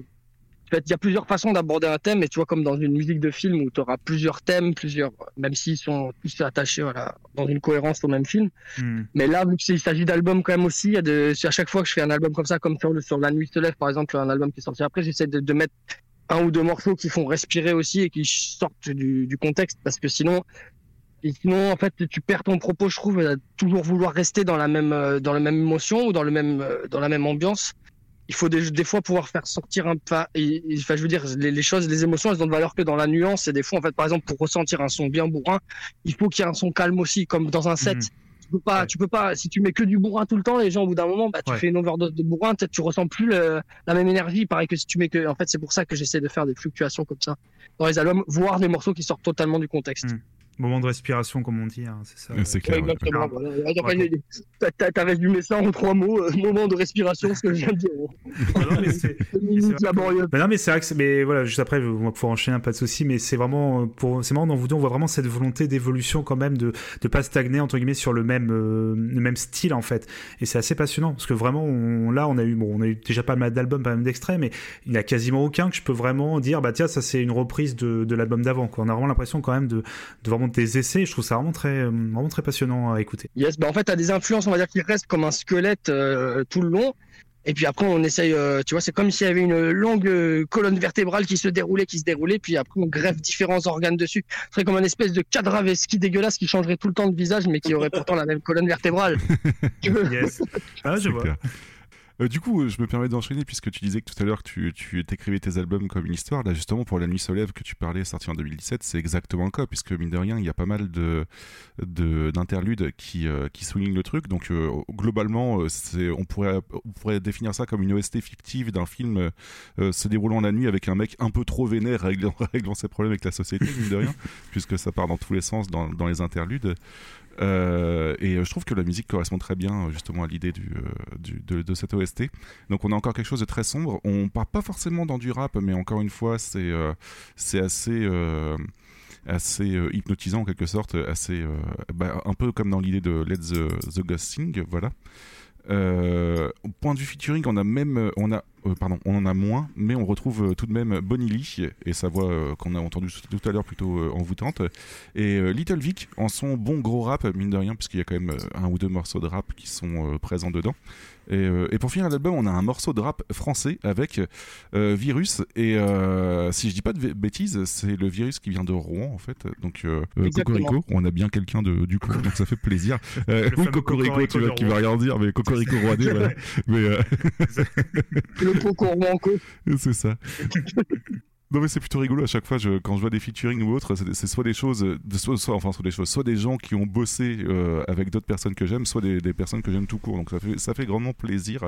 il y a plusieurs façons d'aborder un thème, et tu vois comme dans une musique de film où tu auras plusieurs thèmes, plusieurs, même s'ils sont tous attachés voilà, dans une cohérence au même film. Hmm. Mais là, vu qu'il s'agit d'albums quand même aussi, il y a de, c'est à chaque fois que je fais un album comme ça, comme sur, le, sur La Nuit se lève, par exemple, un album qui est sorti après, j'essaie de, de mettre un ou deux morceaux qui font respirer aussi et qui sortent du, du contexte, parce que sinon, et sinon, en fait, tu perds ton propos, je trouve, à toujours vouloir rester dans la même, euh, dans la même émotion ou dans le même, euh, dans la même ambiance. Il faut des, des fois pouvoir faire sortir un pas. Enfin, je veux dire, les, les choses, les émotions, elles ont de valeur que dans la nuance. Et des fois, en fait, par exemple, pour ressentir un son bien bourrin, il faut qu'il y ait un son calme aussi, comme dans un set. Tu peux pas, tu peux pas. Si tu mets que du bourrin tout le temps, les gens, au bout d'un moment, bah, tu Ouais. fais une overdose de bourrin, peut-être tu ressens plus le- la même énergie. Pareil que si tu mets que. En fait, c'est pour ça que j'essaie de faire des fluctuations comme ça dans les albums, voire des morceaux qui sortent totalement du contexte. Moment de respiration, comme on dit, hein, c'est ça. C'est Ouais, exactement. voilà. T'as- résumé ça en trois mots. euh, moment de respiration, ce que je viens de dire. [LAUGHS] Bah non, mais c'est vrai que c'est- mais voilà, juste après, on va pouvoir enchaîner, pas de souci, mais c'est vraiment, euh, pour, c'est marrant dans vous deux, on voit vraiment cette volonté d'évolution quand même, de, de pas stagner, entre guillemets, sur le même, euh, le même style, en fait. Et c'est assez passionnant, parce que vraiment, on, là, on a eu, bon, on a eu déjà pas mal d'albums, pas mal d'extraits, mais il y a quasiment aucun que je peux vraiment dire, bah tiens, ça c'est une reprise de, de l'album d'avant, quoi. On a vraiment l'impression quand même de, de vraiment des essais, je trouve ça vraiment très, vraiment très passionnant à écouter. Yes, bah en fait, t'as des influences, on va dire, qui restent comme un squelette euh, tout le long. Et puis après, on essaye, euh, tu vois, c'est comme s'il y avait une longue euh, colonne vertébrale qui se déroulait, qui se déroulait, puis après, on greffe différents organes dessus. Ce serait comme une espèce de cadre ski dégueulasse qui changerait tout le temps de visage, mais qui aurait pourtant la même colonne vertébrale. [LAUGHS] yes. Ah, je vois. Euh, du coup, je me permets d'enchaîner puisque tu disais que tout à l'heure tu, tu t'écrivais tes albums comme une histoire. Là, justement, pour La Nuit se lève que tu parlais, sorti en 2017, c'est exactement le cas puisque mine de rien, il y a pas mal de, de d'interludes qui, euh, qui soulignent le truc. Donc, euh, globalement, on pourrait, définir ça comme une OST fictive d'un film se déroulant la nuit avec un mec un peu trop vénère réglant, [LAUGHS] ses problèmes avec la société, mine de rien, [LAUGHS] puisque ça part dans tous les sens dans les interludes. Euh, et euh, je trouve que la musique correspond très bien euh, justement à l'idée de, de cette OST. Donc on a encore quelque chose de très sombre. On part pas forcément dans du rap, mais encore une fois, c'est c'est assez assez hypnotisant en quelque sorte, assez bah, un peu comme dans l'idée de Let the, the Ghost Sing, voilà. Point de vue featuring, on a même, on a, euh, pardon, on en a moins, mais on retrouve euh, tout de même Bonnie Lee et sa voix euh, qu'on a entendue tout à l'heure plutôt envoûtante, et Little Vic en son bon gros rap mine de rien, puisqu'il y a quand même un ou deux morceaux de rap qui sont présents dedans. Et, euh, et pour finir l'album, on a un morceau de rap français avec euh, Virus. Et euh, si je dis pas de bêtises, c'est le virus qui vient de Rouen en fait. Donc. Cocorico, on a bien quelqu'un de du coup, donc ça fait plaisir. [LAUGHS] Oui, Cocorico, Cocorico tu vois, qui va rien dire, mais Cocorico [LAUGHS] Rouennais, voilà. Mais [LAUGHS] Le [LAUGHS] c'est ça. Non mais c'est plutôt rigolo à chaque fois je, quand je vois des featuring ou autres c'est soit des choses de- soit, soit- enfin soit des choses soit des gens qui ont bossé euh, avec d'autres personnes que j'aime soit des, des personnes que j'aime tout court donc ça fait ça fait grandement plaisir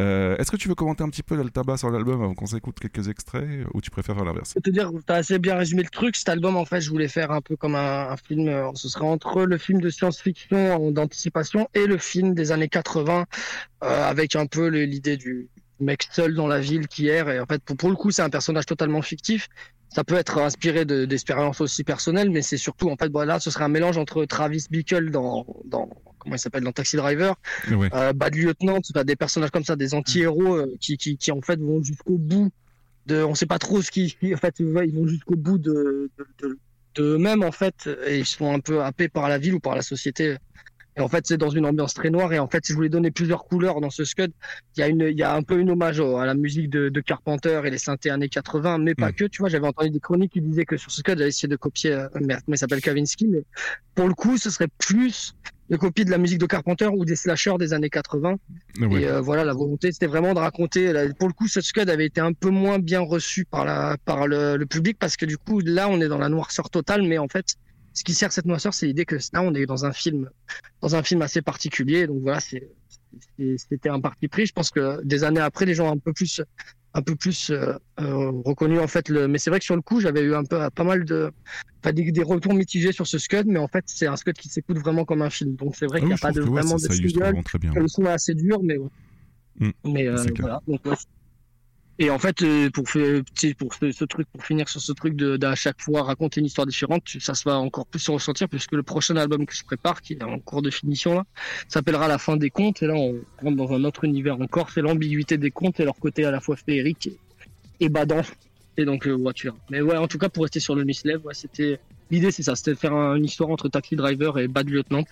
Euh, est-ce que tu veux commenter un petit peu le tabac sur l'album avant qu'on s'écoute quelques extraits ou tu préfères faire l'inverse? Je peux te dire, t'as assez bien résumé le truc. Cet album, en fait, je voulais faire un peu comme un, un film. euh, Ce serait entre le film de science-fiction en- d'anticipation et le film des années 80, euh, avec un peu l'idée du mec seul dans la ville qui erre. Et en fait, pour, pour le coup, c'est un personnage totalement fictif. Ça peut être inspiré de- d'expériences aussi personnelles, mais c'est surtout, en fait, voilà, ce serait un mélange entre Travis Bickle dans, dans comment il s'appelle, dans Taxi Driver, Ouais. euh, Bad Lieutenant, des personnages comme ça, des anti-héros euh, qui, qui, qui, en fait, vont jusqu'au bout de, on sait pas trop ce qui, [LAUGHS] en fait, ils vont jusqu'au bout de, de, de, de eux-mêmes, en fait, et ils sont un peu happés par la ville ou par la société. Et en fait, c'est dans une ambiance très noire. Et en fait, si je voulais donner plusieurs couleurs dans ce scud, il y a une, il y a un peu une hommage à la musique de, de Carpenter et les synthés années 80, mais pas que. Tu vois, j'avais entendu des chroniques qui disaient que sur ce scud, j'avais essayé de copier, euh, merde, mais il s'appelle Kavinsky, mais pour le coup, ce serait plus de copie de la musique de Carpenter ou des slashers des années 80. Ouais. Et euh, voilà, la volonté, c'était vraiment de raconter. Pour le coup, ce scud avait été un peu moins bien reçu par la, par le, le public parce que du coup, là, on est dans la noirceur totale, mais en fait, ce qui sert cette noirceur, c'est l'idée que là, on est dans un film, dans un film assez particulier. Donc voilà, c'était un parti pris. Je pense que des années après, les gens ont un peu plus, un peu plus euh, euh, reconnu en fait le. Mais c'est vrai que sur le coup, j'avais eu un peu pas mal de, pas des, des retours mitigés sur ce scud, mais en fait, c'est un scud qui s'écoute vraiment comme un film. Donc c'est vrai Ah qu'il n'y a pas de trouve que, ouais, vraiment ça- de ça très bien. Le son est assez dur, mais ouais. Mm. Mais euh, voilà. Donc, ouais. Et en fait, euh, pour, faire- sais, pour ce, ce truc, pour finir sur ce truc de d'à chaque fois raconter une histoire différente, ça se va encore plus se ressentir puisque le prochain album que je prépare, qui est en cours de finition là, s'appellera La fin des contes. Et là, on rentre dans un autre univers encore. C'est l'ambiguïté des contes et leur côté à la fois féerique et, badant. Et donc, euh, verras. Mais ouais, en tout cas, pour rester sur le Miss Lev, ouais, c'était l'idée, c'est ça, c'était de faire un- une histoire entre Taxi Driver et Bad Lieutenant.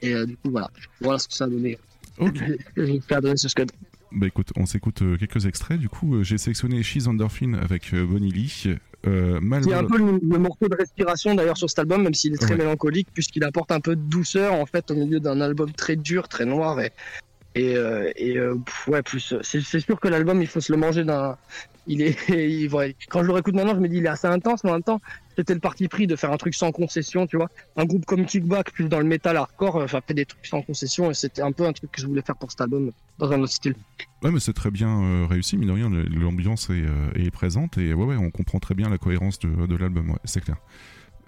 Et euh, du coup, voilà, voilà ce que ça a donné. Ok. [LAUGHS] J'ai fait donner ce scud. Bah écoute, on s'écoute euh, quelques extraits. Du coup, euh, j'ai sélectionné She's Endorphin avec euh, Bonnie Lee. Euh, Mal- un peu le, le morceau de respiration d'ailleurs sur cet album, même s'il est très Ouais. mélancolique, puisqu'il apporte un peu de douceur en fait au milieu d'un album très dur, très noir et et, euh, euh, ouais plus. euh, C'est sûr que l'album il faut se le manger d'un. Il est, [LAUGHS] il, quand je le réécoute maintenant, je me dis il est assez intense, mais en même temps c'était le parti pris de faire un truc sans concession, tu vois. Un groupe comme Kickback plus dans le métal hardcore, ça fait des trucs sans concession et c'était un peu un truc que je voulais faire pour cet album dans un autre style. Ouais, mais c'est très bien réussi, mine de rien, l'ambiance est, présente et ouais, ouais, on comprend très bien la cohérence de, l'album, c'est clair.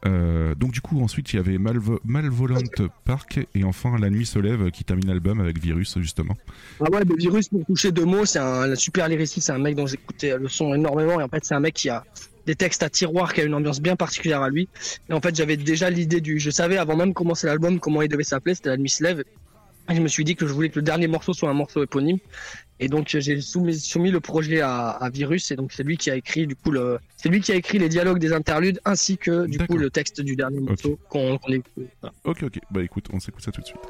Euh, donc du coup ensuite il y avait Malvo Malvolent Park et enfin La nuit se lève qui termine l'album avec Virus justement. Ah ouais, le virus pour toucher deux mots, c'est un super lyriciste, c'est un mec dont j'écoutais le son énormément et en fait c'est un mec qui a des textes à tiroir, qui a une ambiance bien particulière à lui. Et en fait j'avais déjà l'idée du, je savais avant même de commencer l'album comment il devait s'appeler, c'était La nuit se lève. Je me suis dit que je voulais que le dernier morceau soit un morceau éponyme. Et donc j'ai soumis, soumis le projet à, à Virus et donc c'est lui qui a écrit du coup le, c'est lui qui a écrit les dialogues des interludes ainsi que du coup le texte du dernier morceau qu'on qu'on écoute. Voilà. Ok ok, bah écoute, on s'écoute ça tout de suite.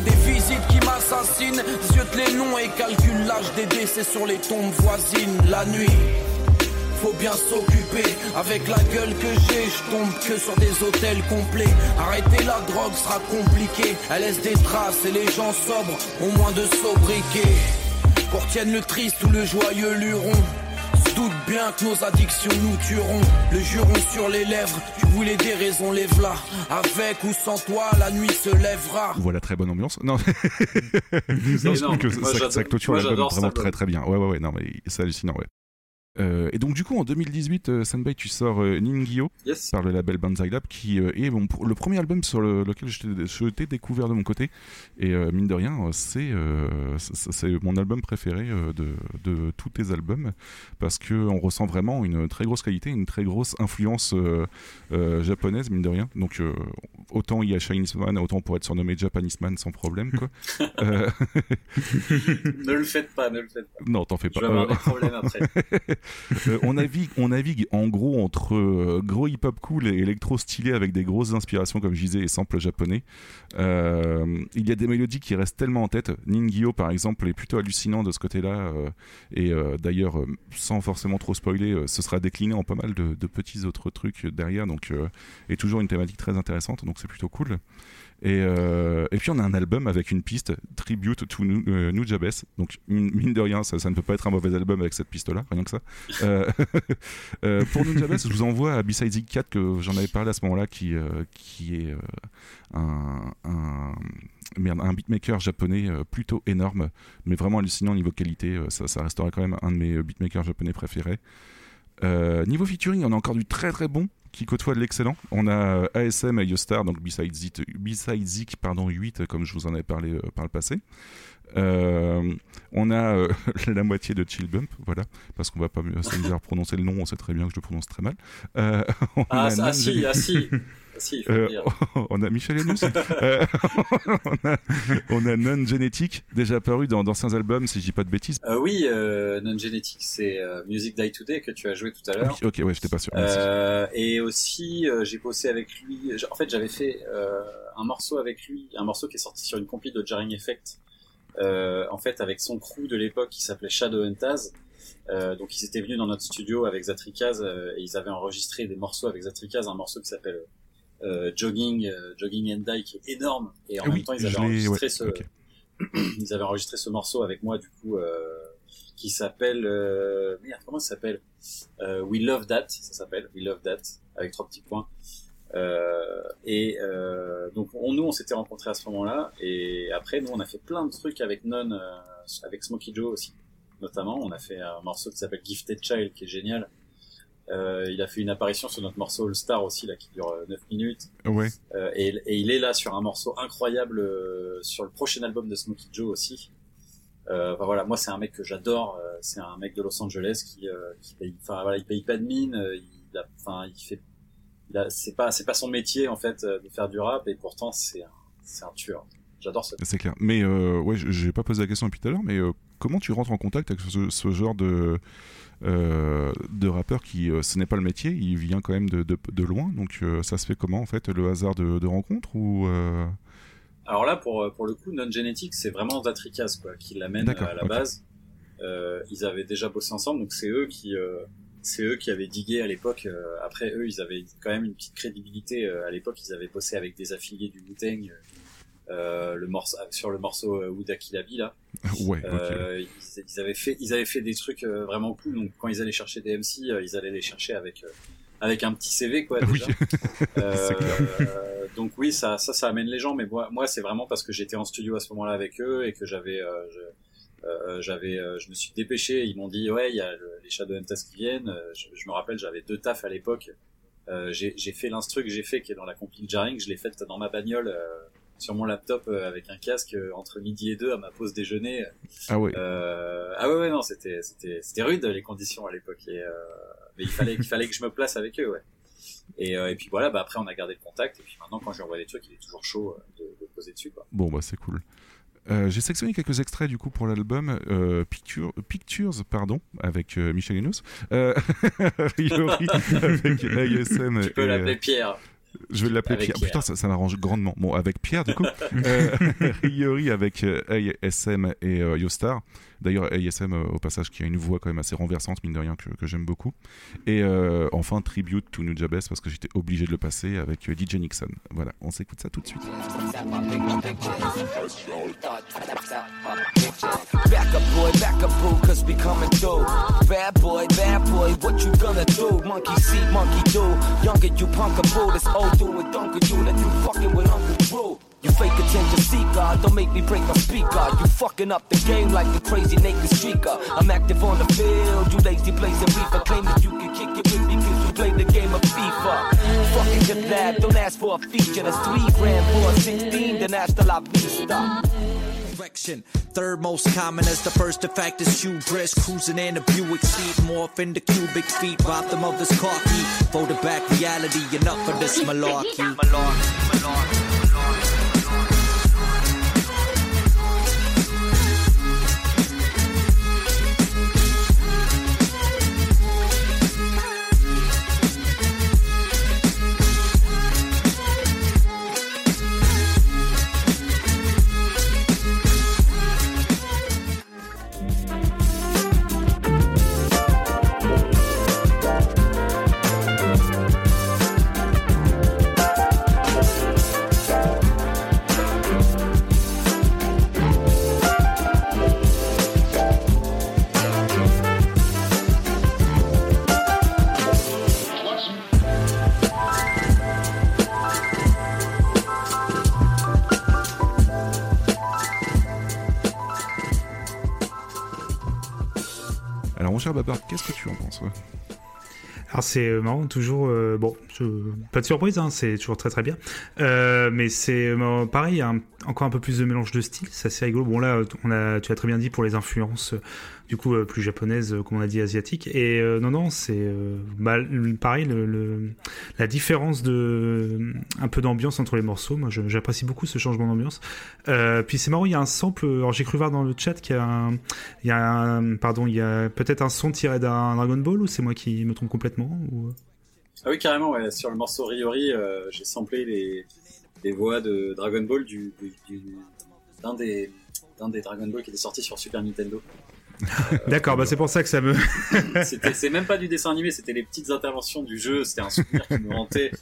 Des visites qui m'assassinent, ziote les noms et calcule l'âge des décès sur les tombes voisines. La nuit, faut bien s'occuper. Avec la gueule que j'ai, je tombe que sur des hôtels complets. Arrêter la drogue sera compliqué. Elle laisse des traces et les gens sobres ont moins de sobriquet. Qu'on retienne le triste ou le joyeux luron. Doute bien que nos addictions nous tueront. Le juron sur les lèvres, tu voulais des raisons, lève-la. Avec ou sans toi, la nuit se lèvera. Voilà, très bonne ambiance. Non, [LAUGHS] non je non, trouve que moi, ça, ça clôture l'album vraiment très très bien. Ouais, ouais, ouais, non, mais c'est hallucinant, ouais. Euh, et donc du coup en 2018, euh, Senbei, tu sors euh, Ningyo Yes. par le label Banzai Lab, qui euh, est le premier album sur le- lequel je t'ai- je découvert de mon côté. Et mine de rien, c'est c'est- mon album préféré de, de tous tes albums parce que on ressent vraiment une très grosse qualité, une très grosse influence japonaise, mine de rien. Donc autant il y a Chinese Man, autant on pourrait être surnommé Japanese Man sans problème. Quoi. [LAUGHS] [LAUGHS] Ne le faites pas, ne le faites pas. non, t'en fais Je pas. vais avoir des problèmes après. [LAUGHS] euh, on, navigue, en gros entre euh, gros hip-hop cool et électro stylé avec des grosses inspirations, comme je disais, et samples japonais. Euh, il y a des mélodies qui restent tellement en tête. Ningyo, par exemple, est plutôt hallucinant de ce côté-là. et d'ailleurs, sans forcément trop spoiler, ce sera décliné en pas mal de, petits autres trucs derrière. Donc, et toujours une thématique très intéressante. Donc, c'est plutôt cool. Et, euh, et puis on a un album avec une piste tribute to Nu- euh, Nujabes. Donc mine de rien, ça, ne peut pas être un mauvais album avec cette piste-là, rien que ça. Euh, [LAUGHS] euh, pour Nujabes, je vous envoie à Beside Zig 4 que j'en avais parlé à ce moment-là, qui, qui est un, merde, un beatmaker japonais plutôt énorme, mais vraiment hallucinant niveau qualité. Ça, ça restera quand même un de mes beatmakers japonais préférés. Niveau featuring, on a encore du très très bon qui côtoie de l'excellent. On a euh, ASM et Yostar, donc Beside Zik, Beside Zik, pardon, 8, comme je vous en avais parlé euh, par le passé. Euh, on a euh, [LAUGHS] la moitié de Chill Bump, voilà, parce qu'on va pas à prononcer le nom, on sait très bien que je le prononce très mal. Euh, [LAUGHS] Ah, ah, si, ah, si. [LAUGHS] Il faut Euh, dire. [LAUGHS] on a Michel Enus. [LAUGHS] Euh, [LAUGHS] on a, on a Non Genetic, déjà apparu dans d'anciens albums, si je dis pas de bêtises. Euh, oui, Non Genetic, c'est Music Die Today que tu as joué tout à l'heure. Oui, ok, ouais, j'étais pas sûr. et aussi, j'ai bossé avec lui. En fait, j'avais fait un morceau avec lui, un morceau qui est sorti sur une compil de Jarring Effect. Euh, en fait, avec son crew de l'époque qui s'appelait Shadow and Taz. Euh, donc, ils étaient venus dans notre studio avec Zatrikaz euh, et ils avaient enregistré des morceaux avec Zatrikaz, un morceau qui s'appelle Jogging, euh, Jogging and Die, qui est énorme. Et en Ah même temps, ils avaient enregistré ouais, ce, [CLEARS THROAT] ils avaient enregistré ce morceau avec moi, du coup, euh, qui s'appelle, euh, merde, comment ça s'appelle? Euh, We Love That, ça s'appelle We Love That, avec trois petits points. Euh, et euh, donc on, nous on s'était rencontrés à ce moment-là et après nous on a fait plein de trucs avec Non, euh, avec Smokey Joe aussi notamment. On a fait un morceau qui s'appelle Gifted Child qui est génial. Euh, il a fait une apparition sur notre morceau All Star aussi là qui dure euh, 9 minutes. Ouais. Euh, et, et il est là sur un morceau incroyable euh, sur le prochain album de Smokey Joe aussi. Euh, voilà, moi c'est un mec que j'adore. euh, c'est un mec de Los Angeles qui, euh, qui paye, enfin voilà, il paye pas de mine. euh, il a, enfin il fait, c'est pas, c'est pas son métier en fait euh, de faire du rap et pourtant c'est un, c'est un tueur. J'adore ce. C'est clair. Mais euh, ouais, j'ai pas posé la question depuis tout à l'heure, mais euh, comment tu rentres en contact avec ce, ce genre de, euh, de rappeur qui, euh, ce n'est pas le métier, il vient quand même de, de, de loin, donc euh, ça se fait comment en fait Le hasard de, de rencontre ou euh, Alors là, pour, pour le coup, Non Genetic, c'est vraiment Zatrikaz quoi, qui l'amène à la base. Euh, ils avaient déjà bossé ensemble, donc c'est eux qui, euh, c'est eux qui avaient digué à l'époque. euh, après, eux, ils avaient quand même une petite crédibilité. euh, à l'époque, ils avaient bossé avec des affiliés du Wu-Tang. Euh, le morceau sur le morceau euh, Wouda Kilabi là. [LAUGHS] Ouais. Euh, ils, ils avaient fait, ils avaient fait des trucs euh, vraiment cool. Donc quand ils allaient chercher des MC, euh, ils allaient les chercher avec euh, avec un petit CV quoi. Oui. Déjà. [LAUGHS] Euh, euh, [LAUGHS] donc oui, ça, ça, ça amène les gens. Mais moi, moi, c'est vraiment parce que j'étais en studio à ce moment-là avec eux et que j'avais, euh, je, euh, j'avais, euh, je me suis dépêché. Ils m'ont dit ouais, il y a le- les Shadow Test qui viennent. Euh, Je, je me rappelle, j'avais deux tafs à l'époque. Euh, j'ai j'ai fait l'instru que j'ai fait qui est dans la compil Jarring. Je l'ai faite dans ma bagnole. euh, sur mon laptop euh, avec un casque euh, entre midi et deux à ma pause déjeuner. Ah ouais. Euh, ah ouais, ouais, non, c'était, c'était, c'était rude les conditions à l'époque. Et, euh, mais il fallait, il fallait que je me place avec eux, ouais. Et, euh, et puis voilà, bah après on a gardé le contact. Et puis maintenant, quand je lui envoie des trucs, il est toujours chaud de, de poser dessus, quoi. Bon, bah c'est cool. J'ai sélectionné quelques extraits du coup pour l'album Picture, Pictures pardon avec Michel Enos [LAUGHS] Riori [LAUGHS] avec ASM Tu peux l'appeler Pierre. Je vais l'appeler Pierre. Pierre. Putain, ça, ça m'arrange grandement. Bon, avec Pierre, du coup. [LAUGHS] euh, [LAUGHS] Riori avec euh, ASM et euh, Yostar. D'ailleurs, ASM, euh, au passage, qui a une voix quand même assez renversante, mine de rien, que, j'aime beaucoup. Et euh, enfin, Tribute to Nujabes, parce que j'étais obligé de le passer avec euh, DJ Nixon. Voilà, on s'écoute ça tout de suite. Back up, boy, back up, cause. Bad boy, bad boy, what you gonna do? Monkey see, monkey. You fake attention seeker, don't make me break my speaker. You fucking up the game like the crazy naked streaker. I'm active on the field, you lazy blazing reaper. Claim that you can kick it with me cause you play the game of FIFA. Fucking hip lab, don't ask for a feature. That's three grand for a 16, then ask the la vista. Direction. Third most common as the first effect is hubris. Cruising in a Buick seat, morph into cubic feet. Rob the mother's car key. Folded back reality, enough of this malarkey. Alors, mon Babar, qu'est-ce que tu en penses Alors c'est euh, marrant, toujours euh, bon, pas de surprise, hein, c'est toujours très très bien. Euh, mais c'est euh, pareil, un- encore un peu plus de mélange de styles, c'est assez rigolo. Bon là, tu as très bien dit pour les influences, euh, du coup plus japonaises, comme on a dit asiatiques. Et non non, c'est bah, pareil, la différence de un peu d'ambiance entre les morceaux. Moi, j'apprécie beaucoup ce changement d'ambiance. Puis c'est marrant, il y a un sample. Alors j'ai cru voir dans le chat qu'il y a un, pardon, il y a peut-être un son tiré d'un Dragon Ball ou c'est moi qui me trompe complètement. Ah oui, carrément, ouais. Sur le morceau Riori, euh, j'ai samplé les, les voix de Dragon Ball du, du, du- d'un des, d'un des Dragon Ball qui était sorti sur Super Nintendo. [LAUGHS] D'accord, bah c'est pour ça que ça me. [LAUGHS] C'était, c'est même pas du dessin animé, c'était les petites interventions du jeu. C'était un souvenir qui me hantait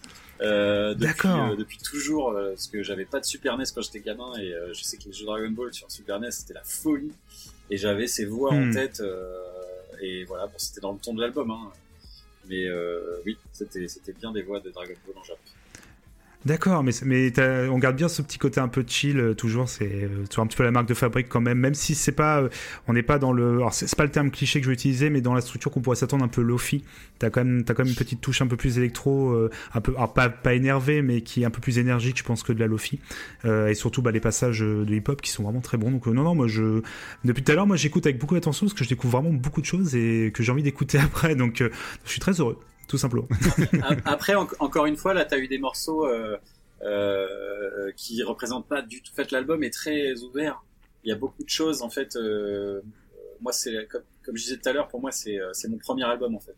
euh, depuis, euh, depuis toujours, euh, parce que j'avais pas de Super NES quand j'étais gamin et euh, je sais que les jeux Dragon Ball sur Super NES c'était la folie et j'avais ces voix en Hmm. tête euh, et voilà, bon, c'était dans le ton de l'album, hein. Mais euh, oui, c'était, bien des voix de Dragon Ball en Japon. D'accord, mais, on garde bien ce petit côté un peu chill, euh, toujours. C'est euh, toujours un petit peu la marque de fabrique quand même, même si c'est pas, euh, on n'est pas dans le, c'est pas le terme cliché que je vais utiliser, mais dans la structure qu'on pourrait s'attendre un peu lofi. T'as quand même, t'as quand même une petite touche un peu plus électro, euh, un peu, pas pas énervé, mais qui est un peu plus énergique, je pense, que de la lofi. Euh, et surtout, bah, les passages euh, de hip-hop qui sont vraiment très bons. Donc euh, non, non, moi depuis tout à l'heure, moi j'écoute avec beaucoup d'attention parce que je découvre vraiment beaucoup de choses et que j'ai envie d'écouter [LAUGHS] après. Donc euh, je suis très heureux, tout simplement. [LAUGHS] Après, en- encore une fois, là, t'as eu des morceaux euh, euh, qui représentent pas du tout. En fait, l'album est très ouvert. Il y a beaucoup de choses. En fait, euh, moi, c'est comme, comme je disais tout à l'heure, pour moi, c'est euh, mon premier album en fait.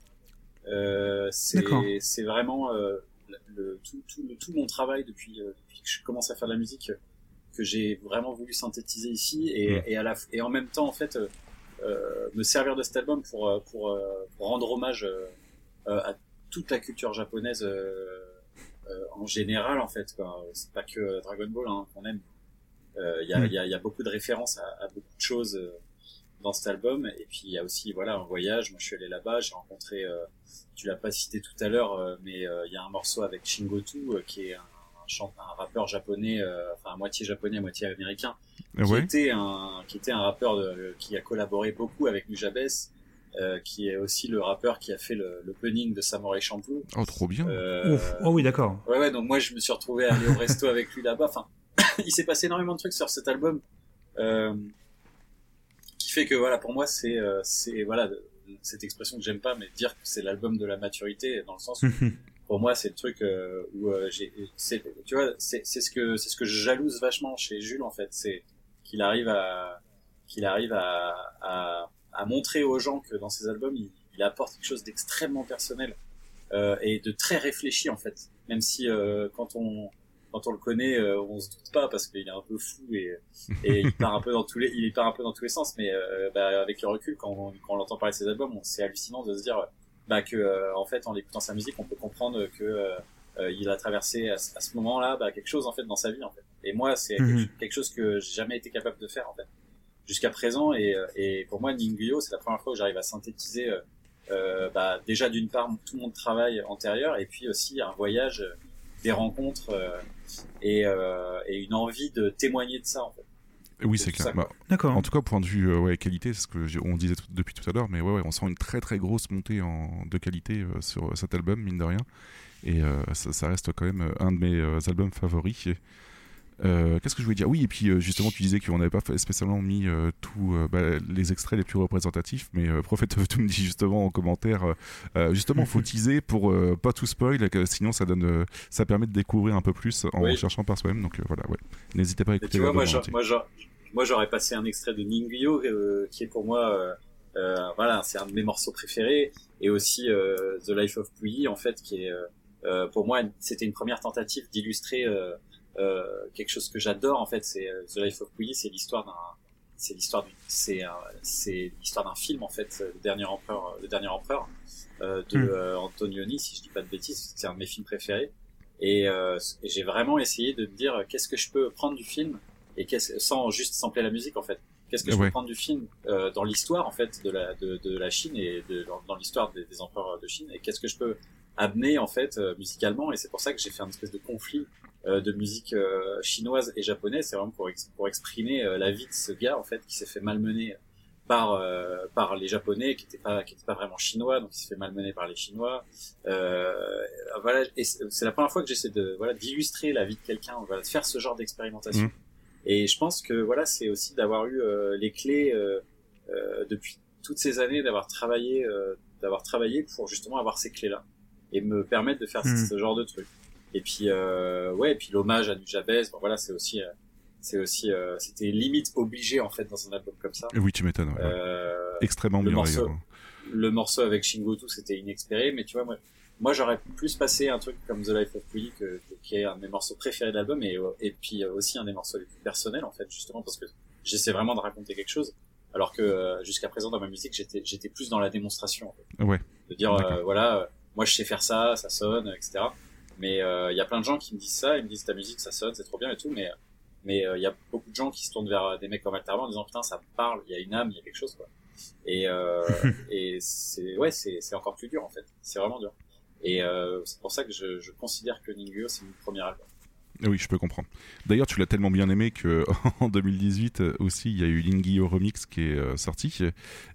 Euh, c'est vraiment euh, le, tout, tout, le- tout mon travail depuis, euh, depuis que je commence à faire de la musique que j'ai vraiment voulu synthétiser ici et, Mm. et à la et en même temps en fait me servir de cet album pour pour, pour rendre hommage à toute la culture japonaise euh, euh, en général en fait quoi. c'est pas que euh, Dragon Ball hein, qu'on aime Euh, il y, a, Mm. il y, a, y a beaucoup de références à, à beaucoup de choses euh, dans cet album et puis il y a aussi voilà un voyage moi je suis allé là-bas j'ai rencontré euh, tu l'as pas cité tout à l'heure euh, mais euh, il y a un morceau avec Shingotu euh, qui est un, un, un rappeur japonais euh, enfin à moitié japonais à moitié américain Ah qui ouais était un qui était un rappeur de- qui a collaboré beaucoup avec Nujabes euh, qui est aussi le rappeur qui a fait le l'opening de Samurai Champloo Oh, trop bien. euh, Ouf. Oh oui, d'accord. Ouais, ouais, donc moi je me suis retrouvé à aller au resto avec lui là-bas. Enfin, [COUGHS] il s'est passé énormément de trucs sur cet album, euh, qui fait que voilà, pour moi c'est euh, c'est voilà cette expression que j'aime pas, mais dire que c'est l'album de la maturité dans le sens où [LAUGHS] pour moi c'est le truc euh, où euh, j'ai c'est tu vois c'est c'est ce que c'est ce que je jalouse vachement chez Jules en fait, c'est qu'il arrive à qu'il arrive à, à à montrer aux gens que dans ses albums il, il apporte quelque chose d'extrêmement personnel euh, et de très réfléchi en fait. Même si euh, quand on quand on le connaît, euh, on se doute pas parce qu'il est un peu fou et, et il part un peu dans tous les il part un peu dans tous les sens. Mais euh, bah, avec le recul, quand on, quand on l'entend parler de ses albums, c'est hallucinant de se dire bah, que euh, en fait en écoutant sa musique, on peut comprendre que euh, il a traversé à, ce- à ce moment-là bah, quelque chose en fait dans sa vie en fait. Et moi, c'est quelque, quelque chose que j'ai jamais été capable de faire en fait jusqu'à présent. Et, euh, et pour moi, Ningyo, c'est la première fois que j'arrive à synthétiser euh, euh, bah, déjà d'une part tout mon travail antérieur et puis aussi un voyage des rencontres euh, et, euh, et une envie de témoigner de ça en fait. Oui, C'est clair. Bah, D'accord. En tout cas, au point de vue euh, ouais, qualité, c'est ce que on disait depuis tout à l'heure, mais ouais, ouais, on sent une très très grosse montée en, de qualité euh, sur cet album, mine de rien. Et euh, ça, ça reste quand même un de mes euh, albums favoris. Et, euh, Qu'est-ce que je voulais dire? Oui, et puis euh, justement, tu disais qu'on n'avait pas spécialement mis euh, tous bah, les extraits les plus représentatifs, mais Prophet of Doom [LAUGHS] dit justement en commentaire, justement, faut [LAUGHS] teaser pour pas tout spoil, sinon ça donne, ça permet de découvrir un peu plus en Oui. cherchant par soi-même. Donc voilà, ouais. N'hésitez pas à écouter tu vois, moi, moi, j'a- moi, j'aurais passé un extrait de Ningyo, euh, qui est pour moi, voilà, c'est un de mes morceaux préférés, et aussi The Life of Puyi, en fait, qui est, pour moi, c'était une première tentative d'illustrer quelque chose que j'adore, en fait, c'est euh, The Life of Puyi, c'est l'histoire d'un, c'est l'histoire du, c'est, c'est l'histoire d'un film, en fait, le dernier empereur, le dernier empereur euh, de Mm. euh, Antonioni, si je dis pas de bêtises, c'est un de mes films préférés. Et, euh, et j'ai vraiment essayé de me dire euh, qu'est-ce que je peux prendre du film et qu'est-ce sans juste sampler la musique en fait. Qu'est-ce que je Ouais. peux prendre du film euh, dans l'histoire en fait de la de, de la Chine et de, dans, dans l'histoire des, des empereurs de Chine et qu'est-ce que je peux amener en fait euh, musicalement et c'est pour ça que j'ai fait un espèce de conflit euh, de musique euh, chinoise et japonaise. C'est vraiment pour ex- pour exprimer euh, la vie de ce gars en fait qui s'est fait malmener par euh, par les japonais qui étaient pas qui étaient pas vraiment chinois donc il s'est fait malmener par les chinois euh, voilà et c'est la première fois que j'essaie de voilà d'illustrer la vie de quelqu'un voilà de faire ce genre d'expérimentation Mhm. et je pense que voilà c'est aussi d'avoir eu euh, les clés euh, euh, depuis toutes ces années d'avoir travaillé euh, d'avoir travaillé pour justement avoir ces clés là et me permettre de faire ce, ce genre de truc et puis euh, ouais et puis l'hommage à Nujabes bon voilà c'est aussi euh, c'est aussi euh, c'était limite obligé en fait dans un album comme ça Oui, tu m'étonnes. ouais. euh, Extrêmement le bien morceau, le morceau avec Shingotu, c'était inexpéré, mais tu vois, moi, moi j'aurais plus passé un truc comme The Life of que, que- qui est un de mes morceaux préférés de l'album, et, et puis euh, aussi un des morceaux les plus personnels, en fait, justement, parce que j'essaie vraiment de raconter quelque chose, alors que jusqu'à présent, dans ma musique, j'étais j'étais plus dans la démonstration, en fait. Ouais. De dire, euh, voilà, moi je sais faire ça, ça sonne, etc. Mais euh, il y a plein de gens qui me disent ça, ils me disent ta musique, ça sonne, c'est trop bien et tout, mais mais euh, il y a beaucoup de gens qui se tournent vers euh, des mecs comme Alterman en disant putain ça me parle, il y a une âme, il y a quelque chose quoi. Et euh, [LAUGHS] et c'est ouais c'est c'est encore plus dur en fait, c'est vraiment dur. Et euh, c'est pour ça que je, je considère que Ningyo c'est mon premier album. Oui, je peux comprendre. D'ailleurs, tu l'as tellement bien aimé que [LAUGHS] en 2018 euh, aussi, il y a eu l'Ingio Remix qui est euh, sorti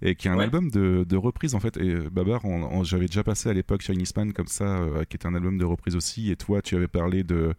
et qui est un Ouais. album de, de reprise en fait. Et euh, Babar, j'avais déjà passé à l'époque Chinese Man comme ça, euh, qui était un album de reprise aussi. Et toi, tu avais parlé de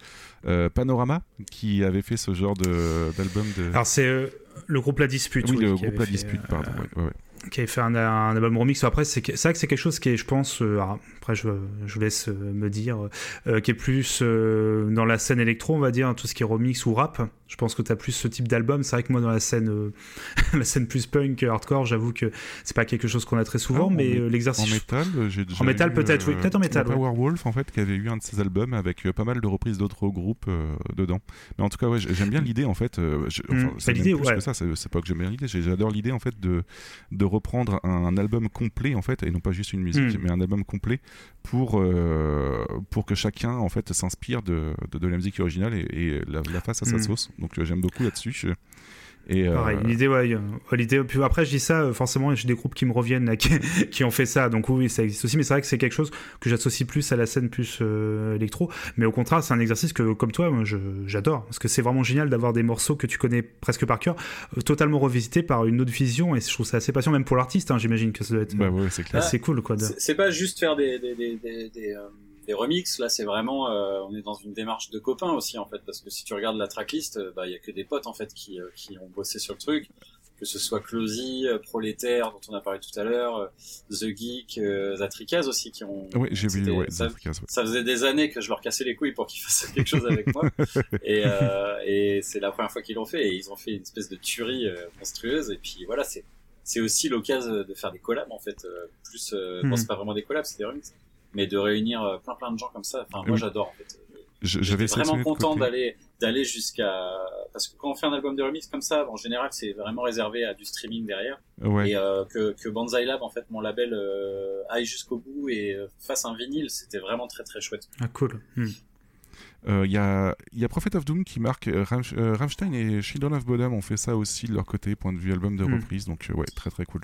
euh, Panorama, qui avait fait ce genre d'album de. Alors c'est euh, le groupe La Dispute. oui, le qui groupe La fait, Dispute, pardon. ouais, ouais. Qui avait fait un, un album remix. Après, c'est vrai que c'est quelque chose qui est, je pense, euh, après je, je vous laisse euh, me dire, euh, qui est plus euh, dans la scène électro, on va dire, tout ce qui est remix ou rap. Je pense que tu as plus ce type d'album. C'est vrai que moi, dans la scène, euh, [LAUGHS] la scène plus punk, hardcore, j'avoue que c'est pas quelque chose qu'on a très souvent, Ah, mais euh, l'exercice. En métal, euh, j'ai déjà En métal, eu, peut-être, oui, peut-être en métal, ouais. Powerwolf, en fait, qui avait eu un de ses albums avec pas mal de reprises d'autres groupes dedans. Mais en tout cas, ouais, j'ai- j'aime bien l'idée, en fait. je- enfin, c'est l'idée, ouais. que ça, c'est c'est pas que j'aime bien l'idée. J'adore l'idée, en fait, de, de reprendre un, un album complet, en fait, et non pas juste une musique, Mm. mais un album complet pour, pour que chacun, en fait, s'inspire de, de, de la musique originale et, et la, la fasse à sa Mm. sauce. Donc, euh, j'aime beaucoup là-dessus. Et, euh, Pareil, l'idée, ouais, l'idée. Puis après, je dis ça, euh, forcément, j'ai des groupes qui me reviennent là, [LAUGHS] qui, qui ont fait ça, donc oui, ça existe aussi. Mais c'est vrai que c'est quelque chose que j'associe plus à la scène plus euh, électro. Mais au contraire, c'est un exercice que, comme toi, moi, je- j'adore, parce que c'est vraiment génial d'avoir des morceaux que tu connais presque par cœur, euh, totalement revisités par une autre vision, et je trouve ça assez patient, même pour l'artiste. hein, J'imagine que ça doit être Bah ouais, c'est clair. assez cool, quoi. de- C'est c'est pas juste faire des des des des, des, remixes. Là, c'est vraiment euh, on est dans une démarche de copains aussi en fait parce que si tu regardes la tracklist, euh, bah il y a que des potes en fait qui euh, qui ont bossé sur le truc, que ce soit Closy, euh, Prolétaire dont on a parlé tout à l'heure, euh, The Geek, euh, Zatrikaz aussi qui ont Ouais, j'ai vu, ouais, ça, Zatrikaz, ouais. ça faisait des années que je leur cassais les couilles pour qu'ils [LAUGHS] fassent quelque chose avec moi. [LAUGHS] Et euh, et c'est la première fois qu'ils l'ont fait. Et ils ont fait une espèce de tuerie euh, monstrueuse. Et puis voilà c'est c'est aussi l'occasion de faire des collabs en fait euh, plus euh, Mhm. bon c'est pas vraiment des collabs c'est des remixes mais de réunir euh, plein plein de gens comme ça enfin moi Oui. j'adore en fait Je- vraiment content d'aller d'aller jusqu'à parce que quand on fait un album de remix comme ça en général c'est vraiment réservé à du streaming derrière Ouais. et euh, que que Banzai Lab en fait mon label euh, aille jusqu'au bout et euh, fasse un vinyle c'était vraiment très très chouette Ah, cool. Hmm. Euh, Il y, a, y a Prophet of Doom qui marque euh, euh, Rammstein et Children of Bodom ont fait ça aussi de leur côté, point de vue album de Hmm. reprise, donc euh, ouais, très très cool.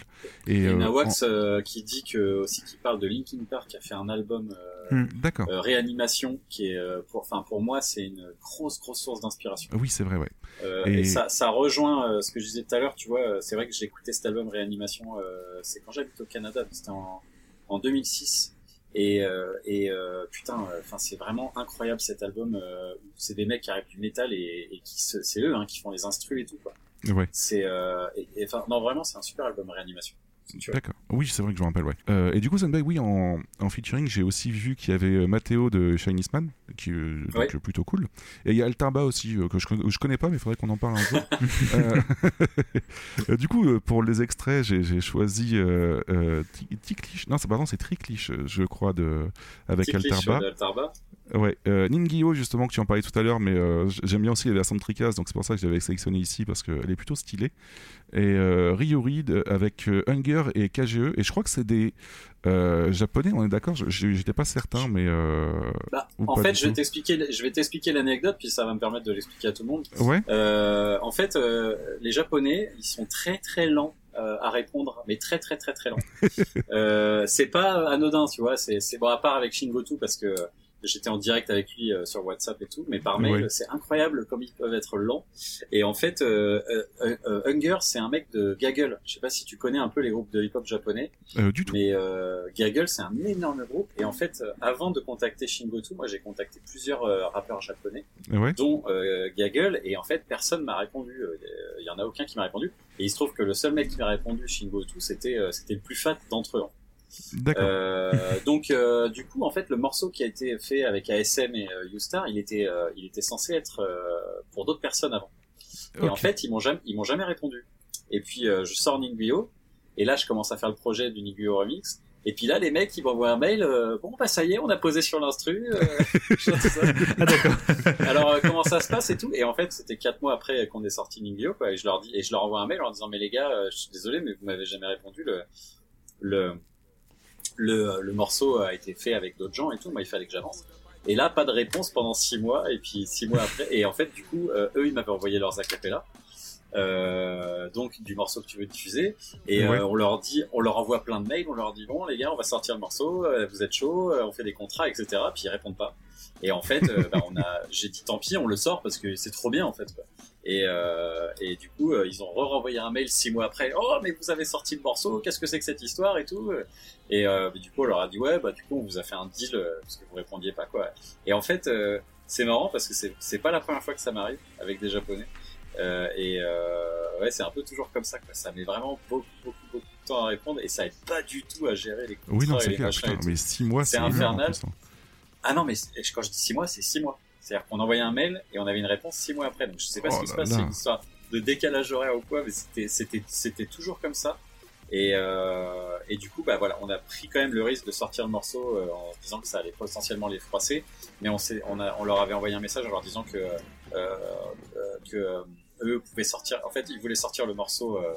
Et, Et, euh, Nawax en- euh, qui dit que aussi qui parle de Linkin Park qui a fait un album euh, Hmm, d'accord. euh, réanimation qui est pour pour moi c'est une grosse grosse source d'inspiration. Oui, c'est vrai, ouais. Euh, Et- et... ça, ça rejoint euh, ce que je disais tout à l'heure, tu vois, c'est vrai que j'ai écouté cet album Réanimation, euh, c'est quand j'habite au Canada, c'était en, en 2006. Et, euh, et euh, putain, euh, enfin c'est vraiment incroyable cet album. euh, c'est des mecs qui arrivent du métal et, et qui c'est eux hein, qui font les instrus et tout quoi. Ouais. C'est euh, enfin non vraiment c'est un super album Réanimation. D'accord. Oui, c'est vrai que je me rappelle, ouais. Euh, et du coup, Zenbei, oui, en, en featuring, j'ai aussi vu qu'il y avait euh, Matteo de Chinese Man, qui est euh, Ouais. euh, plutôt cool. Et il y a Altarba aussi, euh, que je, je connais pas, mais il faudrait qu'on en parle un jour. [LAUGHS] [LAUGHS] Du coup, pour les extraits, j'ai choisi Ti- Tiklish. Non, c'est pardon, c'est Triclish, je crois, de, avec Altarba. Euh. Ouais, euh, Ningyo justement que tu en parlais tout à l'heure, mais euh, j'aime bien aussi les versions de Tricas, donc c'est pour ça que je l'avais sélectionné ici parce qu'elle est plutôt stylée. Et euh, Ryori de- avec euh, Hunger et KGE, et je crois que c'est des euh, japonais, on est d'accord? J'étais pas certain, mais euh, Bah, en fait, je vais t'expliquer, je vais t'expliquer l'anecdote, puis ça va me permettre de l'expliquer à tout le monde. Ouais. Euh, en fait, euh, les Japonais, ils sont très très lents euh, à répondre, mais très très très très lents. [LAUGHS] euh, c'est pas anodin, tu vois. C'est c'est bon à part avec Shingotu parce que j'étais en direct avec lui euh, sur WhatsApp et tout, mais par mail, c'est incroyable comme ils peuvent être lents. Et en fait, euh, euh, euh, Hunger, c'est un mec de Gaggle. Je sais pas si tu connais un peu les groupes de hip-hop japonais. Euh, du tout. Mais euh, Gaggle, c'est un énorme groupe. Et en fait, euh, avant de contacter Shingotu, moi j'ai contacté plusieurs euh, rappeurs japonais, Ouais. dont euh, Gaggle. Et en fait, personne m'a répondu. Euh, Il y en a aucun qui m'a répondu. Et il se trouve que le seul mec qui m'a répondu, Shingotu, c'était euh, c'était le plus fat d'entre eux. D'accord. Euh, donc euh, du coup en fait le morceau qui a été fait avec ASM et euh, Youstar il était euh, il était censé être euh, pour d'autres personnes avant. Et en fait ils m'ont jamais ils m'ont jamais répondu. Et puis euh, je sors Ninguyo. Et là je commence à faire le projet du Ninguyo remix. Et puis là les mecs ils m'envoient un mail euh, bon bah ça y est on a posé sur l'instru euh, [LAUGHS] tout ça. [LAUGHS] alors euh, comment ça se passe et tout. Et en fait c'était quatre mois après qu'on ait sorti Ninguyo quoi. Et je leur dis et je leur envoie un mail en disant mais les gars euh, je suis désolé mais vous m'avez jamais répondu le le le, le morceau a été fait avec d'autres gens et tout, moi il fallait que j'avance. Et là, pas de réponse pendant six mois, et puis six mois après, et en fait, du coup, euh, eux, ils m'avaient envoyé leurs acapellas, euh, donc du morceau que tu veux diffuser, et Ouais. euh, on leur dit, on leur envoie plein de mails, on leur dit bon les gars, on va sortir le morceau, euh, vous êtes chaud, on fait des contrats, etc. Puis ils répondent pas. Et en fait, bah, on a, j'ai dit tant pis, on le sort parce que c'est trop bien en fait. Quoi. Et, euh, et du coup, euh, ils ont re-renvoyé un mail six mois après. Oh, mais vous avez sorti le morceau, qu'est-ce que c'est que cette histoire et tout. Et euh, du coup, on leur a dit ouais, bah du coup, on vous a fait un deal euh, parce que vous répondiez pas quoi. Et en fait, euh, c'est marrant parce que c'est pas la première fois que ça m'arrive avec des Japonais. Euh, et euh, ouais, c'est un peu toujours comme ça. Quoi. Ça met vraiment beaucoup, beaucoup, beaucoup de temps à répondre et ça aide pas du tout à gérer les contrats Oui, non, c'est clair, putain, mais six mois, c'est infernal. Ah non, mais quand je dis six mois, c'est six mois. C'est-à-dire qu'on envoyait un mail et on avait une réponse six mois après. Donc je sais pas Oh ce qui se passe, c'est une histoire de décalage horaire ou quoi, mais c'était c'était c'était toujours comme ça. Et euh, et du coup bah voilà, on a pris quand même le risque de sortir le morceau euh, en disant que ça allait potentiellement les froisser, mais on s'est on a on leur avait envoyé un message en leur disant que euh, euh, que euh, eux pouvaient sortir. En fait, ils voulaient sortir le morceau euh,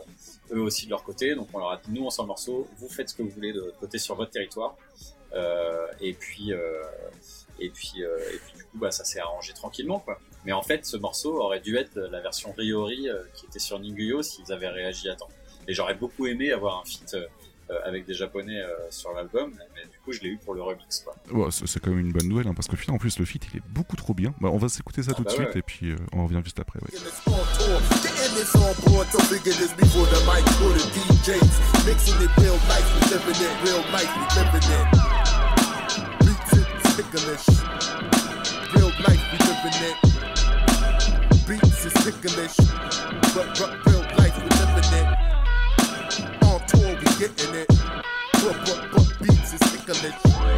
eux aussi de leur côté. Donc on leur a dit nous on sort le morceau, vous faites ce que vous voulez de votre côté sur votre territoire. Euh, et puis euh, et puis euh, et puis du coup bah ça s'est arrangé tranquillement quoi. Mais en fait ce morceau aurait dû être la version Riori euh, qui était sur Ninguyo s'ils avaient réagi à temps. Et j'aurais beaucoup aimé avoir un feat euh, euh, avec des japonais euh, sur l'album, mais du coup je l'ai eu pour le remix quoi. Ouais, c'est quand même une bonne nouvelle, hein, parce que finalement, en plus, le feat, il est beaucoup trop bien. Bah, on va s'écouter ça Ah tout de bah suite, ouais. et puis euh, on revient juste après. ouais. It. Beats is ticklish. But, but real life, we living it. On tour, we getting it. But, but, but beats is ticklish.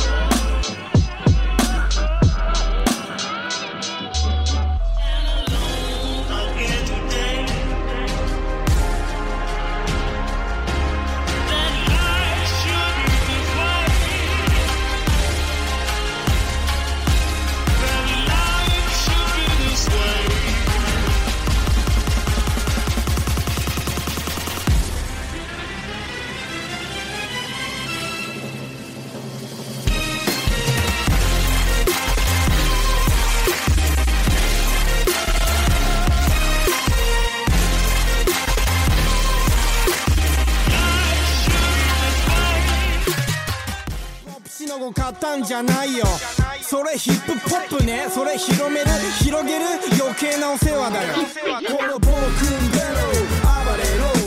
んじゃないよ。それヒップポップね。それ広める広げる余計なお世話だよ。この暴君ベロ暴れろ。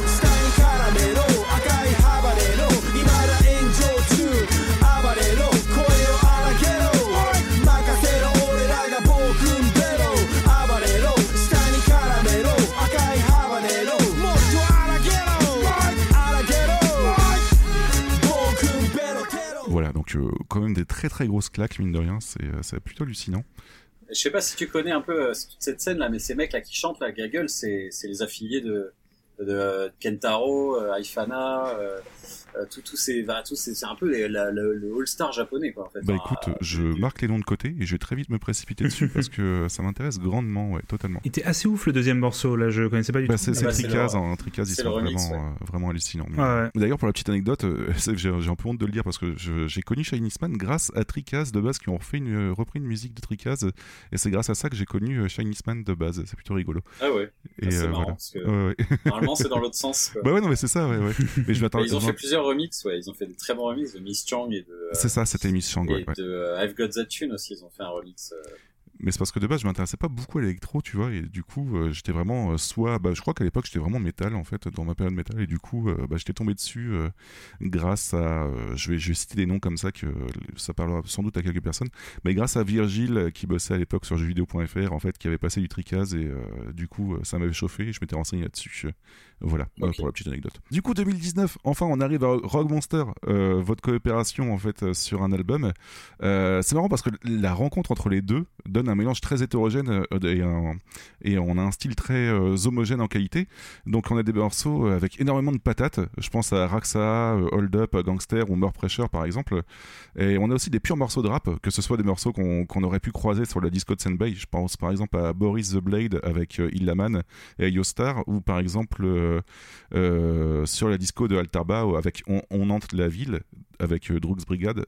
Quand même des très très grosses claques, mine de rien, c'est euh, plutôt hallucinant. Je sais pas si tu connais un peu euh, cette scène là, mais ces mecs là qui chantent la gaggle, c'est les affiliés de de euh, Kentaro, euh, Aifana, euh, euh, tous tous ces, bah, tous ces- c'est un peu les- la- le, le all-star japonais quoi en fait. Bah Enfin, écoute, je marque les noms de côté et je vais très vite me précipiter dessus parce que ça m'intéresse grandement, ouais, totalement. Il était assez ouf le deuxième morceau, là, je connaissais pas du Bah, tout. c'est c'est bah, Tricaz, le- hein, Tricaz, ils sont remix, vraiment, ouais. euh, vraiment hallucinants. Ouais. D'ailleurs, pour la petite anecdote, euh, [LAUGHS] c'est- j'ai j'ai un peu honte de le dire parce que je- j'ai connu Shiny Man grâce à Tricaz de base qui ont refait une, euh, repris une musique de Tricaz et c'est grâce à ça que j'ai connu euh, Shiny Man de base. C'est plutôt rigolo. Ah ouais. Et Ah, c'est euh, marrant, voilà. parce que Ouais, ouais. Normalement c'est dans [LAUGHS] l'autre sens. Quoi. Bah ouais, non, mais c'est ça, ouais, ouais. Mais je Bah, m'attendais. ils ont fait plusieurs remixes, ouais. Ils ont fait des très bons remixes de Miss Chang et de. euh, C'est ça, c'était Miss Chang, ouais, Et ouais. de euh, I've Got That Tune aussi, ils ont fait un remix. euh, Mais c'est parce que de base, je m'intéressais pas beaucoup à l'électro, tu vois, et du coup, euh, j'étais vraiment euh, soit, bah, je crois qu'à l'époque, j'étais vraiment métal, en fait, dans ma période métal, et du coup, euh, bah, j'étais tombé dessus grâce à, je vais, je vais citer des noms comme ça que ça parlera sans doute à quelques personnes, mais grâce à Virgile qui bossait à l'époque sur jeuxvideo.fr, en fait, qui avait passé du tricaz et du coup, ça m'avait chauffé et je m'étais renseigné là-dessus. Voilà, pour la petite anecdote. Du coup, 2019, enfin, on arrive à Rogue Monster, votre coopération en fait sur un album. C'est marrant parce que la rencontre entre les deux donne un mélange très hétérogène euh, et, un- on a un style très euh, homogène en qualité. Donc, on a des morceaux avec énormément de patates. Je pense à Raxa, euh, Hold Up, Gangster ou More Pressure par exemple. Et on a aussi des purs morceaux de rap, que ce soit des morceaux qu'on aurait pu croiser sur la disco de Senbei. Je pense par exemple à Boris the Blade avec Illaman et Yostar, ou par exemple sur la disco de Altarba avec On, entre la ville avec Drugs Brigade.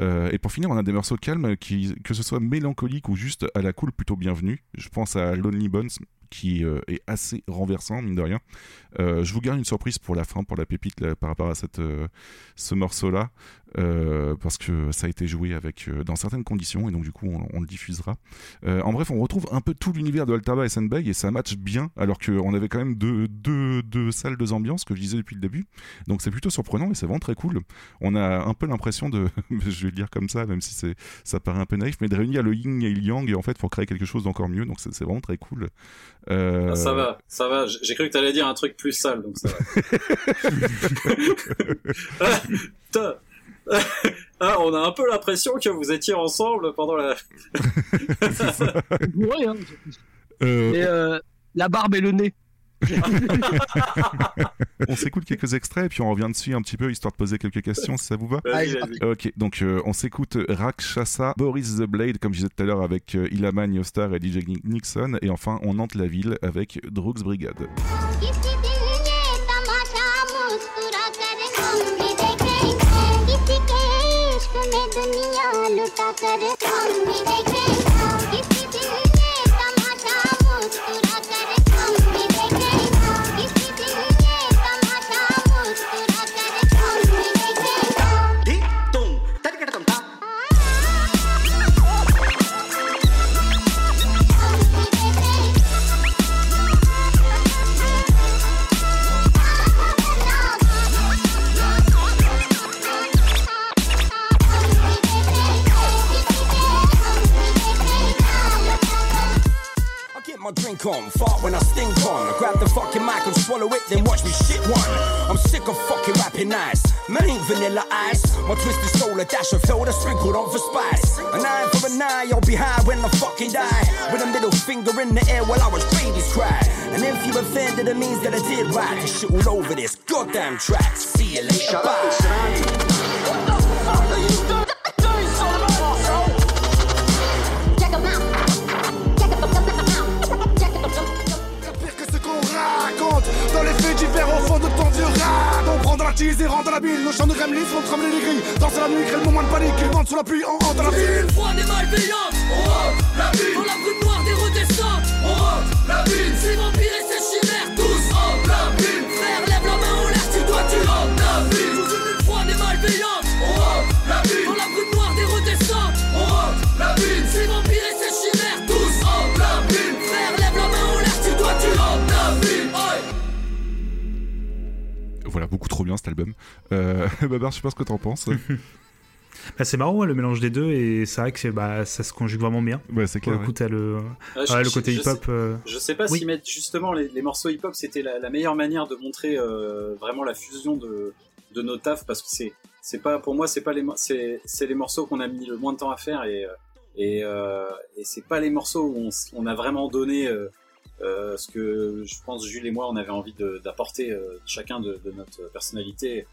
Euh, et pour finir, on a des morceaux calmes que ce soit mélancolique ou juste à la cool, plutôt bienvenue. Je pense à Lonely Bones qui euh, est assez renversant, mine de rien. Euh, je vous garde une surprise pour la fin, pour la pépite par rapport à cette, euh, ce morceau-là, parce que ça a été joué avec, dans certaines conditions, et donc du coup on, le diffusera. En bref, on retrouve un peu tout l'univers de Altaba et Senbei, et ça match bien, alors qu'on avait quand même deux, deux, deux salles, deux ambiances, que je disais depuis le début. Donc c'est plutôt surprenant, et c'est vraiment très cool. On a un peu l'impression de, [LAUGHS] je vais le dire comme ça, même si ça paraît un peu naïf, mais de réunir le yin et le yang, et en fait pour créer quelque chose d'encore mieux, donc c'est vraiment très cool. Euh, ah, ça va, ça va. J'ai cru que t'allais dire un truc plus sale, donc ça va. [LAUGHS] ah. [LAUGHS] Ah, on a un peu l'impression que vous étiez ensemble pendant la. [LAUGHS] Ouais, hein. Euh, Et euh, la barbe et le nez. [LAUGHS] on s'écoute quelques extraits et puis on revient dessus un petit peu histoire de poser quelques questions si ça vous va. Ok, donc euh, on s'écoute Rakshasa, Boris the Blade, comme je disais tout à l'heure avec euh, Ilaman, Yostar et DJ Nixon, et enfin on hante la ville avec Drugs Brigade. My drink on, fart when I stink on. I grab the fucking mic and swallow it, then watch me shit one. I'm sick of fucking rapping nice. Man ain't vanilla ice. My twisted soul, a dash of that's sprinkled on for spice. A nine for a nine, I'll be high when I fucking die. With a middle finger in the air while I was babies cry. And if you offended, it means that I did right. Shit all over this goddamn track. See you later, bye. Fond de ton vieux rap On prend dans la tease et rentre dans la bille Nos chants de gremlins font trembler les grilles. Danse la nuit, crée le moment de panique Ils vendent sous la pluie, on rentre dans la ville. Une fois des malveillantes, voilà, beaucoup trop bien cet album. Euh, [LAUGHS] Babar, je sais pas ce que t'en penses. [LAUGHS] Bah, c'est marrant ouais, le mélange des deux et c'est vrai que c'est- bah, ça se conjugue vraiment bien. Ouais, c'est clair. coup, t'as le, Ouais, je- ouais, le côté hip-hop. sais- euh, Je sais pas Oui. si mettre justement les, les morceaux hip-hop, c'était la, la meilleure manière de montrer euh, vraiment la fusion de, de nos tafs parce que c'est c'est pas pour moi c'est pas les c'est les morceaux qu'on a mis le moins de temps à faire et euh, et, euh, et c'est pas les morceaux où on a vraiment donné euh, ce que je pense Jules et moi on avait envie d'apporter euh, chacun de, de notre personnalité.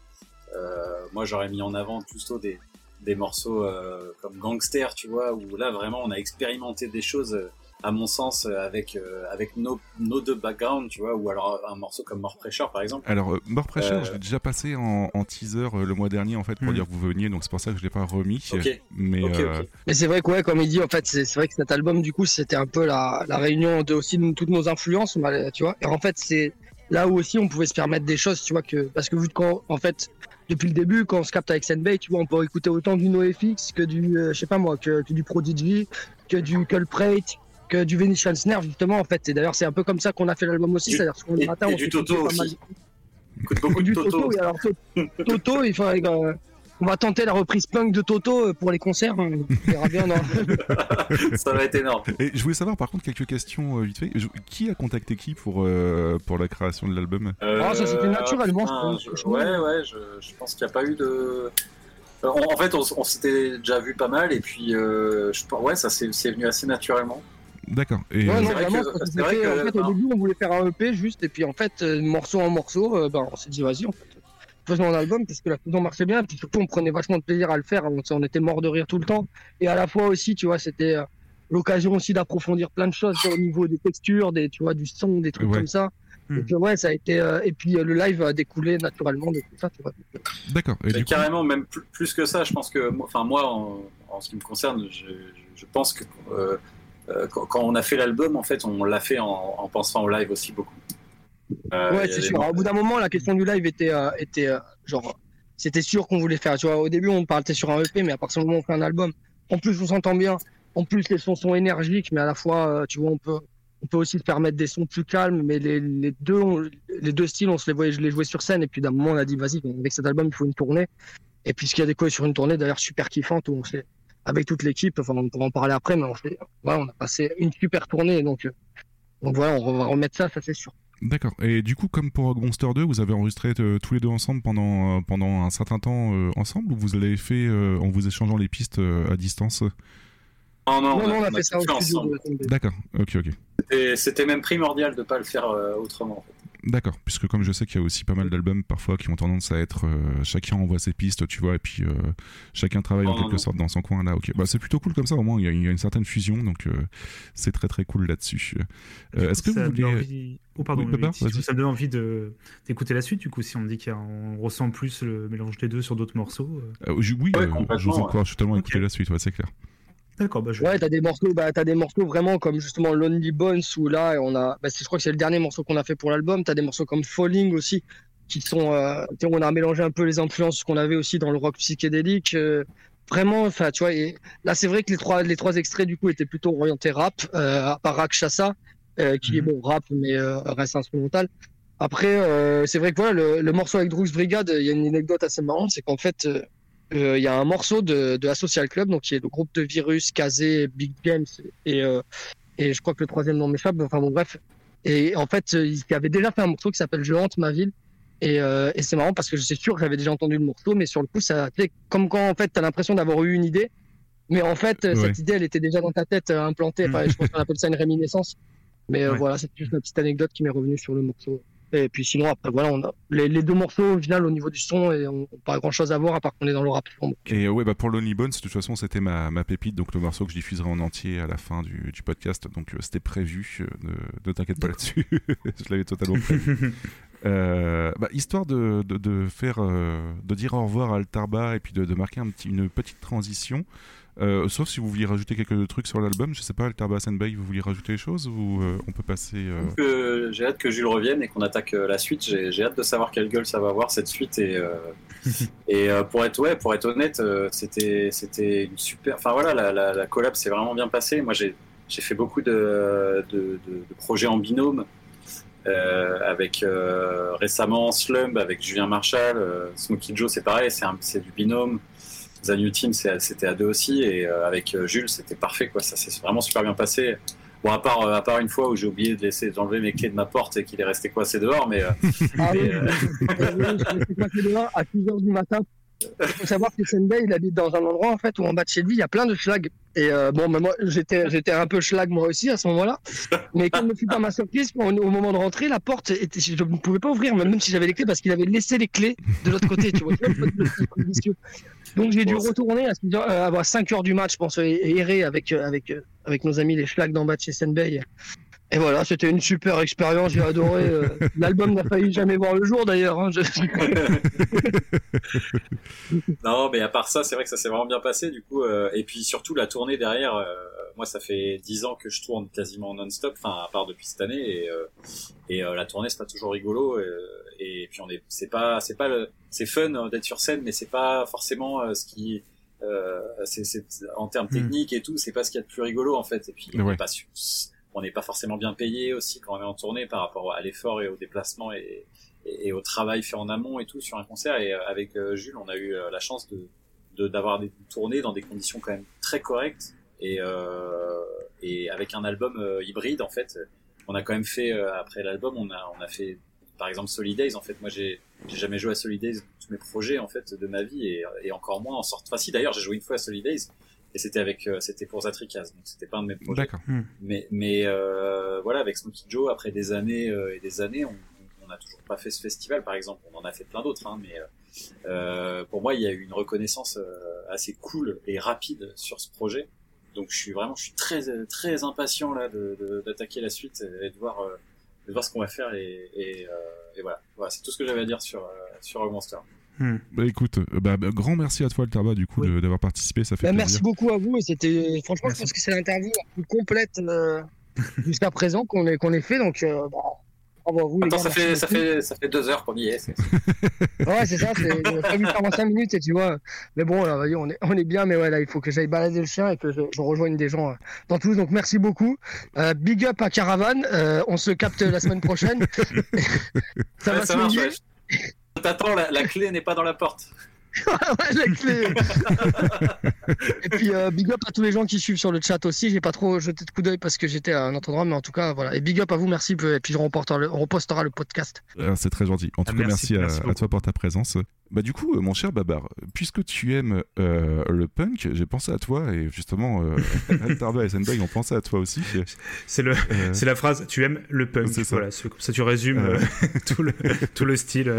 Euh, moi j'aurais mis en avant plutôt des des morceaux euh, comme Gangster, tu vois, où là vraiment on a expérimenté des choses, à mon sens, euh, avec euh, avec nos, nos deux backgrounds, tu vois, ou alors un morceau comme More Pressure par exemple. Alors, euh, More Pressure, Euh, je l'ai déjà passé en, en teaser euh, le mois dernier, en fait, pour Hmm. dire que vous veniez, donc c'est pour ça que je l'ai pas remis. Ok. Mais, Ok, euh, ok. Mais c'est vrai que, ouais, comme il dit, en fait, c'est c'est vrai que cet album, du coup, c'était un peu la, la réunion de aussi de toutes nos influences, tu vois. Et en fait, c'est là où aussi on pouvait se permettre des choses, tu vois, que parce que vu que quand, en fait, depuis le début, quand on se capte avec Senbei, tu vois, on peut écouter autant du NoFX que du, euh, je sais pas moi, que, que du Prodigy, que du Culprate, du Venetian Snare, justement, en fait. Et d'ailleurs, c'est un peu comme ça qu'on a fait l'album aussi, c'est-à-dire que le matin, on du Toto pas mal aussi. Écoute beaucoup du de Toto, Toto. oui, alors To- Toto, il faudrait, euh, on va tenter la reprise punk de Toto euh, pour les concerts. hein. On verra bien. non [LAUGHS] ça va être énorme. Et je voulais savoir par contre quelques questions euh, vite fait. Je- Qui a contacté qui pour, euh, pour la création de l'album? Ah, ça, c'était naturellement, putain, je je- pense. Ouais, ouais, je, je pense qu'il n'y a pas eu de. Euh, En en fait, on, s'était déjà vu pas mal, et puis, euh, ouais, ça s'est c'est venu assez naturellement. D'accord. Et Ouais, non, C'est vrai vraiment, que- ça s'est c'est vrai fait, que- en fait, au début, on voulait faire un EP juste, et puis en fait, euh, morceau en morceau, euh, ben, on s'est dit, vas-y, en fait, faisons un album, parce que la fusion marchait bien, et puis surtout, on prenait vachement de plaisir à le faire, on, on était mort de rire tout le temps, et à la fois aussi, tu vois, c'était euh, l'occasion aussi d'approfondir plein de choses au niveau des textures, des, tu vois, du son, des trucs Ouais. comme ça. Et puis, ouais, ça a été, euh, et puis euh, le live a découlé naturellement de tout ça, tu vois. D'accord. Et Mais du coup, carrément, même plus, plus que ça, je pense que, enfin moi, en, en ce qui me concerne, je, je pense que euh, quand, quand on a fait l'album, en fait, on l'a fait en, en pensant au live aussi beaucoup. Euh, ouais, c'est des sûr. Au bout d'un moment, la question du live était, euh, était euh, genre, c'était sûr qu'on voulait faire. Tu vois, au début, on partait sur un EP, mais à partir du moment où on fait un album, en plus, on s'entend bien. En plus, les sons sont énergiques, mais à la fois, euh, tu vois, on peut, on peut aussi se permettre des sons plus calmes. Mais les, les deux, on- les deux styles, on se les voyait, je les jouais sur scène. Et puis d'un moment, on a dit, vas-y, avec cet album, il faut une tournée. Et puis, ce qu'il y a décollé sur une tournée, d'ailleurs, super kiffante, où on s'est, avec toute l'équipe, enfin, on pourra en parler après, mais on fait, voilà, on a passé une super tournée. Donc, euh, donc voilà, on va remettre ça, ça c'est sûr. D'accord. Et du coup, comme pour Rock Monster 2, vous avez enregistré euh, tous les deux ensemble pendant, euh, pendant un certain temps euh, ensemble ou vous l'avez fait euh, en vous échangeant les pistes euh, à distance? Non, non, Non, on a fait ça au tout studio ensemble. D'accord. Ok, ok. Et C'était même primordial de pas le faire euh, autrement. en fait. D'accord, puisque comme je sais qu'il y a aussi pas mal d'albums parfois qui ont tendance à être euh, chacun envoie ses pistes, tu vois, et puis euh, chacun travaille en quelque non. sorte dans son coin là. Ok, bah c'est plutôt cool comme ça. Au moins il y a, il y a une certaine fusion, donc euh, c'est très très cool là-dessus. Euh, Est-ce que vous ça voulez donne envie... Oh, pardon, Oui, si- ça me donne envie de d'écouter la suite du coup si on me dit qu'on ressent plus le mélange des deux sur d'autres morceaux. euh. Euh, je- Oui, Ouais, euh, je vous encourage totalement à écouter la suite, ouais, c'est clair. D'accord, bah je... Ouais, t'as des morceaux, bah, t'as des morceaux vraiment comme justement Lonely Bones où là, on a, bah, je crois que c'est le dernier morceau qu'on a fait pour l'album. T'as des morceaux comme Falling aussi, qui sont, euh, on a mélangé un peu les influences qu'on avait aussi dans le rock psychédélique. euh, vraiment, enfin, tu vois, et là, c'est vrai que les trois, les trois extraits du coup étaient plutôt orientés rap, euh, à part Rakshasa, euh, qui est bon rap mais euh, reste instrumental. Après, c'est vrai que voilà, le, le morceau avec Drux Brigade, il y a une anecdote assez marrante, c'est qu'en fait, euh, euh, il y a un morceau de, de Asocial Club, donc qui est le groupe de Virus, Kazé, Big James et, euh, et je crois que le troisième nom m'échappe. Enfin bon, bref. Et en fait, euh, il avait déjà fait un morceau qui s'appelle Je hante ma ville. Et, euh, et c'est marrant parce que je suis sûr que j'avais déjà entendu le morceau, mais sur le coup, ça, sais, comme quand en fait, t'as l'impression d'avoir eu une idée, mais en fait, euh, Ouais. cette idée, elle était déjà dans ta tête implantée. Enfin, je pense qu'on [LAUGHS] appelle ça une réminiscence. Mais euh, Ouais. voilà, c'est juste une petite anecdote qui m'est revenue sur le morceau. Et puis sinon, après, voilà, on a les, les deux morceaux, au final, au niveau du son, et on n'a pas grand chose à voir à part qu'on est dans le rap. sombre. Et ouais, bah pour Lonely Bones, de toute façon, c'était ma, ma pépite, donc le morceau que je diffuserai en entier à la fin du, du podcast. Donc euh, c'était prévu, euh, ne, ne t'inquiète pas là-dessus, [LAUGHS] je l'avais totalement prévu. [LAUGHS] Euh, bah, histoire de, de, de faire, euh, de dire au revoir à Altarba et puis de, de marquer un petit, une petite transition. Euh, sauf si vous vouliez rajouter quelques trucs sur l'album, je sais pas, Altarba Senbei, vous vouliez rajouter des choses ou euh, on peut passer. euh, J'ai hâte que Jules revienne et qu'on attaque euh, la suite. J'ai j'ai hâte de savoir quelle gueule ça va avoir cette suite et euh, [LAUGHS] et euh, pour être ouais, pour être honnête, euh, c'était c'était une super. Enfin voilà, la, la, la collab s'est vraiment bien passée. Moi j'ai j'ai fait beaucoup de, de, de- de projets en binôme euh, avec euh, récemment Slump avec Julien Marshall, euh, Smokey Joe c'est pareil, c'est un- c'est du binôme. The New Team c'est- c'était à deux aussi et euh, avec euh, Jules c'était parfait quoi, ça s'est vraiment super bien passé. Bon à part euh, à part une fois où j'ai oublié de laisser d'enlever mes clés de ma porte et qu'il est resté coincé dehors, mais, euh, oui, [LAUGHS] je dehors à 6h du matin. Il faut savoir que Sendai, il habite dans un endroit en fait où en bas de chez lui, il y a plein de schlag. Et euh, bon, mais moi, j'étais, j'étais un peu schlag moi aussi à ce moment-là. Mais quelle ne fut pas ma surprise, au, au moment de rentrer, la porte, était, je ne pouvais pas ouvrir, même si j'avais les clés, parce qu'il avait laissé les clés de l'autre côté. Tu vois. [LAUGHS] Donc j'ai dû retourner à, 6 heures- euh, à 5 heures du match, je pense, et et errer avec, euh, avec, avec nos amis les schlags d'en bas de chez Senbei. Et voilà, c'était une super expérience, j'ai adoré. euh, [LAUGHS] L'album n'a failli jamais voir le jour d'ailleurs. hein, je- [LAUGHS] Non, mais à part ça, c'est vrai que ça s'est vraiment bien passé du coup. euh, et puis surtout la tournée derrière. euh, moi, ça fait dix ans que je tourne quasiment non-stop, enfin à part depuis cette année. Et, euh, et euh, la tournée, c'est pas toujours rigolo. euh, et puis on est, c'est pas, c'est pas le, c'est fun euh, d'être sur scène, mais c'est pas forcément euh, ce qui, euh, c'est, c'est en termes Hmm. techniques et tout, c'est pas ce qu'il y a de plus rigolo en fait. Et puis on Ouais. n'est pas, su- on n'est pas forcément bien payé aussi quand on est en tournée par rapport à l'effort et au déplacement et, au travail fait en amont et tout sur un concert. Et euh, avec euh, Jules, on a eu euh, la chance de d'avoir des tournées dans des conditions quand même très correctes et avec un album hybride en fait. On a quand même fait après l'album, on a on a fait par exemple Solidays. En fait, moi j'ai jamais joué à Solidays tous mes projets en fait de ma vie et, et encore moins en sorte. Enfin si d'ailleurs j'ai joué une fois à Solidays et c'était avec euh, c'était pour Zatricaz donc c'était pas un de mes projets. D'accord. Mais, mais euh, voilà, avec Smokey Joe, après des années euh, et des années, on on n'a toujours pas fait ce festival, par exemple. On en a fait plein d'autres, hein, mais euh, pour moi, il y a eu une reconnaissance euh, assez cool et rapide sur ce projet. Donc, je suis vraiment, je suis très très impatient là de- de- d'attaquer la suite et de voir euh, de voir ce qu'on va faire et, et, euh, et voilà. Voilà, c'est tout ce que j'avais à dire sur euh, sur Rogue Monster. Bah écoute, euh, bah, bah, grand merci à toi Alterba du coup d'avoir participé, ça fait Bah, merci beaucoup à vous et c'était franchement je pense que c'est l'interview la plus complète euh, [LAUGHS] jusqu'à présent qu'on ait qu'on ait fait donc euh, bah, bravo à vous les Attends, gars, ça fait ça beaucoup. fait ça fait deux heures qu'on y est. c'est- ouais c'est ça c'est [LAUGHS] pas vu 45 minutes et tu vois mais bon là vas-y on est on est bien mais ouais là il faut que j'aille balader le chien et que je, je rejoigne des gens euh, dans Toulouse donc merci beaucoup Euh, big up à Caravane euh, on se capte la semaine prochaine [LAUGHS] ça Ouais, va ça se marche. T'attends, la, la clé n'est pas dans la porte. [LAUGHS] ouais, la clé. [LAUGHS] et puis euh, big up à tous les gens qui suivent sur le chat aussi. J'ai pas trop jeté de coup d'œil parce que j'étais à un autre endroit, mais en tout cas voilà. Et big up à vous, merci. Et puis je reportera le, on repostera le podcast. Ah, c'est très gentil. En tout Ah, cas, merci, merci, à- merci à, beaucoup. toi pour ta présence. Bah du coup, euh, mon cher Babar, puisque tu aimes euh, le punk, j'ai pensé à toi et justement, euh, [LAUGHS] Alterba et Sendai ont pensé à toi aussi. C'est le, Euh, c'est la phrase. Tu aimes le punk. C'est ça. Voilà, comme ça tu résumes [LAUGHS] tout le tout le style.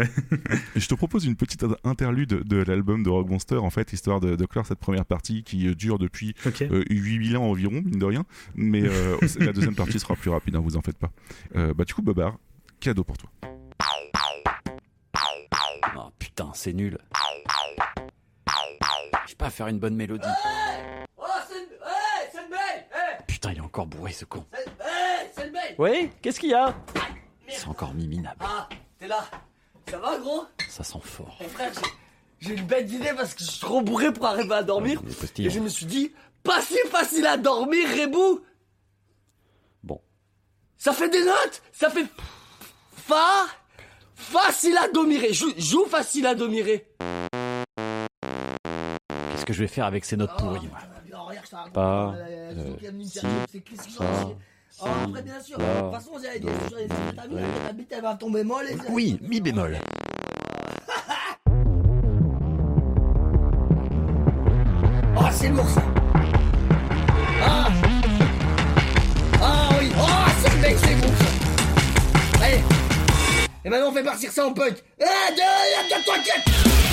Je te propose une petite interlude de l'album de Rock Monster, en fait, histoire de, de clore cette première partie qui dure depuis euh, 8000 ans environ, mine de rien. Mais la deuxième partie sera plus rapide, hein, vous en faites pas. Bah, du coup, Babar, cadeau pour toi. Oh putain, c'est nul. Je sais pas faire une bonne mélodie. Oh. Hey, Hey Putain, il est encore bourré ce con. Hey, Oui, qu'est-ce qu'il y a C'est encore miminable. Ah, t'es là Ça va, gros? Ça sent fort. Eh frère, j'ai- une bête d'idée parce que je suis trop bourré pour arriver à dormir. Et je me suis dit, pas si facile à dormir, Rebou Bon. Ça fait des notes Ça fait... Fa... Facile à dormir. Joue, joue facile à dormir. Qu'est-ce que je vais faire avec ces notes pourries moi Pas, si, ça, Oh, après, bien sûr. De toute façon, j'ai des do, sur les ta bite, ré. ta bite, elle va tomber molle. et- Oui, mi bémol. Oh, [LAUGHS] c'est lourd ça. Et maintenant on fait partir ça en punk. Eh, 1,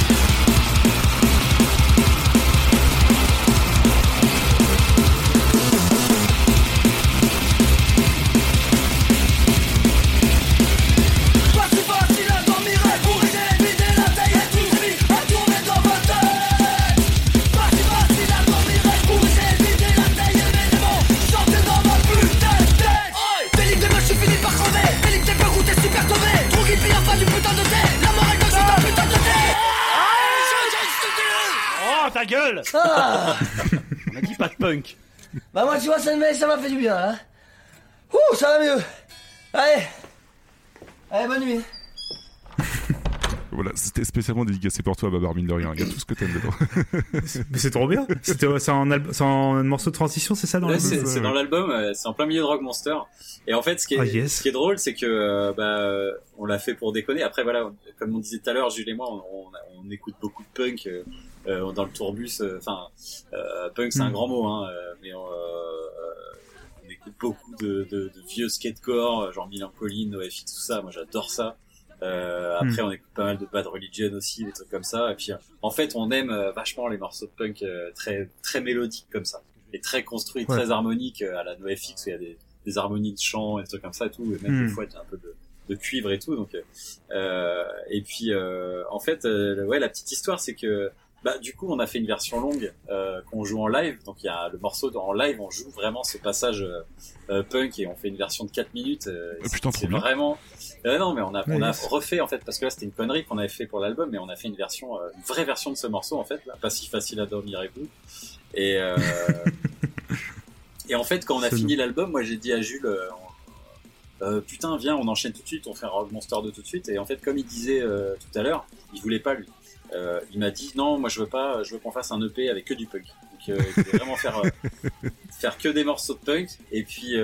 ta gueule Ah. [LAUGHS] On a dit pas de punk. Bah moi tu vois ça m'a fait du bien là. Ouh ça va mieux. Allez. Allez, bonne nuit. [LAUGHS] Voilà, c'était spécialement dédicacé pour toi, Babar, mine de rien. Regarde tout ce que t'aimes dedans. [LAUGHS] Mais c'est trop bien. C'était c'est en morceau de transition, c'est ça dans Ouais, l'album c'est c'est dans l'album, euh, c'est en plein milieu de Rock Monster. Et en fait, ce qui est, Ah, yes. ce qui est drôle, c'est que euh, bah, on l'a fait pour déconner. Après, voilà, comme on disait tout à l'heure, Jules et moi, on, on- on écoute beaucoup de punk euh, dans le tourbus. euh, Enfin, euh, punk, c'est un Mm. grand mot, hein, euh, mais on, euh, euh, on écoute beaucoup de, de, de vieux skatecore, euh, genre Melancholy, NoFX, tout ça. Moi, j'adore ça. Euh, après, Mm. on écoute pas mal de Bad Religion aussi, des trucs comme ça. Et puis, euh, en fait, on aime euh, vachement les morceaux de punk euh, très très mélodiques comme ça, et très construits, Ouais. très harmoniques euh, à la NoFX où il y a des, des harmonies de chant et des trucs comme ça et tout, et même des fois il y a un peu de, de cuivre et tout. Donc, euh, et puis, euh, en fait, euh, ouais, la petite histoire, c'est que bah, du coup, on a fait une version longue euh, qu'on joue en live. Donc, il y a le morceau dans- en live, on joue vraiment ce passage euh, euh, punk et on fait une version de 4 minutes. euh, Oh, putain, c'est trop bien. vraiment. Euh, non, mais on a, Ouais, on a yes. refait en fait parce que là c'était une connerie qu'on avait fait pour l'album, mais on a fait une version, euh, une vraie version de ce morceau en fait, là, pas si facile à dormir et tout. Et euh, [LAUGHS] et en fait, quand on a fini l'album, moi j'ai dit à Jules, euh, putain, viens, on enchaîne tout de suite, on fait un Rock Monster 2 tout de suite. Et en fait, comme il disait euh, tout à l'heure, il voulait pas lui. Euh, il m'a dit non, moi je veux pas, je veux qu'on fasse un EP avec que du punk. Donc il voulait vraiment faire faire que des morceaux de punk. Et puis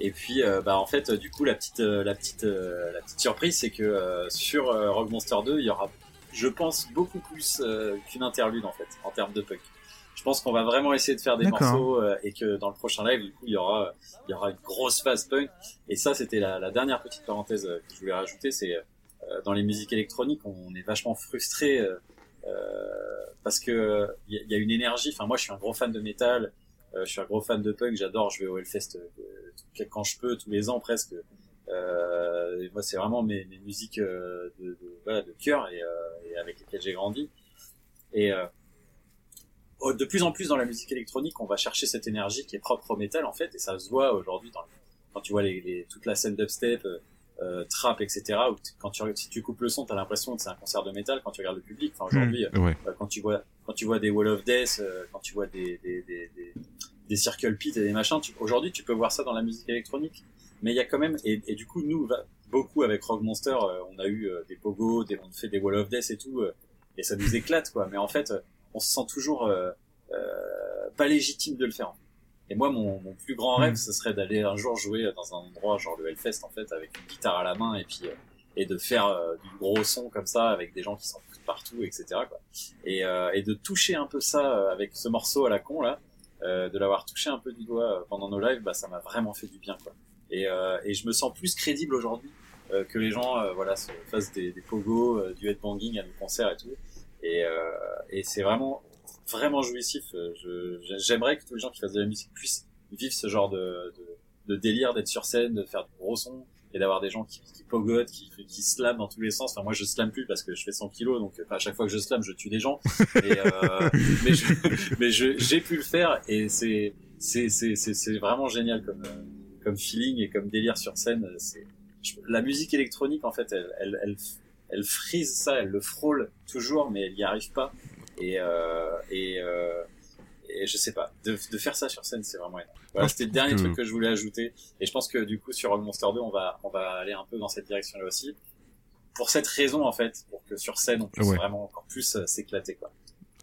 et puis bah en fait du coup la petite la petite la petite surprise c'est que sur Rock Monster 2 il y aura je pense beaucoup plus qu'une interlude en fait en termes de punk. Je pense qu'on va vraiment essayer de faire des morceaux euh, et que dans le prochain live du coup il y aura il y aura une grosse phase punk. Et ça c'était la, la dernière petite parenthèse euh, que je voulais rajouter c'est euh, dans les musiques électroniques on est vachement frustré euh, euh, parce que il y, a- il y a une énergie. Enfin moi je suis un gros fan de métal euh, je suis un gros fan de punk j'adore je vais au Hellfest euh, quand je peux tous les ans presque. Euh, moi c'est vraiment mes, mes musiques de, de, voilà, de cœur et, euh, et avec lesquelles j'ai grandi. Et euh, de plus en plus dans la musique électronique, on va chercher cette énergie qui est propre au métal en fait, et ça se voit aujourd'hui dans quand tu vois les, les- toute la scène dubstep, euh, euh, trap, etc. Où quand tu si tu coupes le son, t'as l'impression que c'est un concert de métal quand tu regardes le public. Enfin, aujourd'hui, Mm, ouais. euh, quand tu vois quand tu vois des Wall of Death, euh, quand tu vois des des des, des, des Circle Pit et des machins, aujourd'hui tu peux voir ça dans la musique électronique. Mais il y a quand même et, et du coup nous va, beaucoup avec Rock Monster, euh, on a eu des pogos, des, on fait des Wall of Death et tout, euh, et ça nous éclate quoi. Mais en fait, on se sent toujours euh, euh, pas légitime de le faire. Et moi, mon, mon plus grand rêve, Mm. ce serait d'aller un jour jouer dans un endroit genre le Hellfest en fait, avec une guitare à la main et puis euh, et de faire euh, du gros son comme ça avec des gens qui s'en foutent partout, etc. Quoi. Et, euh, et de toucher un peu ça euh, avec ce morceau à la con là, euh, de l'avoir touché un peu du doigt pendant nos lives, bah ça m'a vraiment fait du bien quoi. Et, euh, et je me sens plus crédible aujourd'hui euh, que les gens voilà se fassent des, des pogos, du headbanging à nos concerts et tout. Et, euh, et c'est vraiment vraiment jouissif. J'aimerais que tous les gens qui fassent de la musique puissent vivre ce genre de, de, de délire, d'être sur scène, de faire du gros son et d'avoir des gens qui, qui pogotent, qui, qui slament dans tous les sens. Enfin, moi, je slame plus parce que je fais 100 kilos, donc enfin, à chaque fois que je slame, je tue des gens. [LAUGHS] Et, euh, mais je, mais je, j'ai pu le faire et c'est, c'est, c'est, vraiment génial comme, comme feeling et comme délire sur scène. C'est, la musique électronique, en fait, elle, elle, elle, elle frise ça, elle le frôle toujours, mais elle n'y arrive pas. Et, euh, et, euh, et je sais pas, de, de faire ça sur scène, c'est vraiment énorme. Voilà, Ah, c'était le dernier truc que- je voulais ajouter. Et je pense que du coup, sur Rock Monster 2, on va, on va aller un peu dans cette direction-là aussi. Pour cette raison, en fait, pour que sur scène, on puisse Ouais. vraiment encore plus euh, s'éclater, quoi.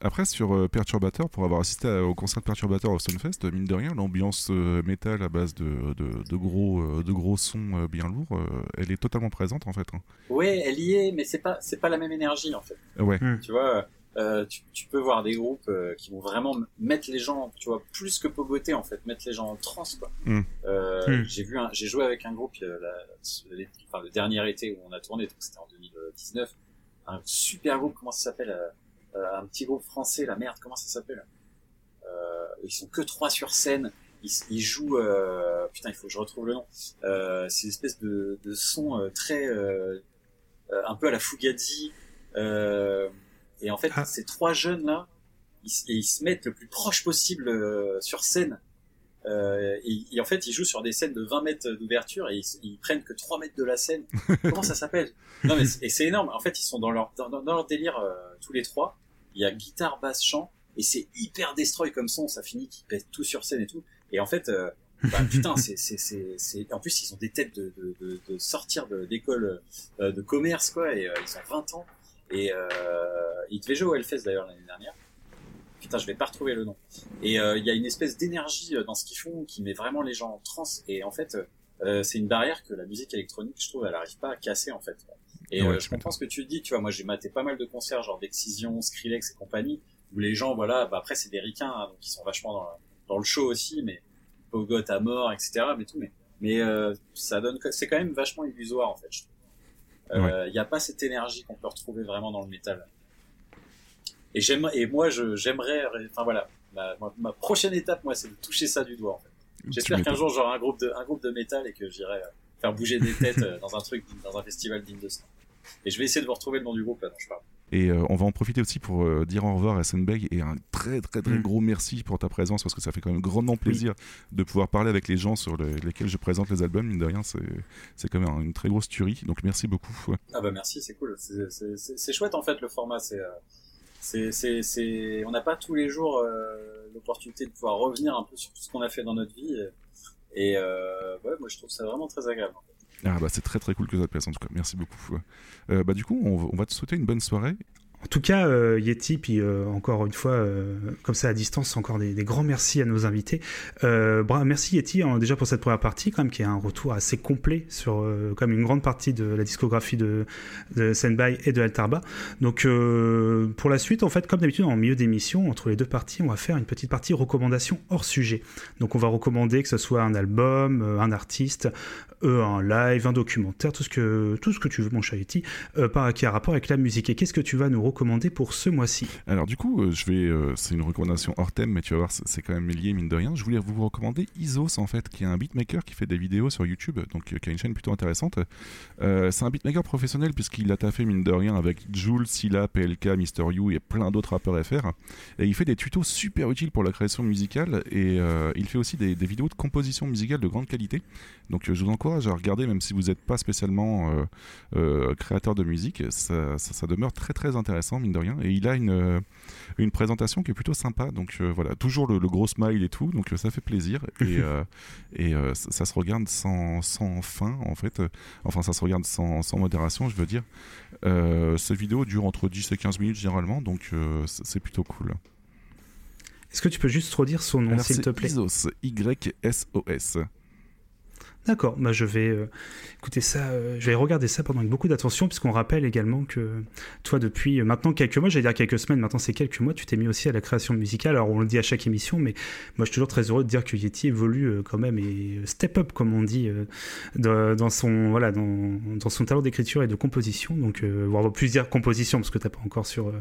Après, sur euh, Perturbator, pour avoir assisté à- au concert de Perturbator au Stunfest, mine de rien, l'ambiance euh, métal à base de, de, de gros, euh, de gros sons euh, bien lourds, euh, elle est totalement présente en fait. hein. Ouais, elle y est, mais c'est pas, c'est pas la même énergie, en fait. Ouais. Tu vois, euh, tu, tu peux voir des groupes euh, qui vont vraiment mettre les gens, tu vois, plus que pogoter en fait, mettre les gens en transe quoi. Mm. Euh, Mm. J'ai vu, un- j'ai joué avec un groupe euh, la- les- enfin, le dernier été où on a tourné, donc c'était en 2019, un super groupe, comment ça s'appelle, un petit groupe français, la merde, comment ça s'appelle euh, Ils sont que trois sur scène. Ils, ils jouent, euh, putain, il faut que je retrouve le nom. Euh, c'est une espèce de, de son euh, très, euh, euh, un peu à la Fugazi. Euh, et en fait, ces trois jeunes là, ils, ils se mettent le plus proche possible euh, sur scène. Euh, et, et en fait, ils jouent sur des scènes de 20 mètres d'ouverture et ils, ils prennent que 3 mètres de la scène. [LAUGHS] Comment ça s'appelle? Non mais c'est- et c'est énorme. En fait, ils sont dans leur dans- dans leur délire euh, tous les trois. Il y a guitare, basse, chant et c'est hyper destroy comme son. Ça finit qu'ils pètent tout sur scène et tout. Et en fait, euh, Bah, putain, [LAUGHS] c'est, c'est, c'est, c'est, en plus, ils ont des têtes de, de, de, de sortir de, d'école euh, de commerce, quoi, et euh, ils ont 20 ans. Et euh, ils devaient jouer au Hellfest d'ailleurs l'année dernière. Putain, je vais pas retrouver le nom. Et euh, il y a une espèce d'énergie dans ce qu'ils font qui met vraiment les gens en transe. Et en fait, euh, c'est une barrière que la musique électronique, je trouve, elle arrive pas à casser en fait. Et Ouais, euh, je comprends ce que tu dis. Tu vois, moi j'ai maté pas mal de concerts, genre d'Excision, Skrillex et compagnie, où les gens, voilà, bah après c'est des ricains, hein, donc ils sont vachement dans, dans le show aussi, mais Pogot à mort, etc. Mais tout, mais mais euh, ça donne, c'est quand même vachement illusoire en fait. Je trouve. Euh, Il y a pas cette énergie qu'on peut retrouver vraiment dans le métal. Et j'aime, et moi je j'aimerais, enfin voilà, ma, ma, ma prochaine étape, moi, c'est de toucher ça du doigt en fait. J'espère qu'un jour j'aurai un groupe de un groupe de métal et que j'irai euh, faire bouger des têtes euh, dans un truc, dans un festival digne de ça. Et je vais essayer de vous retrouver le nom du groupe là dont je parle. Et euh, on va en profiter aussi pour euh, dire au revoir à Senbeg et un très très très Mm. gros merci pour ta présence parce que ça fait quand même grandement plaisir de pouvoir parler avec les gens sur le- lesquels je présente les albums. Mine de rien, c'est c'est quand même un- une très grosse tuerie. Donc merci beaucoup. Ouais. Ah bah merci, c'est cool. C'est- chouette en fait le format. C'est euh, c'est c'est c'est on n'a pas tous les jours euh, l'opportunité de pouvoir revenir un peu sur tout ce qu'on a fait dans notre vie. Et, et, euh, ouais, moi je trouve ça vraiment très agréable. Ah bah c'est très très cool que ça te plaise en tout cas. Merci beaucoup. Euh, bah du coup, on va te souhaiter une bonne soirée. En tout cas, euh, Yeti, puis euh, encore une fois, euh, comme ça à distance, encore des, grands merci à nos invités. Merci Yeti déjà pour cette première partie, quand même, qui est un retour assez complet sur comme une grande partie de la discographie de, de Senbai et de Altarba. Donc pour la suite, en fait, comme d'habitude, en milieu d'émission, entre les deux parties, on va faire une petite partie recommandation hors sujet. Donc on va recommander que ce soit un album, un artiste, un live, un documentaire, tout ce que, tout ce que tu veux, mon cher Yeti, qui a rapport avec la musique. Et qu'est-ce que tu vas nous recommander pour ce mois-ci Alors du coup, euh, je vais, euh, c'est une recommandation hors thème, mais tu vas voir, c'est- quand même lié mine de rien. Je voulais vous recommander Isos en fait, qui est un beatmaker qui fait des vidéos sur YouTube, donc euh, qui a une chaîne plutôt intéressante. C'est un beatmaker professionnel puisqu'il a taffé mine de rien avec Jules, Silla, PLK, Mister You et plein d'autres rappeurs FR. Et il fait des tutos super utiles pour la création musicale et il fait aussi des, vidéos de composition musicale de grande qualité. Donc je vous encourage à regarder, même si vous n'êtes pas spécialement créateur de musique, ça demeure très très intéressant mine de rien. Et il a une, euh, une présentation qui est plutôt sympa. Donc euh, voilà, toujours le, le gros smile et tout, donc euh, ça fait plaisir. Et, [LAUGHS] et ça, ça se regarde sans, sans fin en fait. Enfin, ça se regarde sans, sans modération, je veux dire. Ces vidéos durent entre 10 et 15 minutes généralement, donc c'est plutôt cool. Est-ce que tu peux juste redire son nom, s'il te plaît? Isos, Y-S-O-S. D'accord, bah je vais euh, écouter ça, euh, je vais regarder ça pendant avec beaucoup d'attention, puisqu'on rappelle également que toi, depuis euh, maintenant quelques mois, j'allais dire quelques semaines, maintenant c'est quelques mois, tu t'es mis aussi à la création musicale. Alors on le dit à chaque émission, mais moi je suis toujours très heureux de dire que Yeti évolue euh, quand même et step up, comme on dit, dans, son voilà, dans, dans son talent d'écriture et de composition. Donc, on va plus dire composition parce que t'as pas encore sur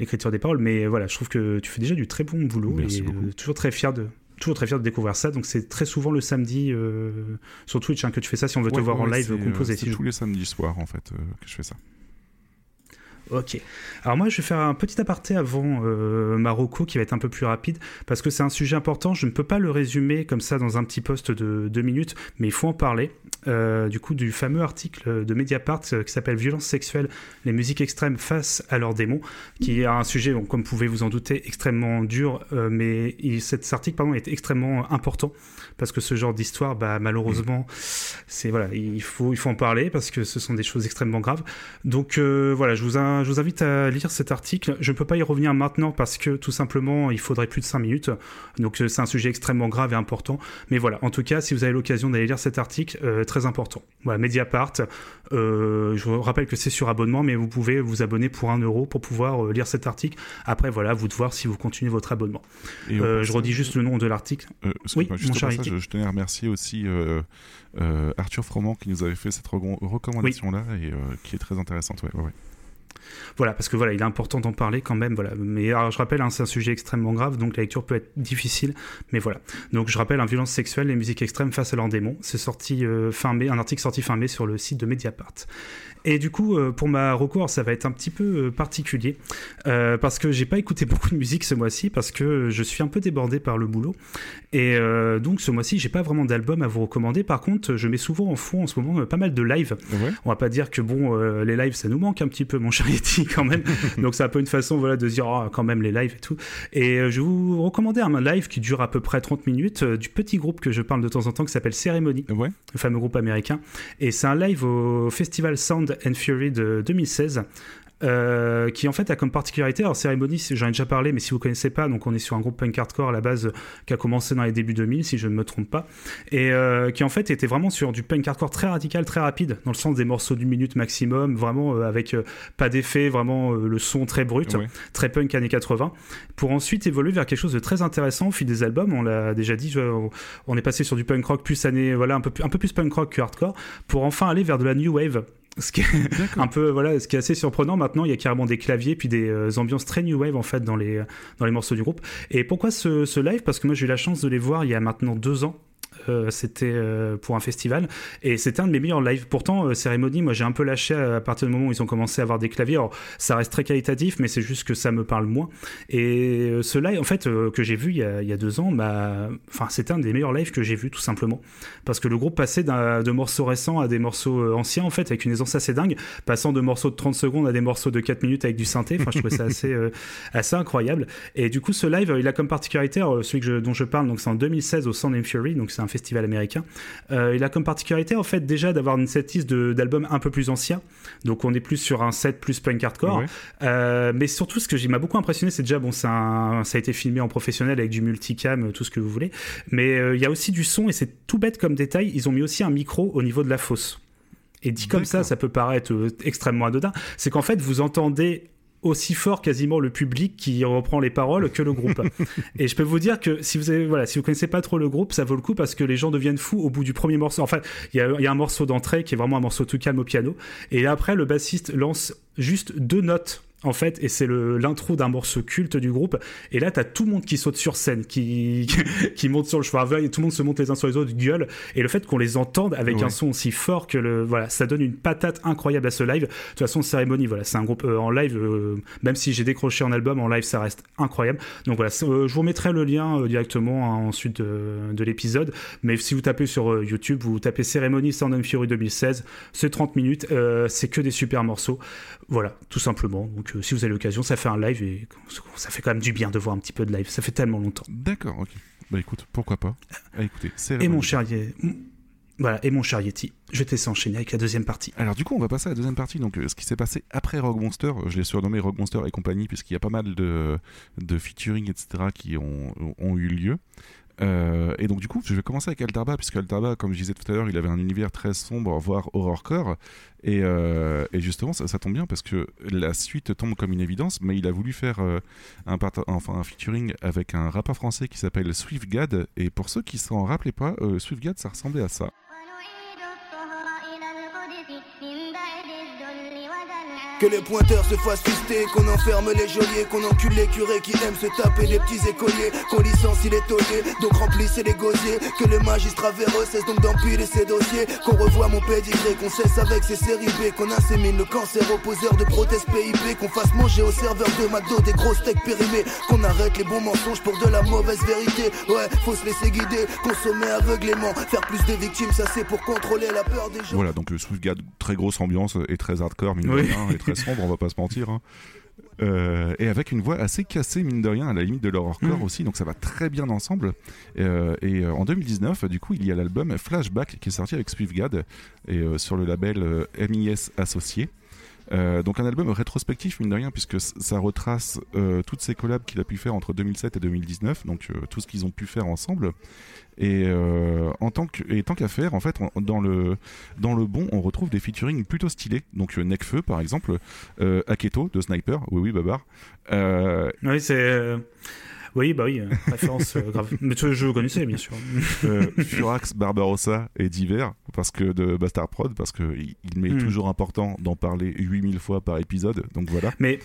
l'écriture des paroles, mais voilà, je trouve que tu fais déjà du très bon boulot Merci et toujours très fier de toujours très fier de découvrir ça. Donc c'est très souvent le samedi euh, sur Twitch hein, que tu fais ça si on veut te Ouais, voir en live euh, composer. c'est je- tous les samedis soirs en fait euh, que je fais ça. Ok. Alors moi, je vais faire un petit aparté avant euh, Marocco qui va être un peu plus rapide parce que c'est un sujet important. Je ne peux pas le résumer comme ça dans un petit post de deux minutes, mais il faut en parler. Euh, du coup, du fameux article de Mediapart euh, qui s'appelle Violence sexuelle, les musiques extrêmes face à leurs démons, qui est un sujet, comme vous pouvez vous en douter, extrêmement dur, euh, mais cet article pardon, est extrêmement important parce que ce genre d'histoire, bah, malheureusement, c'est voilà, il faut, il faut en parler parce que ce sont des choses extrêmement graves. Donc voilà, je vous, in- je vous invite à lire cet article. Je ne peux pas y revenir maintenant parce que tout simplement, il faudrait plus de 5 minutes. Donc euh, c'est un sujet extrêmement grave et important. Mais voilà, en tout cas, si vous avez l'occasion d'aller lire cet article, euh, très important. Voilà, Mediapart. euh, je vous rappelle que c'est sur abonnement, mais vous pouvez vous abonner pour 1 euro pour pouvoir lire cet article. Après, voilà, vous de voir si vous continuez votre abonnement. Et Euh, je redis juste le nom de l'article. Oui, mon cher passage, je tenais à remercier aussi Arthur Froment qui nous avait fait cette reco- recommandation-là et qui est très intéressante. Ouais, ouais, ouais. Voilà, parce que voilà, il est important d'en parler quand même. Voilà, mais je rappelle, hein, c'est un sujet extrêmement grave, donc la lecture peut être difficile, mais voilà. Donc je rappelle, un violence sexuelle, les musiques extrêmes face à leurs démons. C'est sorti euh, fin mai, un article sorti fin mai sur le site de Mediapart. Et du coup, euh, pour ma recours, ça va être un petit peu euh, particulier euh, parce que j'ai pas écouté [LAUGHS] beaucoup de musique ce mois-ci parce que je suis un peu débordé par le boulot. Et euh, donc ce mois-ci, j'ai pas vraiment d'album à vous recommander. Par contre, je mets souvent en fond en ce moment pas mal de lives. On va pas dire que bon, euh, les lives ça nous manque un petit peu, mon Yeti quand même. [LAUGHS] Donc c'est un peu une façon voilà de se dire oh, quand même les lives et tout. Et je vais vous recommander un live qui dure à peu près 30 minutes du petit groupe que je parle de temps en temps qui s'appelle Ouais. le fameux groupe américain. Et c'est un live au festival Sound and Fury de 2016. euh, qui en fait a comme particularité, alors Ceremony, j'en ai déjà parlé, mais si vous connaissez pas, donc on est sur un groupe punk hardcore à la base qui a commencé dans les débuts 2000, si je ne me trompe pas, et euh, qui en fait était vraiment sur du punk hardcore très radical, très rapide, dans le sens des morceaux d'une minute maximum, vraiment euh, avec pas d'effet, vraiment le son très brut, très punk années 80, pour ensuite évoluer vers quelque chose de très intéressant au fil des albums. On l'a déjà dit, je- on est passé sur du punk rock plus année, voilà, un peu, un peu plus punk rock que hardcore, pour enfin aller vers de la new wave. Ce qui est un peu voilà, ce qui est assez surprenant maintenant, il y a carrément des claviers puis des euh, ambiances très new wave en fait dans les dans les morceaux du groupe. Et pourquoi ce, ce live? Parce que moi j'ai eu la chance de les voir il y a maintenant deux ans. Euh, c'était euh, pour un festival et c'était un de mes meilleurs lives. Pourtant, euh, cérémonie, moi j'ai un peu lâché à, partir du moment où ils ont commencé à avoir des claviers. Ça reste très qualitatif, mais c'est juste que ça me parle moins. Et ce live, en fait, que j'ai vu il y, a, deux ans, bah, enfin, c'était un des meilleurs lives que j'ai vu tout simplement. Parce que le groupe passait de morceaux récents à des morceaux anciens, en fait, avec une aisance assez dingue, passant de morceaux de 30 secondes à des morceaux de 4 minutes avec du synthé. Enfin, je trouvais ça assez, assez incroyable. Et du coup, ce live, il a comme particularité, celui dont je parle, donc c'est en 2016 au Sound and Fury, donc c'est un américain. Euh, il a comme particularité, en fait, déjà d'avoir une setlist d'albums un peu plus anciens. Donc, on est plus sur un set plus punk hardcore. Ouais. Euh, mais surtout, ce que j'ai- m'a beaucoup impressionné, c'est déjà, bon, un- ça a été filmé en professionnel avec du multicam, tout ce que vous voulez. Mais euh, il y a aussi du son, et c'est tout bête comme détail, ils ont mis aussi un micro au niveau de la fosse. Et dit comme ça, ça peut paraître euh, extrêmement anodin. C'est qu'en fait, vous entendez aussi fort quasiment le public qui reprend les paroles que le groupe. [LAUGHS] et je peux vous dire que si vous avez, voilà, si vous connaissez pas trop le groupe, ça vaut le coup parce que les gens deviennent fous au bout du premier morceau. Enfin, il y y a un morceau d'entrée qui est vraiment un morceau tout calme au piano. Et après, le bassiste lance juste deux notes en fait, et c'est l'intro d'un morceau culte du groupe. Et là, t'as tout le monde qui saute sur scène, qui, [LAUGHS] qui monte sur le cheval, et tout le monde se monte les uns sur les autres, gueule. Et le fait qu'on les entende avec Ouais. un son aussi fort que le, voilà, ça donne une patate incroyable à ce live. De toute façon, cérémonie, voilà, c'est un groupe euh, en live, euh, même si j'ai décroché en album, en live, ça reste incroyable. Donc voilà, euh, je vous mettrai le lien directement hein, ensuite de, de l'épisode. Mais si vous tapez sur YouTube, vous tapez cérémonie Sound and Fury 2016, c'est 30 minutes, c'est que des super morceaux. Voilà, tout simplement. Donc euh, si vous avez l'occasion, ça fait un live et ça fait quand même du bien de voir un petit peu de live. Ça fait tellement longtemps. D'accord, ok. Bah écoute, pourquoi pas. Ah, écoutez, Et mon cher Voilà, et mon cher Yeti, je te laisse enchaîner avec la deuxième partie. Alors du coup, on va passer à la deuxième partie. Donc, euh, ce qui s'est passé après Rogue Monster, euh, je l'ai surnommé Rogue Monster et compagnie, puisqu'il y a pas mal de, de featuring, etc., qui ont, ont eu lieu. Euh, et donc du coup, je vais commencer avec Altarba, puisque Altarba, comme je disais tout à l'heure, il avait un univers très sombre, voire horrorcore. Et, euh, justement, ça, tombe bien parce que la suite tombe comme une évidence, mais il a voulu faire euh, un, enfin, un featuring avec un rappeur français qui s'appelle SwiftGad. Et pour ceux qui s'en rappelaient pas, euh, SwiftGad, ça ressemblait à ça. Que les pointeurs se fassent fister, qu'on enferme les geôliers, qu'on encule les curés qui aiment se taper des petits écoliers, qu'on licencie les tauliers, donc remplissez les gosiers, que les magistrats véreux cessent donc d'empiler ces dossiers, qu'on revoie mon pédigré, qu'on cesse avec ces séries B, qu'on insémine le cancer aux poseurs de prothèses PIP, qu'on fasse manger aux serveurs de McDo des gros steaks périmés, qu'on arrête les bons mensonges pour de la mauvaise vérité, ouais, faut se laisser guider, consommer aveuglément, faire plus de victimes, ça c'est pour contrôler la peur des gens. Voilà, donc le SwiftGad, très grosse ambiance et très hardcore, mine Oui. de rien, et très sombre, on va pas se mentir. hein. Euh, et avec une voix assez cassée, mine de rien, à la limite de l'horrorcore Mm. aussi, donc ça va très bien ensemble. Euh, et euh, en 2019, du coup, il y a l'album Flashback qui est sorti avec SwiftGad et euh, sur le label euh, MIS Associé. Euh, donc un album rétrospectif mine de rien puisque ça retrace euh, toutes ces collabs qu'il a pu faire entre 2007 et 2019 donc euh, tout ce qu'ils ont pu faire ensemble et en tant que qu'à faire en fait dans le dans le bon on retrouve des featuring plutôt stylés donc Necfeu par exemple Aketo de Sniper oui oui Babar Oui, c'est. Oui, bah oui, euh, [LAUGHS] référence euh, grave. Mais tu- je connaissais, bien sûr. [LAUGHS] euh, Furax, Barbarossa et Divers parce que de Bastard Prod parce que il, il m'est Hmm. toujours important d'en parler 8000 fois par épisode donc voilà Mais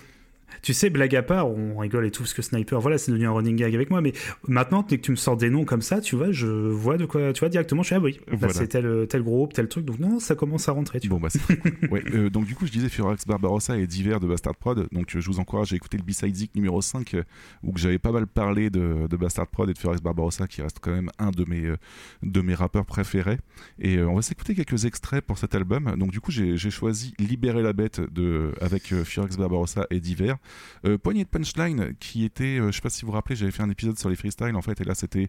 Tu sais, blague à part, on rigole et tout, parce que Sniper, voilà, c'est devenu un running gag avec moi, mais maintenant, dès que tu me sors des noms comme ça, tu vois, je vois de quoi, tu vois, directement, je suis, ah oui, bah, Voilà. c'est tel, tel groupe, tel truc, donc non, ça commence à rentrer, tu Bon, bah, cool. Ouais, euh, donc, du coup, je disais Furax Barbarossa et Divers de Bastard Prod. Donc, euh, je vous encourage à écouter le B-Side Zik numéro 5, euh, où j'avais pas mal parlé de, de Bastard Prod et de Furax Barbarossa, qui reste quand même un de mes, euh, de mes rappeurs préférés. Et euh, on va s'écouter quelques extraits pour cet album. Donc, du coup, j'ai j'ai choisi Libérer la bête de, avec euh, Furax Barbarossa et Divers. Euh, poignée de punchline qui était, euh, je sais pas si vous vous rappelez, j'avais fait un épisode sur les freestyles en fait, et là c'était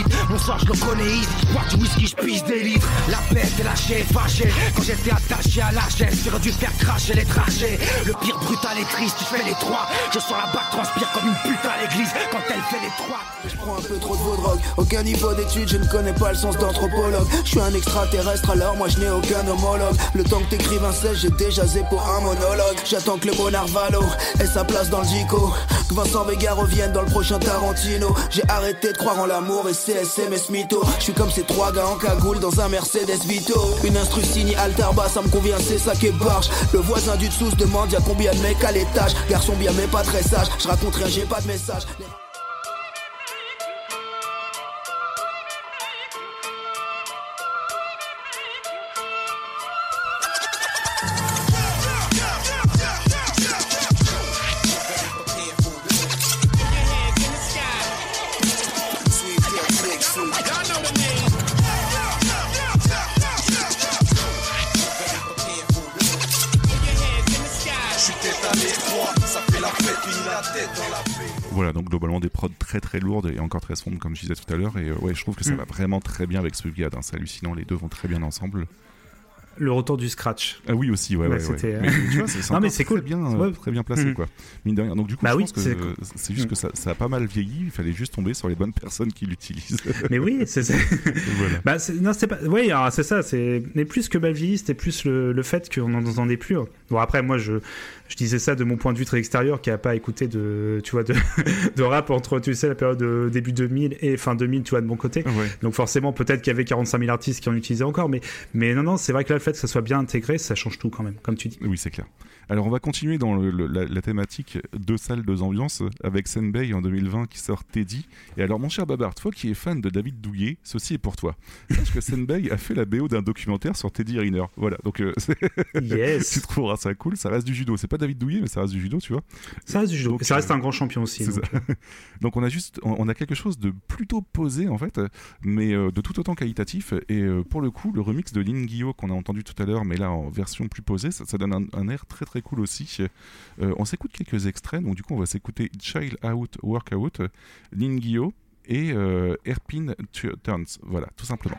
mon sort je le connais Je bois du whisky, je pisse des litres. La bête est lâchée, fâchée. Quand j'étais attaché à la chaise J'aurais dû faire cracher les trajets. Le pire brutal et triste, je fais les trois. Je sors la bague, transpire comme une pute à l'église. Quand elle fait les trois prends un peu trop de vos drogues. Aucun niveau d'études, je ne connais pas le sens d'anthropologue. Je suis un extraterrestre, alors moi je n'ai aucun homologue. Le temps que t'écrives un 16, j'ai déjà zé pour un monologue. J'attends que le bon Narvalo ait sa place dans le Dico. Que Vincent Vega revienne dans le prochain Tarantino. J'ai arrêté de croire en l'amour et CSM et. Je suis comme ces trois gars en cagoule dans un Mercedes Vito. Une instru signe Alterba, ça me convient, c'est ça qui est barge. Le voisin du dessous se demande y'a combien de mecs à l'étage. Garçon bien mais pas très sage. Je raconte rien, j'ai pas de message. Voilà, donc globalement des prods très très lourdes et encore très sombres comme je disais tout à l'heure. Et euh, ouais, je trouve que ça Mm. va vraiment très bien avec Swigad. Hein, c'est hallucinant, les deux vont très bien ensemble. Le retour du scratch. Ah oui aussi, ouais, Ouais, ouais, ouais. c'était, euh, Mais, tu vois, c'est c'est [LAUGHS] Non, mais c'est très cool. bien, euh, Ouais. très bien placé Mhm. quoi. Mine de rien. Donc du coup, Bah je oui, pense que c'est euh, cool. c'est juste que ça, ça a pas mal vieilli. Il fallait juste tomber sur les bonnes personnes qui l'utilisent. [LAUGHS] Mais oui, c'est ça. [LAUGHS] Voilà. Bah, c'est- non, c'est pas. Oui, alors, c'est ça. C'est mais plus que mal vieilli, c'était plus le, le fait qu'on n'en entendait plus. Bon après, moi, je, je disais ça de mon point de vue très extérieur, qui a pas écouté de, tu vois, de, de rap entre, tu sais, la période de début 2000 et fin 2000, tu vois, de mon côté. Donc forcément, peut-être qu'il y avait 45 000 artistes qui en utilisaient encore, mais, mais non, non, c'est vrai que là, le fait que ça soit bien intégré, ça change tout quand même, comme tu dis. Oui, c'est clair. Alors, on va continuer dans le- le- la, la thématique deux salles, deux ambiances avec Senbei en 2020 qui sort Teddy. Et alors, mon cher Babar, toi qui es fan de David Douillet, ceci est pour toi. Sache que Senbei a fait la BO d'un documentaire sur Teddy Riner. Voilà, donc euh, Yes. [LAUGHS] tu trouveras ça cool. Ça reste du judo. C'est pas David Douillet, mais ça reste du judo, tu vois. Ça reste du judo. Donc, ça reste euh, un grand champion aussi. donc, ça. [LAUGHS] Donc on a juste, on on a quelque chose de plutôt posé en fait, mais euh, de tout autant qualitatif. Et euh, pour le coup, le remix de Lin qu'on a entendu tout à l'heure, mais là en version plus posée, ça, ça donne un, un air très très cool aussi. Euh, on s'écoute quelques extraits, donc du coup on va s'écouter Child Out Workout, Guillot et euh, Airpin Tu- Turns. Voilà, tout simplement.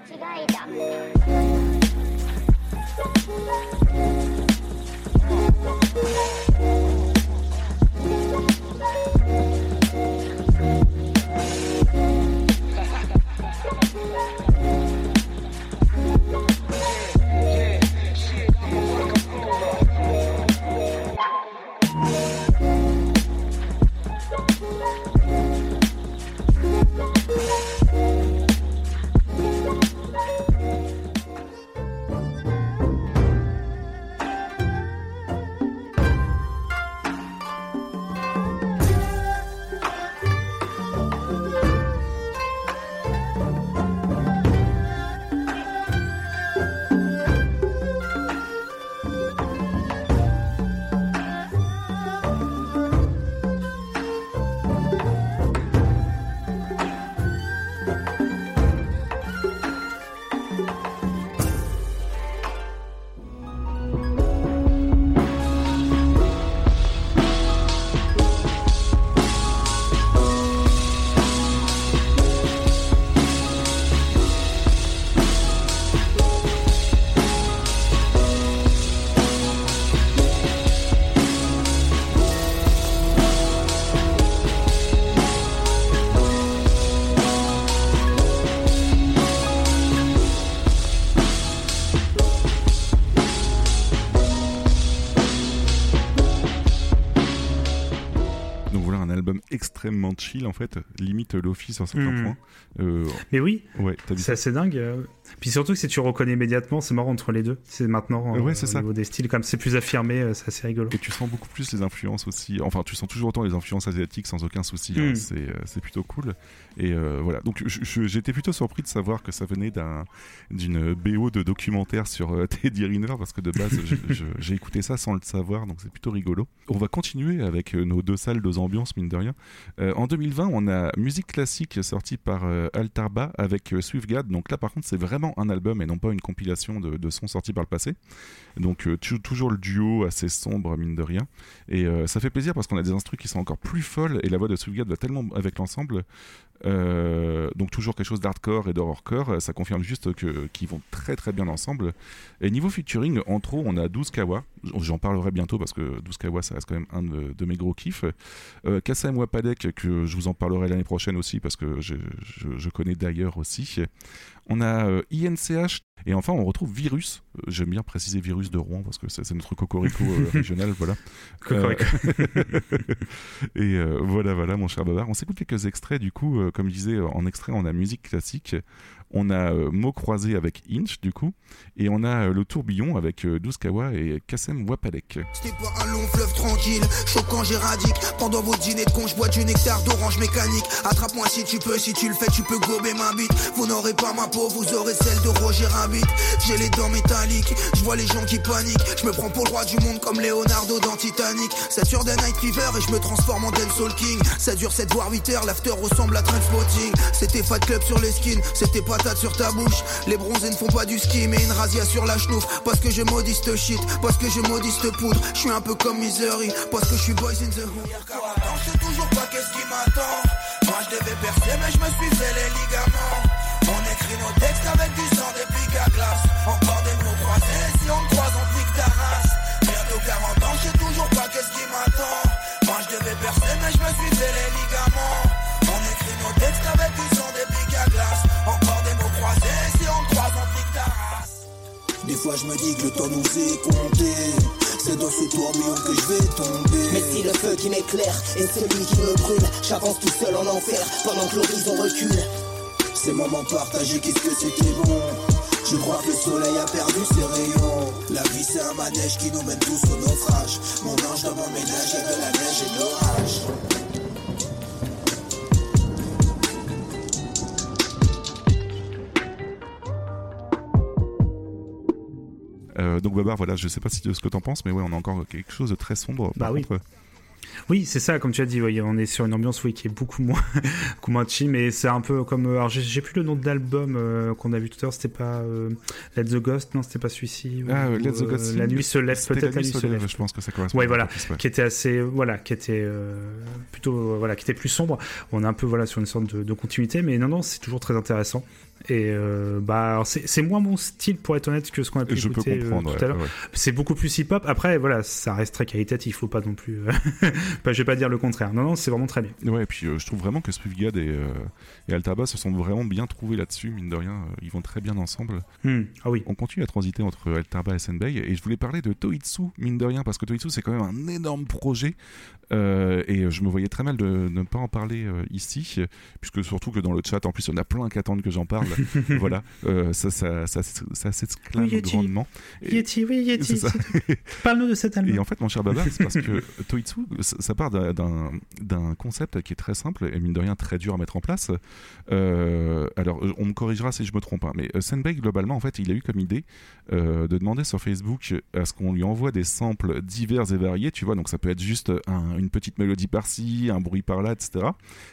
Extrêmement chill en fait, limite Lofi sur certains Mhm. points. Euh, Mais oui, ouais, c'est assez dingue. Puis surtout que si tu reconnais immédiatement, c'est marrant entre les deux. C'est maintenant, euh, c'est au ça. niveau des styles, comme c'est plus affirmé, euh, c'est assez rigolo. Et tu sens beaucoup plus les influences aussi. Enfin, tu sens toujours autant les influences asiatiques sans aucun souci. hein. Mm. C'est, euh, c'est plutôt cool. Et euh, voilà. Donc, je- je- j'étais plutôt surpris de savoir que ça venait d'un, d'une BO de documentaire sur euh, [LAUGHS] Teddy Riner parce que de base, je- j'ai écouté ça sans le savoir. Donc, c'est plutôt rigolo. On va continuer avec nos deux salles, deux ambiances, mine de rien. Euh, en 2020, on a musique classique sortie par euh, Altarba avec euh, Swiftgad. Donc là, par contre, c'est vraiment un album et non pas une compilation de, de sons sortis par le passé. Donc euh, tu- toujours le duo assez sombre mine de rien. Et euh, ça fait plaisir parce qu'on a des instruments qui sont encore plus folles et la voix de Swiftgad va tellement avec l'ensemble. Euh, donc toujours quelque chose d'hardcore et d'horrorcore. Ça confirme juste qu'ils vont très très bien ensemble. Et niveau featuring, en trop, on a 12 Kawa. J'en parlerai bientôt parce que 12 Kawa, ça reste quand même un de, mes gros kiffs. Euh, Kassem Wapadek, que je vous en parlerai l'année prochaine aussi parce que je, je- connais d'ailleurs aussi. On a euh, INCH et enfin on retrouve Virus. Euh, J'aime bien préciser Virus de Rouen parce que c'est notre cocorico euh, [LAUGHS] régional, voilà. Cocorico. Euh, [LAUGHS] et voilà, voilà, mon cher Babar. On s'écoute quelques extraits du coup. comme je disais, en extrait, on a musique classique. On a euh, Mots croisés avec Inch du coup. Et on a euh, le tourbillon avec euh, 12 Kawa et Kassem Wapadek. C'était pas un long fleuve tranquille, choquant j'éradique Pendant vos dîners de con, je bois du nectar d'orange mécanique. Attrape-moi si tu peux, si tu le fais, tu peux gober ma bite. Vous n'aurez pas ma peau, vous aurez celle de Roger Rabbit. J'ai les dents métalliques, je vois les gens qui paniquent. Je me prends pour le roi du monde comme Leonardo dans Titanic. Saturday Night Fever et je me transforme en Dancehall King. Ça dure 7 voire 8 heures, l'after ressemble à Trainspotting. C'était Fat Club sur les skins, c'était patate sur ta bouche. Les bronzés ne font pas du ski mais une razzia sur la chenouf Parce que je maudis ce shit, parce que je maudis poudre. Je suis un peu comme Misery, parce que je suis boys in the hood. Je sais toujours pas qu'est-ce qui m'attend. Moi je devais percer mais je me suis fait les ligaments. On écrit nos textes avec du fois je me dis que le temps nous est compté. C'est dans ce tourbillon que je vais tomber. Mais si le feu qui m'éclaire est celui qui me brûle, j'avance tout seul en enfer pendant que l'horizon recule. Ces moments partagés, qu'est-ce que c'était bon? Je crois que le soleil a perdu ses rayons. La vie c'est un manège qui nous mène tous au naufrage. Mon ange dans mon ménage, y'a de la neige et de l'orage Euh, donc Babar, voilà, je sais pas si ce que t'en penses, mais ouais, on a encore quelque chose de très sombre. Bah par oui. contre. Oui, c'est ça, comme tu as dit, oui, on est sur une ambiance oui, qui est beaucoup moins, [LAUGHS] beaucoup moins chill, mais c'est un peu comme. euh, Alors, j'ai- plus le nom de l'album euh, qu'on a vu tout à l'heure, c'était pas euh, Let the Ghost, non, c'était pas celui-ci. Ah, ou, Let the Ghost. La nuit se lève, peut-être La nuit se lève, je pense que ça correspond Ouais, à voilà, ouais. qui était assez. Voilà, qui était plutôt. voilà, qui était plus sombre. On est un peu voilà, sur une sorte de, de continuité, mais non, non, c'est toujours très intéressant. Et euh, bah, c'est moins mon style, pour être honnête, que ce qu'on a pu Je peux écouter euh, comprendre, tout à l'heure. ouais. C'est beaucoup plus hip-hop. Après, voilà, ça reste très qualitatif, faut pas non plus. [LAUGHS] bah, je vais pas dire le contraire. Non, non, c'est vraiment très bien. Ouais, et puis euh, je trouve vraiment que Spivgad et, et Altaba se sont vraiment bien trouvés là-dessus, mine de rien. ils vont très bien ensemble. Hmm, Ah oui. On continue à transiter entre Altaba et Senbei, et je voulais parler de Toitsu, mine de rien, parce que Toitsu c'est quand même un énorme projet, euh, et je me voyais très mal de ne pas en parler euh, ici, puisque surtout que dans le chat, en plus, il y en a plein qui attendent que j'en parle. [LAUGHS] voilà, euh, ça, ça, ça, ça, s'exclame Oui, grandement. Et- Yeti, oui, Yeti. Parle-nous de cet album. Et en fait, mon cher Babar, c'est parce que [LAUGHS] Toitsu, ça part d'un- concept qui est très simple et mine de rien très dur à mettre en place. Euh, alors, on me corrigera si je me trompe, hein, mais euh, Senbei, globalement, en fait, il a eu comme idée euh, de demander sur Facebook à ce qu'on lui envoie des samples divers et variés, tu vois, donc ça peut être juste un- une petite mélodie par-ci, un bruit par-là, etc.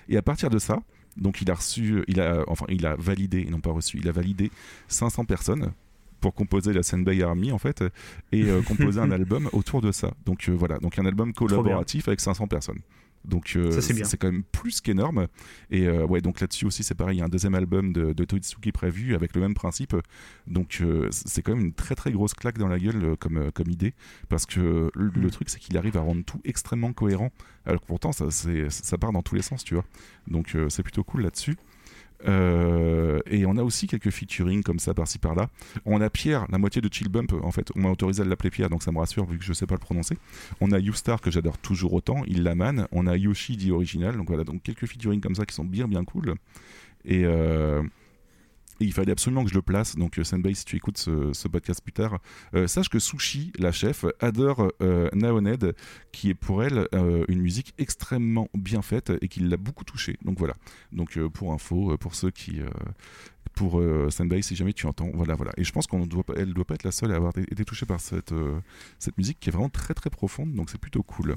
Et à partir de ça, donc il a reçu, il a, enfin, il a validé, non pas reçu, il a validé 500 personnes pour composer la Senbei Army en fait et euh, composer un [LAUGHS] album autour de ça. Donc euh, voilà, donc un album collaboratif avec 500 personnes. Donc euh, c'est quand même plus qu'énorme. Et euh, ouais, donc là-dessus aussi c'est pareil, il y a un deuxième album de, de Toitsu qui est prévu avec le même principe. Donc euh, c'est quand même une très très grosse claque dans la gueule comme, comme idée parce que le, Mm. le truc c'est qu'il arrive à rendre tout extrêmement cohérent alors que pourtant ça, ça part dans tous les sens, tu vois. Donc c'est plutôt cool là-dessus. Euh, et on a aussi quelques featuring comme ça par-ci par-là. On a Pierre, la moitié de Chill Bump, en fait. On m'a autorisé à l'appeler Pierre, donc ça me rassure vu que je sais pas le prononcer. On a Youstar que j'adore toujours autant, il la manne. On a Yoshi dit original, donc voilà, donc quelques featuring comme ça qui sont bien bien cool. Et, euh, et il fallait absolument que je le place. Donc, euh, Senbei, si tu écoutes ce, podcast plus tard, euh, sache que Sushi, la chef, adore euh, Naoned, qui est pour elle une musique extrêmement bien faite et qui l'a beaucoup touchée. Donc voilà. Donc pour info, pour ceux qui. pour si jamais tu entends, voilà, voilà. Et je pense qu'elle ne doit, pas- elle doit pas être la seule à avoir été touchée par cette musique qui est vraiment très très profonde, donc c'est plutôt cool.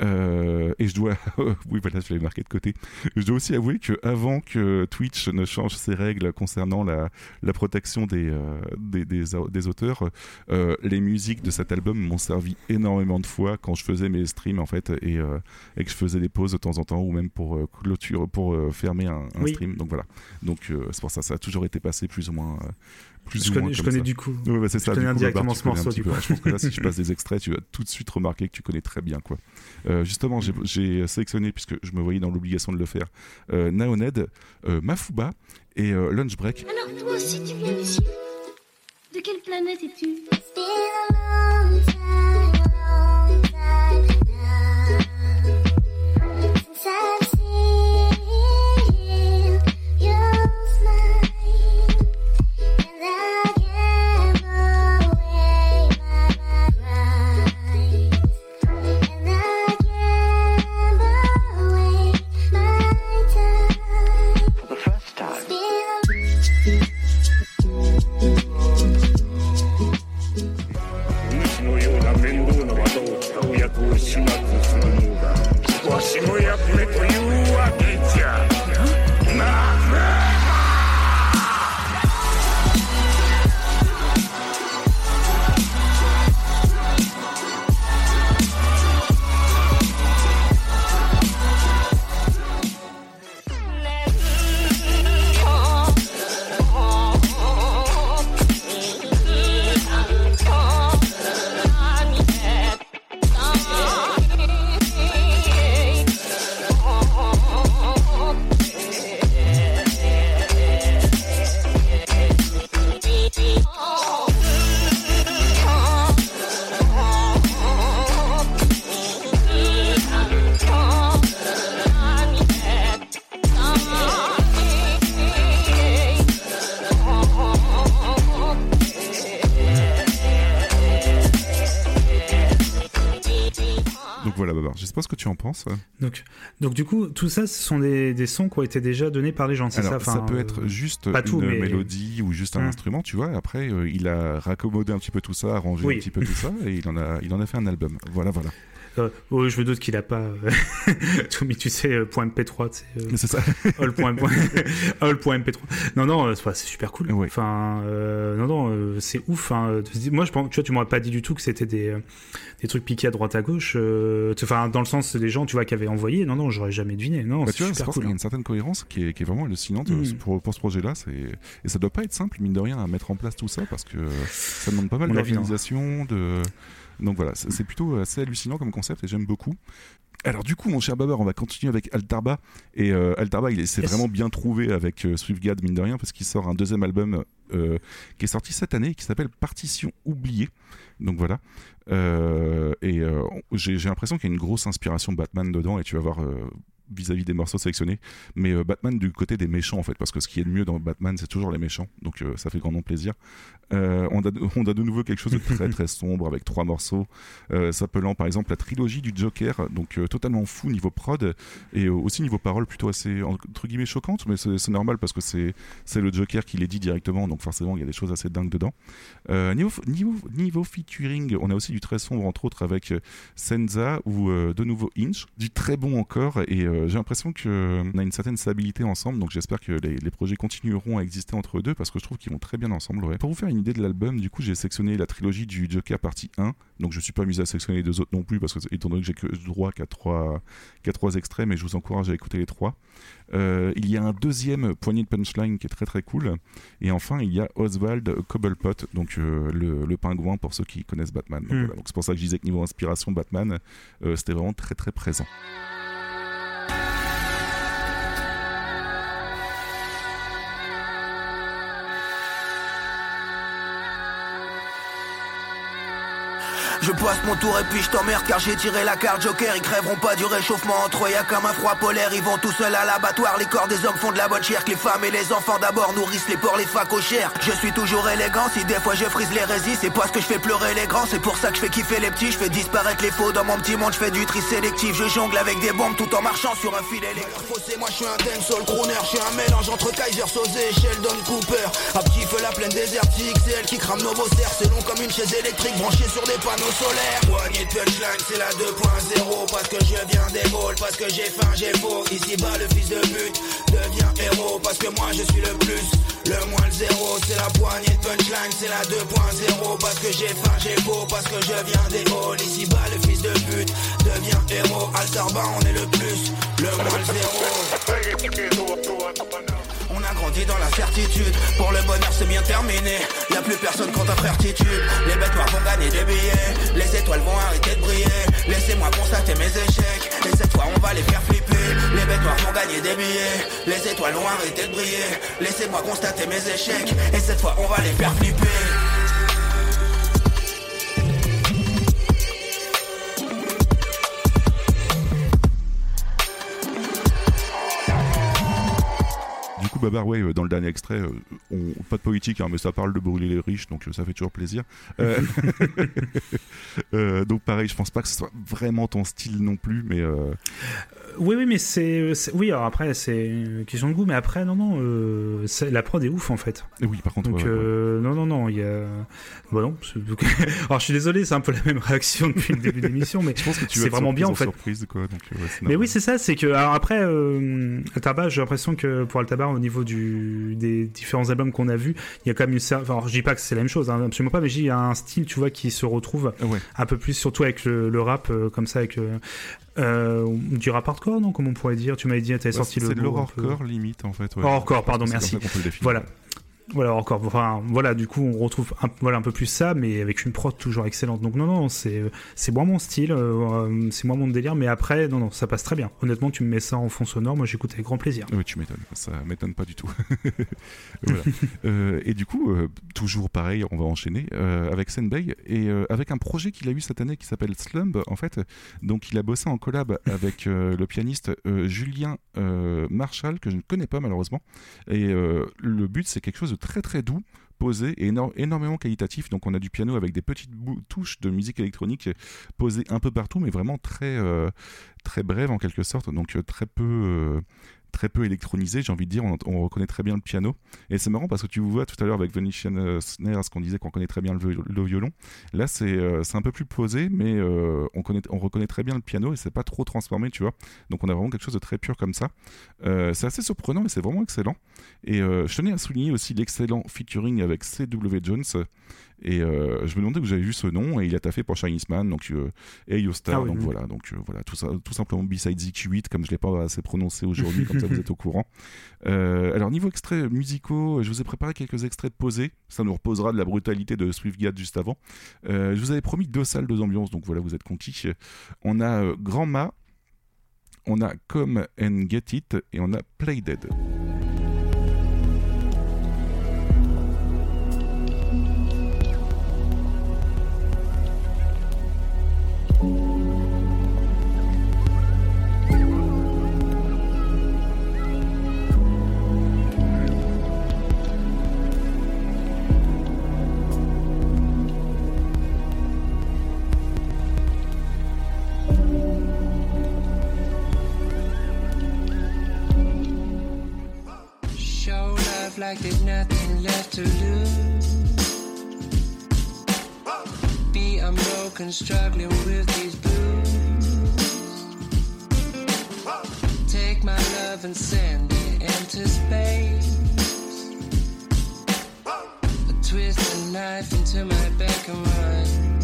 Euh, et je dois, [LAUGHS] oui voilà, je l'avais marqué de côté. Je dois aussi avouer que avant que Twitch ne change ses règles concernant la, la protection des, euh, des, des, au- des auteurs, euh, les musiques de cet album m'ont servi énormément de fois quand je faisais mes streams en fait et, et que je faisais des pauses de temps en temps ou même pour clôture, pour fermer un, un Oui. stream. Donc voilà. Donc c'est pour ça, ça a toujours été passé plus ou moins. plus Je ou connais- moins je connais ça. du coup. Ouais, bah, c'est Je ça. connais indirectement ce morceau, du coup. Je pense que là, si je passe [LAUGHS] des extraits, tu vas tout de suite remarquer que tu connais très bien quoi. Euh, justement, j'ai- j'ai sélectionné puisque je me voyais dans l'obligation de le faire. Euh, Naoned, euh, Mafuba et euh, Lunch Break. Alors toi aussi tu viens d'ici? De quelle planète es-tu? Je sais pas ce que tu en penses. Donc, donc du coup, tout ça, ce sont des, des sons qui ont été déjà donnés par les gens, c'est ça ça, peut euh, être juste pas une tout, mais- mélodie ou juste un Hum. instrument, tu vois. Après, euh, il a raccommodé un petit peu tout ça, arrangé Oui. un petit peu tout ça, et il en a, il en a fait un album. Voilà, voilà. Euh, ouais, je me doute qu'il a pas euh, [LAUGHS] tout mis, tu sais, euh, point .mp3, tu sais, euh, C'est ça. [LAUGHS] all point- point- [LAUGHS] all point .mp3. Non, non, euh, c'est super cool. Enfin, euh, non, non, c'est ouf. hein, moi, je pense, tu vois, tu m'aurais pas dit du tout que c'était des, des trucs piqués à droite à gauche. Enfin, dans le sens des gens, tu vois, qui avaient envoyé. Non, non, j'aurais jamais deviné. Non, Bah, c'est super cool. qu'il y a une certaine cohérence qui est, qui est vraiment hallucinante Mm. pour, pour ce projet-là. Et ça doit pas être simple, mine de rien, à mettre en place tout ça parce que ça demande pas mal non. d'organisation. De... Donc voilà, c'est plutôt assez hallucinant comme concept et j'aime beaucoup. Alors du coup, mon cher Babar, on va continuer avec Altarba. Et euh, Altarba, il s'est Yes. vraiment bien trouvé avec euh, Swiftgad, mine de rien, parce qu'il sort un deuxième album euh, qui est sorti cette année, qui s'appelle Partition oubliée. Donc voilà. Euh, et euh, j'ai j'ai l'impression qu'il y a une grosse inspiration Batman dedans, et tu vas voir vis-à-vis des morceaux sélectionnés. Mais euh, Batman du côté des méchants, en fait, parce que ce qui est de mieux dans Batman, c'est toujours les méchants. Donc euh, ça fait grandement plaisir. Euh, on, a, de nouveau quelque chose de très très sombre avec trois morceaux, s'appelant par exemple la trilogie du Joker, donc totalement fou niveau prod et aussi niveau parole plutôt assez entre guillemets choquante, mais c'est normal parce que c'est le Joker qui les dit directement, donc forcément il y a des choses assez dingues dedans. Niveau, niveau, niveau featuring, on a aussi du très sombre entre autres avec Senza ou de nouveau Inch, du très bon encore et j'ai l'impression qu'on a une certaine stabilité ensemble, donc j'espère que les, les projets continueront à exister entre eux deux parce que je trouve qu'ils vont très bien ensemble. ouais. Pour vous faire une idée de l'album, du coup j'ai sélectionné la trilogie du Joker partie 1, donc je suis pas amusé à sélectionner les deux autres non plus parce que étant donné que j'ai que droit qu'à trois, qu'à trois extraits, mais je vous encourage à écouter les trois. Euh, il y a un deuxième poignée de punchline qui est très très cool. Et enfin, il y a Oswald Cobblepot, donc euh, le, le pingouin pour ceux qui connaissent Batman. Donc, Mm. voilà. Donc c'est pour ça que je disais que niveau inspiration Batman, euh, c'était vraiment très très présent. Je passe mon tour et puis je t'emmerde car j'ai tiré la carte joker. Ils crèveront pas du réchauffement entre eux, y a comme un froid polaire. Ils vont tout seuls à l'abattoir. Les corps des hommes font de la bonne chair. Que les femmes et les enfants d'abord nourrissent les porcs, les facochères. Je suis toujours élégant. Si des fois je frise les résis, c'est parce que je fais pleurer les grands. C'est pour ça que je fais kiffer les petits. Je fais disparaître les faux dans mon petit monde. Je fais du tri sélectif. Je jongle avec des bombes tout en marchant sur un fil électrique. Fossé, moi je suis un dancehall crooner. Je suis un mélange entre Kaiser Soze et Sheldon Cooper. À petit feu la plaine désertique. C'est elle qui crame nos cerfs. C'est long comme une chaise électrique branchée sur des panneaux solaires. Poignée de punchline, c'est la 2.0. Parce que je viens des Gaules, parce que j'ai faim, j'ai faux. Ici bas, le fils de but devient héros. Parce que moi je suis le plus, le moins le zéro. C'est la poignée de punchline, c'est la 2.0. Parce que j'ai faim, j'ai faux. Parce que je viens des Gaules. Ici bas, le fils de but devient héros. Altarba, on est le plus, le moins le zéro. Grandi dans la certitude, pour le bonheur c'est bien terminé. Y a plus personne contre certitude. Les bêtes noires vont gagner des billets, les étoiles vont arrêter de briller. Laissez-moi constater mes échecs, et cette fois on va les faire flipper. Les bêtes noires vont gagner des billets, les étoiles vont arrêter de briller. Laissez-moi constater mes échecs, et cette fois on va les faire flipper. Babar, ouais, euh, dans le dernier extrait, euh, pas de politique, hein, mais ça parle de brûler les riches, donc euh, ça fait toujours plaisir. [LAUGHS] Donc pareil, je pense pas que ce soit vraiment ton style non plus, mais Oui, oui, mais c'est. c'est- Oui, alors après, c'est une question de goût, mais après, non, non, euh, la prod est ouf en fait. oui, par contre, Donc, ouais, ouais, euh, non, non, non, il y a. Bah non. [LAUGHS] alors, je suis désolé, c'est un peu la même réaction depuis le début de l'émission, mais je pense que tu vas c'est vraiment bien en en fait. surprise, quoi, donc, euh, ouais, c'est Mais oui, c'est ça, c'est que. Alors après, euh, Altabar, j'ai l'impression que pour Altabar, au niveau du, des différents albums qu'on a vus, il y a quand même une. Enfin, je dis pas que c'est la même chose, hein, absolument pas, mais il y a un style, tu vois, qui se retrouve un peu plus, surtout avec le, le rap, euh, comme ça, avec. Euh, du rap hardcore, non Comment on pourrait dire Tu m'avais dit, t'avais Ouais, sorti c'est le. de un peu- l'horrorcore, limite, en fait. ouais. Horrorcore, pardon, C'est merci. Voilà. Voilà, encore, enfin, voilà, du coup, on retrouve un, voilà, un peu plus ça, mais avec une prod toujours excellente. Donc, non, non, c'est, c'est moins mon style, euh, c'est moins mon délire, mais après, non, non, ça passe très bien. Honnêtement, tu me mets ça en fond sonore, moi j'écoute avec grand plaisir. Oui, tu m'étonnes, ça m'étonne pas du tout. [LAUGHS] Euh, et du coup, euh, toujours pareil, on va enchaîner avec Senbei et avec un projet qu'il a eu cette année qui s'appelle Slumb en fait. Donc il a bossé en collab avec le pianiste Julien Marshall que je ne connais pas malheureusement. Et le but c'est quelque chose de très très doux posé et éno- énormément qualitatif. Donc on a du piano avec des petites touches de musique électronique posées un peu partout, mais vraiment très euh, très brève en quelque sorte. Donc euh, très peu euh, très peu électronisé, j'ai envie de dire, on, on reconnaît très bien le piano. Et c'est marrant parce que tu vois tout à l'heure avec Venetian Snares qu'on disait qu'on connaît très bien le, vi- le violon. Là, c'est euh, c'est un peu plus posé, mais euh, on, connaît, on reconnaît très bien le piano et c'est pas trop transformé, tu vois. Donc on a vraiment quelque chose de très pur comme ça. Euh, c'est assez surprenant et c'est vraiment excellent. Et je tenais à souligner aussi l'excellent featuring avec C.W. Jones. Et euh, je me demandais où j'avais vu ce nom et il a taffé pour Chinese Man, donc euh, Ah oui, donc oui. voilà, donc euh, voilà, tout ça, tout simplement Besides ZQ8, comme je l'ai pas assez prononcé aujourd'hui, comme ça vous [LAUGHS] êtes au courant. Euh, alors niveau extraits musicaux, je vous ai préparé quelques extraits posés, ça nous reposera de la brutalité de Swiftgad juste avant. Je vous avais promis deux salles, deux ambiances, donc voilà, vous êtes conquis. On a Grand Ma, on a Come and Get It et on a Play Dead. Like there's nothing left to lose. Be unbroken, struggling with these blues. Take my love and send it into space. Twist a knife into my back and run.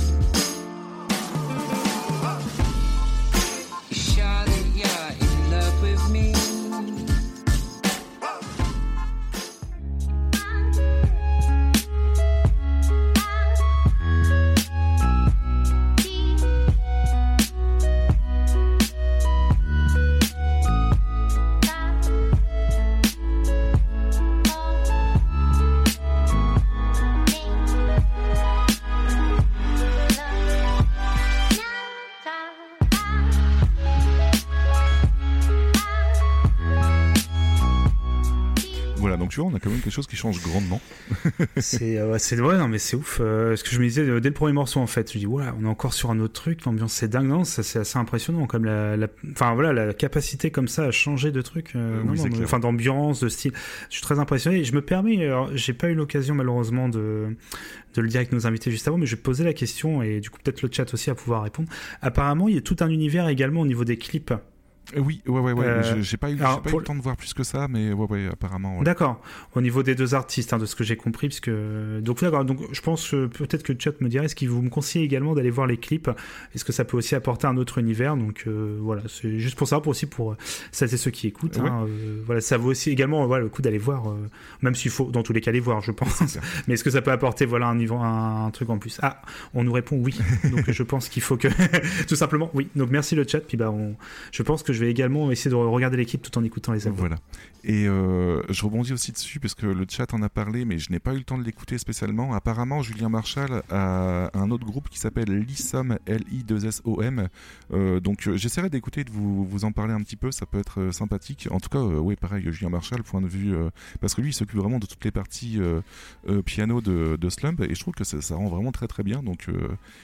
Tu vois, on a quand même quelque chose qui change grandement. [LAUGHS] c'est euh, ouais, c'est ouais, non mais c'est ouf. Euh, ce que je me disais euh, dès le premier morceau en fait, je dis voilà, on est encore sur un autre truc, l'ambiance c'est dingue, non, ça, c'est assez impressionnant comme la, la- enfin voilà, la capacité comme ça à changer de truc, euh, oui, non, c'est non, clair. enfin d'ambiance, de style. Je suis très impressionné. Et je me permets, j'ai pas eu l'occasion malheureusement de de le dire avec nos invités juste avant, mais je vais poser la question et du coup peut-être le chat aussi à pouvoir répondre. Apparemment, il y a tout un univers également au niveau des clips. Euh, oui, ouais, ouais, ouais. Euh, j'ai- pas eu, alors, pas eu le temps de voir plus que ça, mais ouais, ouais, apparemment. ouais. D'accord. Au niveau des deux artistes, hein, de ce que j'ai compris, puisque donc d'accord. Donc je pense que peut-être que le chat me dirait, est-ce qu'il vous me conseillez également d'aller voir les clips? Est-ce que ça peut aussi apporter un autre univers? Donc euh, voilà, c'est juste pour ça, pour aussi pour euh, celles et ceux qui écoutent. hein, euh, voilà, ça vaut aussi également euh, voilà le coup d'aller voir, euh, même s'il faut dans tous les cas les voir, je pense. [LAUGHS] Mais est-ce que ça peut apporter voilà un niveau, un, un truc en plus? Ah, on nous répond oui. donc je pense qu'il faut que [LAUGHS] tout simplement oui. Donc merci le chat. Puis bah on, je pense que je vais également essayer de regarder l'équipe tout en écoutant les albums. Voilà. Et euh, je rebondis aussi dessus parce que le chat en a parlé, mais je n'ai pas eu le temps de l'écouter spécialement. Apparemment, Julien Marshall a un autre groupe qui s'appelle Lissom, L-I-2-S-O-M. Euh, donc euh, j'essaierai d'écouter de vous, vous en parler un petit peu, ça peut être sympathique. En tout cas, oui, pareil, Julien Marshall, point de vue. parce que lui, il s'occupe vraiment de toutes les parties piano de, de Slump et je trouve que ça, ça rend vraiment très très bien. Donc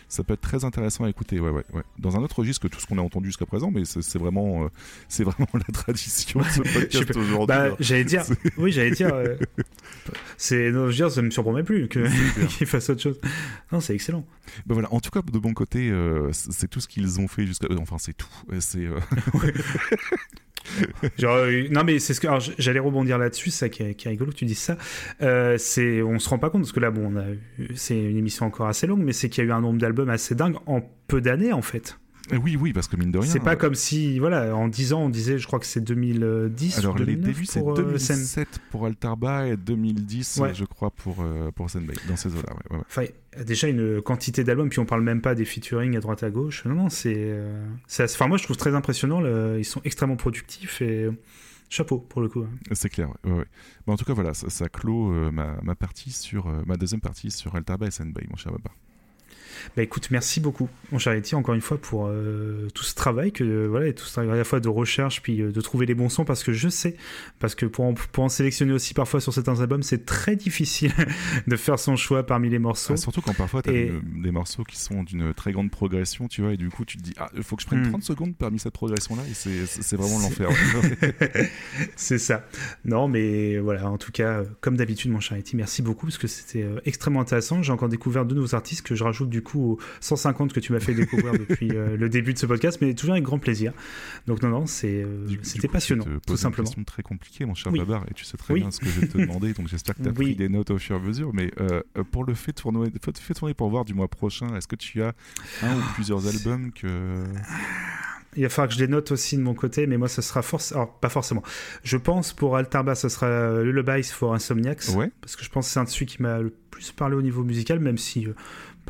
ça peut être très intéressant à écouter. Ouais, ouais, ouais. Dans un autre registre que tout ce qu'on a entendu jusqu'à présent, mais c'est c'est vraiment, euh, c'est vraiment la tradition de ce [LAUGHS] podcast aujourd'hui. Bah, là. j'allais dire, oui, j'allais dire, euh, [LAUGHS] c'est, non, je veux dire, ça me surprend même plus que [LAUGHS] qu'il fasse autre chose. Non, c'est excellent. Ben voilà, en tout cas, de bon côté, euh, c'est tout ce qu'ils ont fait jusqu'à. Enfin, c'est tout. C'est. Genre, euh, non, mais c'est ce que, j'allais rebondir là-dessus, ça qui est, qui est rigolo que tu dises ça. Euh, c'est, on se rend pas compte parce que là, bon, on a, eu- c'est une émission encore assez longue, mais c'est qu'il y a eu un nombre d'albums assez dingue en peu d'années en fait. Euh, Oui, oui, parce que mine de rien. C'est pas euh, comme si, voilà, en 10 ans, on disait, je crois que c'est 2010 Alors, les 2009 débuts, c'est pour, euh, Sen. 2007 pour Altarba et 2010, Ouais. je crois, pour, euh, pour Senbei, dans ces eaux-là. Ouais. Enfin, déjà une quantité d'albums, puis on parle même pas des featuring à droite à gauche. Non, non, c'est. euh, assez- Enfin, moi, je trouve très impressionnant. le- Ils sont extrêmement productifs et chapeau pour le coup. hein. C'est clair, ouais, en tout cas, voilà, ça, ça clôt euh, ma, ma partie sur. euh, ma deuxième partie sur Altarba et Senbei, mon cher Baba. Bah écoute, merci beaucoup, mon cher Yeti, encore une fois, pour euh, tout ce travail, que, euh, voilà, et tout ce travail à la fois de recherche, puis euh, de trouver les bons sons, parce que je sais, parce que pour en, pour en sélectionner aussi parfois sur certains albums, c'est très difficile [LAUGHS] de faire son choix parmi les morceaux. Ah, surtout quand parfois tu as Et- des morceaux qui sont d'une très grande progression, tu vois, et du coup tu te dis, ah, il faut que je prenne Hmm. 30 secondes parmi cette progression-là, et c'est vraiment l'enfer. [LAUGHS] c'est ça. Non, mais voilà, en tout cas, comme d'habitude, mon cher Eti, merci beaucoup parce que c'était extrêmement intéressant. J'ai encore découvert deux nouveaux artistes que je rajoute du coup aux 150 que tu m'as fait découvrir [LAUGHS] depuis euh, le début de ce podcast, mais toujours avec grand plaisir. Donc, non, non, c'est, euh, c'était passionnant, Je te tout pose une simplement. question très compliquée, mon cher Oui. Babar, et tu sais très Oui. bien ce que je vais te demander, donc j'espère que tu as Oui. pris des notes au fur et à mesure. Mais euh, pour le fait tourner, fait, tourner pour voir du mois prochain, est-ce que tu as un ou plusieurs albums que. Il va falloir que je les note aussi de mon côté, mais moi, ce sera forcément. Alors, pas forcément. Je pense pour Altarba, ce sera euh, Lullabies for Insomniacs. Ouais. Parce que je pense que c'est un de celui qui m'a le plus parlé au niveau musical, même si, euh,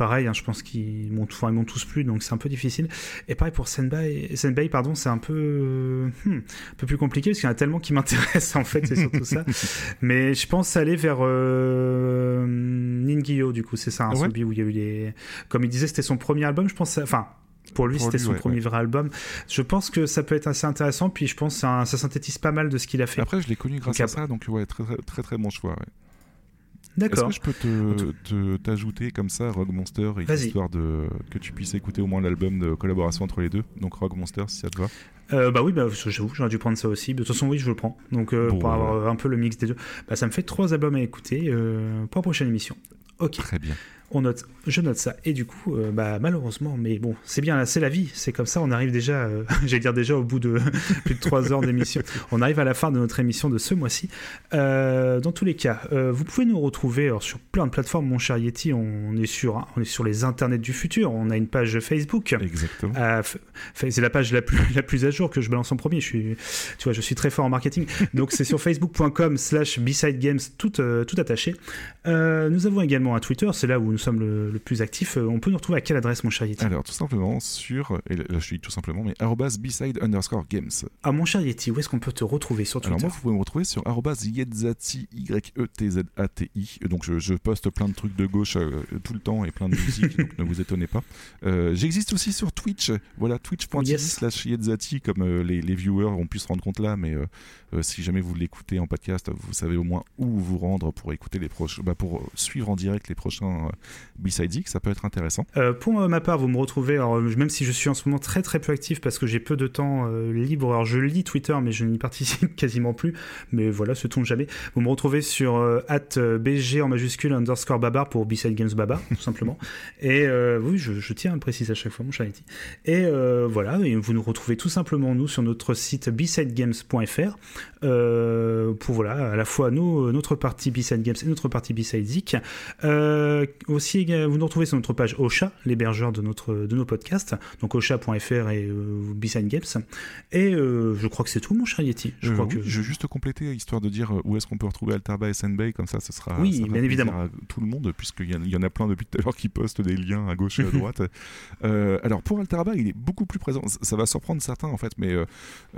pareil, hein, je pense qu'ils m'ont enfin, tous plu, donc c'est un peu difficile. Et pareil pour Senbei, Senbei pardon, c'est un peu, euh, hmm, un peu plus compliqué, parce qu'il y en a tellement qui [LAUGHS] m'intéressent, en fait, c'est surtout ça. [LAUGHS] Mais je pense aller vers euh, Ningyo, du coup, c'est ça, un Ouais? celui où il y a eu les. Comme il disait, c'était son premier album, je pense. Enfin. Pour lui, c'était son ouais, premier ouais. vrai album. Je pense que ça peut être assez intéressant, puis je pense que ça, ça synthétise pas mal de ce qu'il a fait. Après, je l'ai connu grâce Donc, à ça, donc ouais, très très très, très bon choix. ouais. D'accord. Est-ce que je peux te- te te- t'ajouter comme ça Rogue Monster, et histoire de que tu puisses écouter au moins l'album de collaboration entre les deux Donc Rogue Monster, si ça te va. Euh, bah oui, bah, j'avoue, j'aurais dû prendre ça aussi. De toute façon, oui, je le prends. Donc, euh, Bon, pour voilà. avoir un peu le mix des deux, bah, ça me fait trois albums à écouter euh, pour la prochaine émission. Ok. Très bien. On note, je note ça. Et du coup, euh, bah, malheureusement, mais bon, c'est bien, c'est la vie. C'est comme ça, on arrive déjà, euh, [LAUGHS] j'allais dire déjà au bout de [LAUGHS] plus de trois heures d'émission. On arrive à la fin de notre émission de ce mois-ci. Euh, dans tous les cas, vous pouvez nous retrouver alors, sur plein de plateformes, mon cher Yeti. On est sur, hein, on est sur les internets du futur. On a une page Facebook. Exactement. C'est la page la plus, [LAUGHS] la plus à jour que je balance en premier. Je suis, tu vois, je suis très fort en marketing. Donc c'est sur facebook.com slash B-Side Games, tout, tout attaché. Nous avons également un Twitter, c'est là où nous sommes le, le plus actifs. Euh, On peut nous retrouver à quelle adresse, mon cher Yeti Alors, tout simplement sur, et là je dis tout simplement, mais beside underscore games. Ah, mon cher Yeti, où est-ce qu'on peut te retrouver sur Twitter Alors moi, vous pouvez me retrouver sur yetzati, Y-E-T-Z-A-T-I. Donc je, je poste plein de trucs de gauche euh, tout le temps et plein de musique, donc ne vous étonnez pas. Euh, J'existe aussi sur Twitch, voilà, twitch.tv slash yetzati, comme euh, les, les viewers ont pu se rendre compte là, mais si jamais vous l'écoutez en podcast, vous savez au moins où vous rendre pour écouter les prochains, bah, pour suivre en direct les prochains B-Side ça peut être intéressant. Euh, pour ma part, vous me retrouvez, alors, euh, même si je suis en ce moment très très peu actif parce que j'ai peu de temps euh, libre, alors je lis Twitter mais je n'y participe [LAUGHS] quasiment plus, mais voilà, se tombe jamais. Vous me retrouvez sur at euh, BG en majuscule underscore babar pour B-Side Games Babar, tout simplement. [LAUGHS] Et oui, je, je tiens à le préciser à chaque fois, mon cher Yeti. Et voilà, et vous nous retrouvez tout simplement nous sur notre site bsidegames.fr pour voilà, à la fois nous, notre partie B-Side Games et notre partie B-Side Zik. Aussi, euh, vous nous retrouvez sur notre page Ocha, l'hébergeur de, notre, de nos podcasts, donc ocha.fr et euh, B-Side Games. Et euh, je crois que c'est tout, mon cher Yeti. Je Euh, crois oui, que... Je vais juste compléter, histoire de dire euh, où est-ce qu'on peut retrouver Altarba et Senbei, comme ça, ce sera. Oui, bien évidemment. À tout le monde, puisqu'il y, en- il y en a plein depuis tout à l'heure qui postent des liens à gauche et à [LAUGHS] droite. Alors, pour Altarba, il est beaucoup plus présent. Ça- va surprendre certains, en fait, mais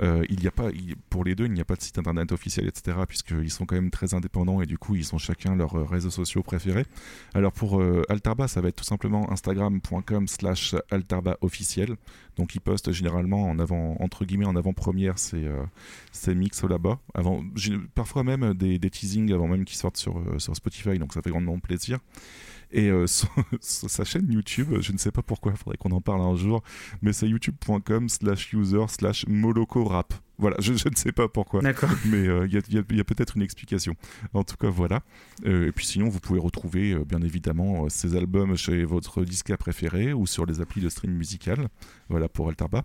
il y a pas, il- pour les deux, il n'y a pas de site internet officiel, etc., puisqu'ils sont quand même très indépendants et du coup, ils ont chacun leurs réseaux sociaux préférés. Alors, pour euh, Altarba, ça va être tout simplement instagram.com slash altarba officiel. Donc, ils postent généralement en avant, entre guillemets, en avant-première ces, euh, mix là-bas. Avant, parfois même des, des teasings avant même qu'ils sortent sur, euh, sur Spotify, donc ça fait grandement plaisir. Et euh, [LAUGHS] sa chaîne YouTube, je ne sais pas pourquoi, il faudrait qu'on en parle un jour, mais c'est youtube.com slash user slash moloko rap. Voilà, je, je ne sais pas pourquoi. D'accord. Mais euh, il y a, il y a- peut-être une explication. En tout cas, voilà. Euh, et puis sinon, vous pouvez retrouver, euh, bien évidemment, euh, ces albums chez votre disque préféré ou sur les applis de stream musical. Voilà, pour Altarba.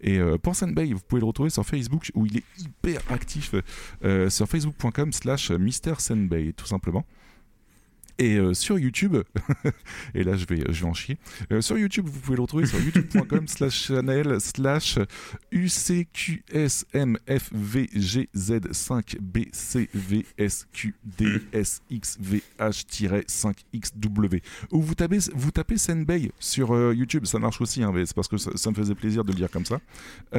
Et euh, pour Senbei, vous pouvez le retrouver sur Facebook, où il est hyper actif, euh, sur facebook.com slash Mister Senbei, tout simplement. Et euh, sur YouTube, [LAUGHS] et là je vais, je vais en chier, Euh, sur YouTube, vous pouvez le retrouver sur youtube.com [LAUGHS] slash channel slash UCQSMFVG5BCVSQDSXVH-5XW. Ou vous tapez, vous tapez Senbei sur euh, YouTube, ça marche aussi, hein, c'est parce que ça, me faisait plaisir de le dire comme ça. [LAUGHS]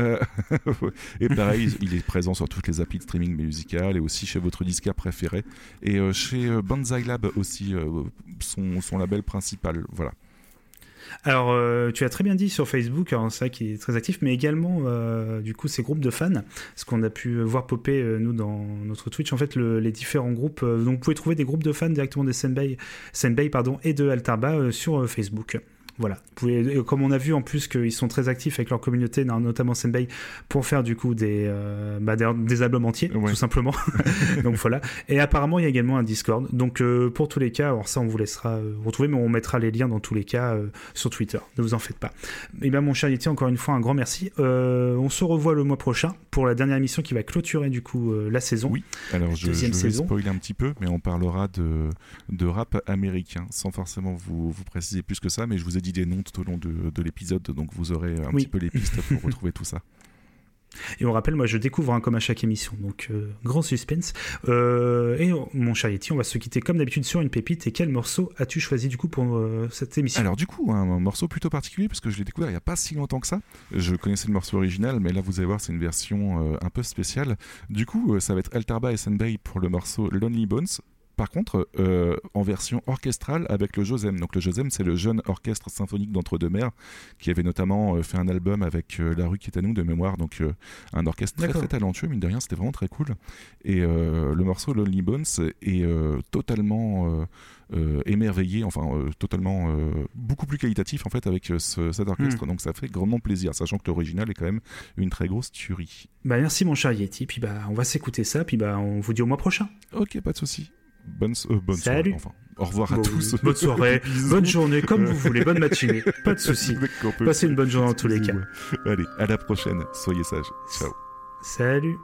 Et pareil, il est présent sur toutes les applis de streaming musical et aussi chez votre disquaire préféré. Et chez Banzai Lab aussi, euh, son, label principal. Voilà. Alors, euh, tu as très bien dit sur Facebook, c'est vrai qu'il est très actif, mais également, euh, du coup, ces groupes de fans, ce qu'on a pu voir popper, nous, dans notre Twitch, en fait, le- les différents groupes. donc, vous pouvez trouver des groupes de fans directement des Senbei, Senbei pardon, et de Altarba sur Facebook. Voilà. Pouvez, comme on a vu en plus qu'ils sont très actifs avec leur communauté, no- notamment Senbei, pour faire du coup des, euh, bah, des, des albums entiers, tout simplement. [LAUGHS] Donc voilà. Et apparemment, il y a également un Discord. Donc euh, pour tous les cas, alors ça, on vous laissera euh, retrouver, mais on mettra les liens dans tous les cas sur Twitter. Ne vous en faites pas. Et bien, mon cher Yeti, encore une fois, un grand merci. On se revoit le mois prochain pour la dernière émission qui va clôturer du coup la saison. Oui. Alors je, je deuxième vais saison. spoiler un petit peu, mais on parlera de, de rap américain, sans forcément vous, vous préciser plus que ça, mais je vous ai dit des noms tout au long de, de l'épisode, donc vous aurez un Oui. petit peu les pistes pour retrouver tout ça. [LAUGHS] Et on rappelle, moi je découvre hein, comme à chaque émission, donc euh, grand suspense. Euh, et mon cher Yeti, on va se quitter comme d'habitude sur une pépite. Et quel morceau as-tu choisi du coup pour euh, cette émission? Alors du coup, un, un morceau plutôt particulier, parce que je l'ai découvert il n'y a pas si longtemps que ça. Je connaissais le morceau original, mais là vous allez voir, c'est une version un peu spéciale. Du coup, ça va être Altarba et Senbei pour le morceau Lonely Bones. Par contre, euh, en version orchestrale avec le Josem. Donc le Josem, c'est le jeune orchestre symphonique d'Entre-deux-Mers qui avait notamment euh, fait un album avec euh, La rue qui est à nous de mémoire. Donc un orchestre très très talentueux, mine de rien, c'était vraiment très cool. Et le morceau Lonely Bones est totalement émerveillé, enfin totalement beaucoup plus qualitatif en fait avec ce- cet orchestre. Donc ça fait grandement plaisir, sachant que l'original est quand même une très grosse tuerie. Bah merci mon cher Yeti, puis bah on va s'écouter ça, puis bah on vous dit au mois prochain. Ok, pas de souci. Bonne, euh, bonne Salut. soirée. Enfin, au revoir à tous. Bonne soirée, [LAUGHS] bonne journée, comme vous voulez, bonne matinée, [LAUGHS] pas de souci. D'accord, on peut- Passez une bonne journée dans tous les cas. Allez, à la prochaine. Soyez sages. Ciao. Salut.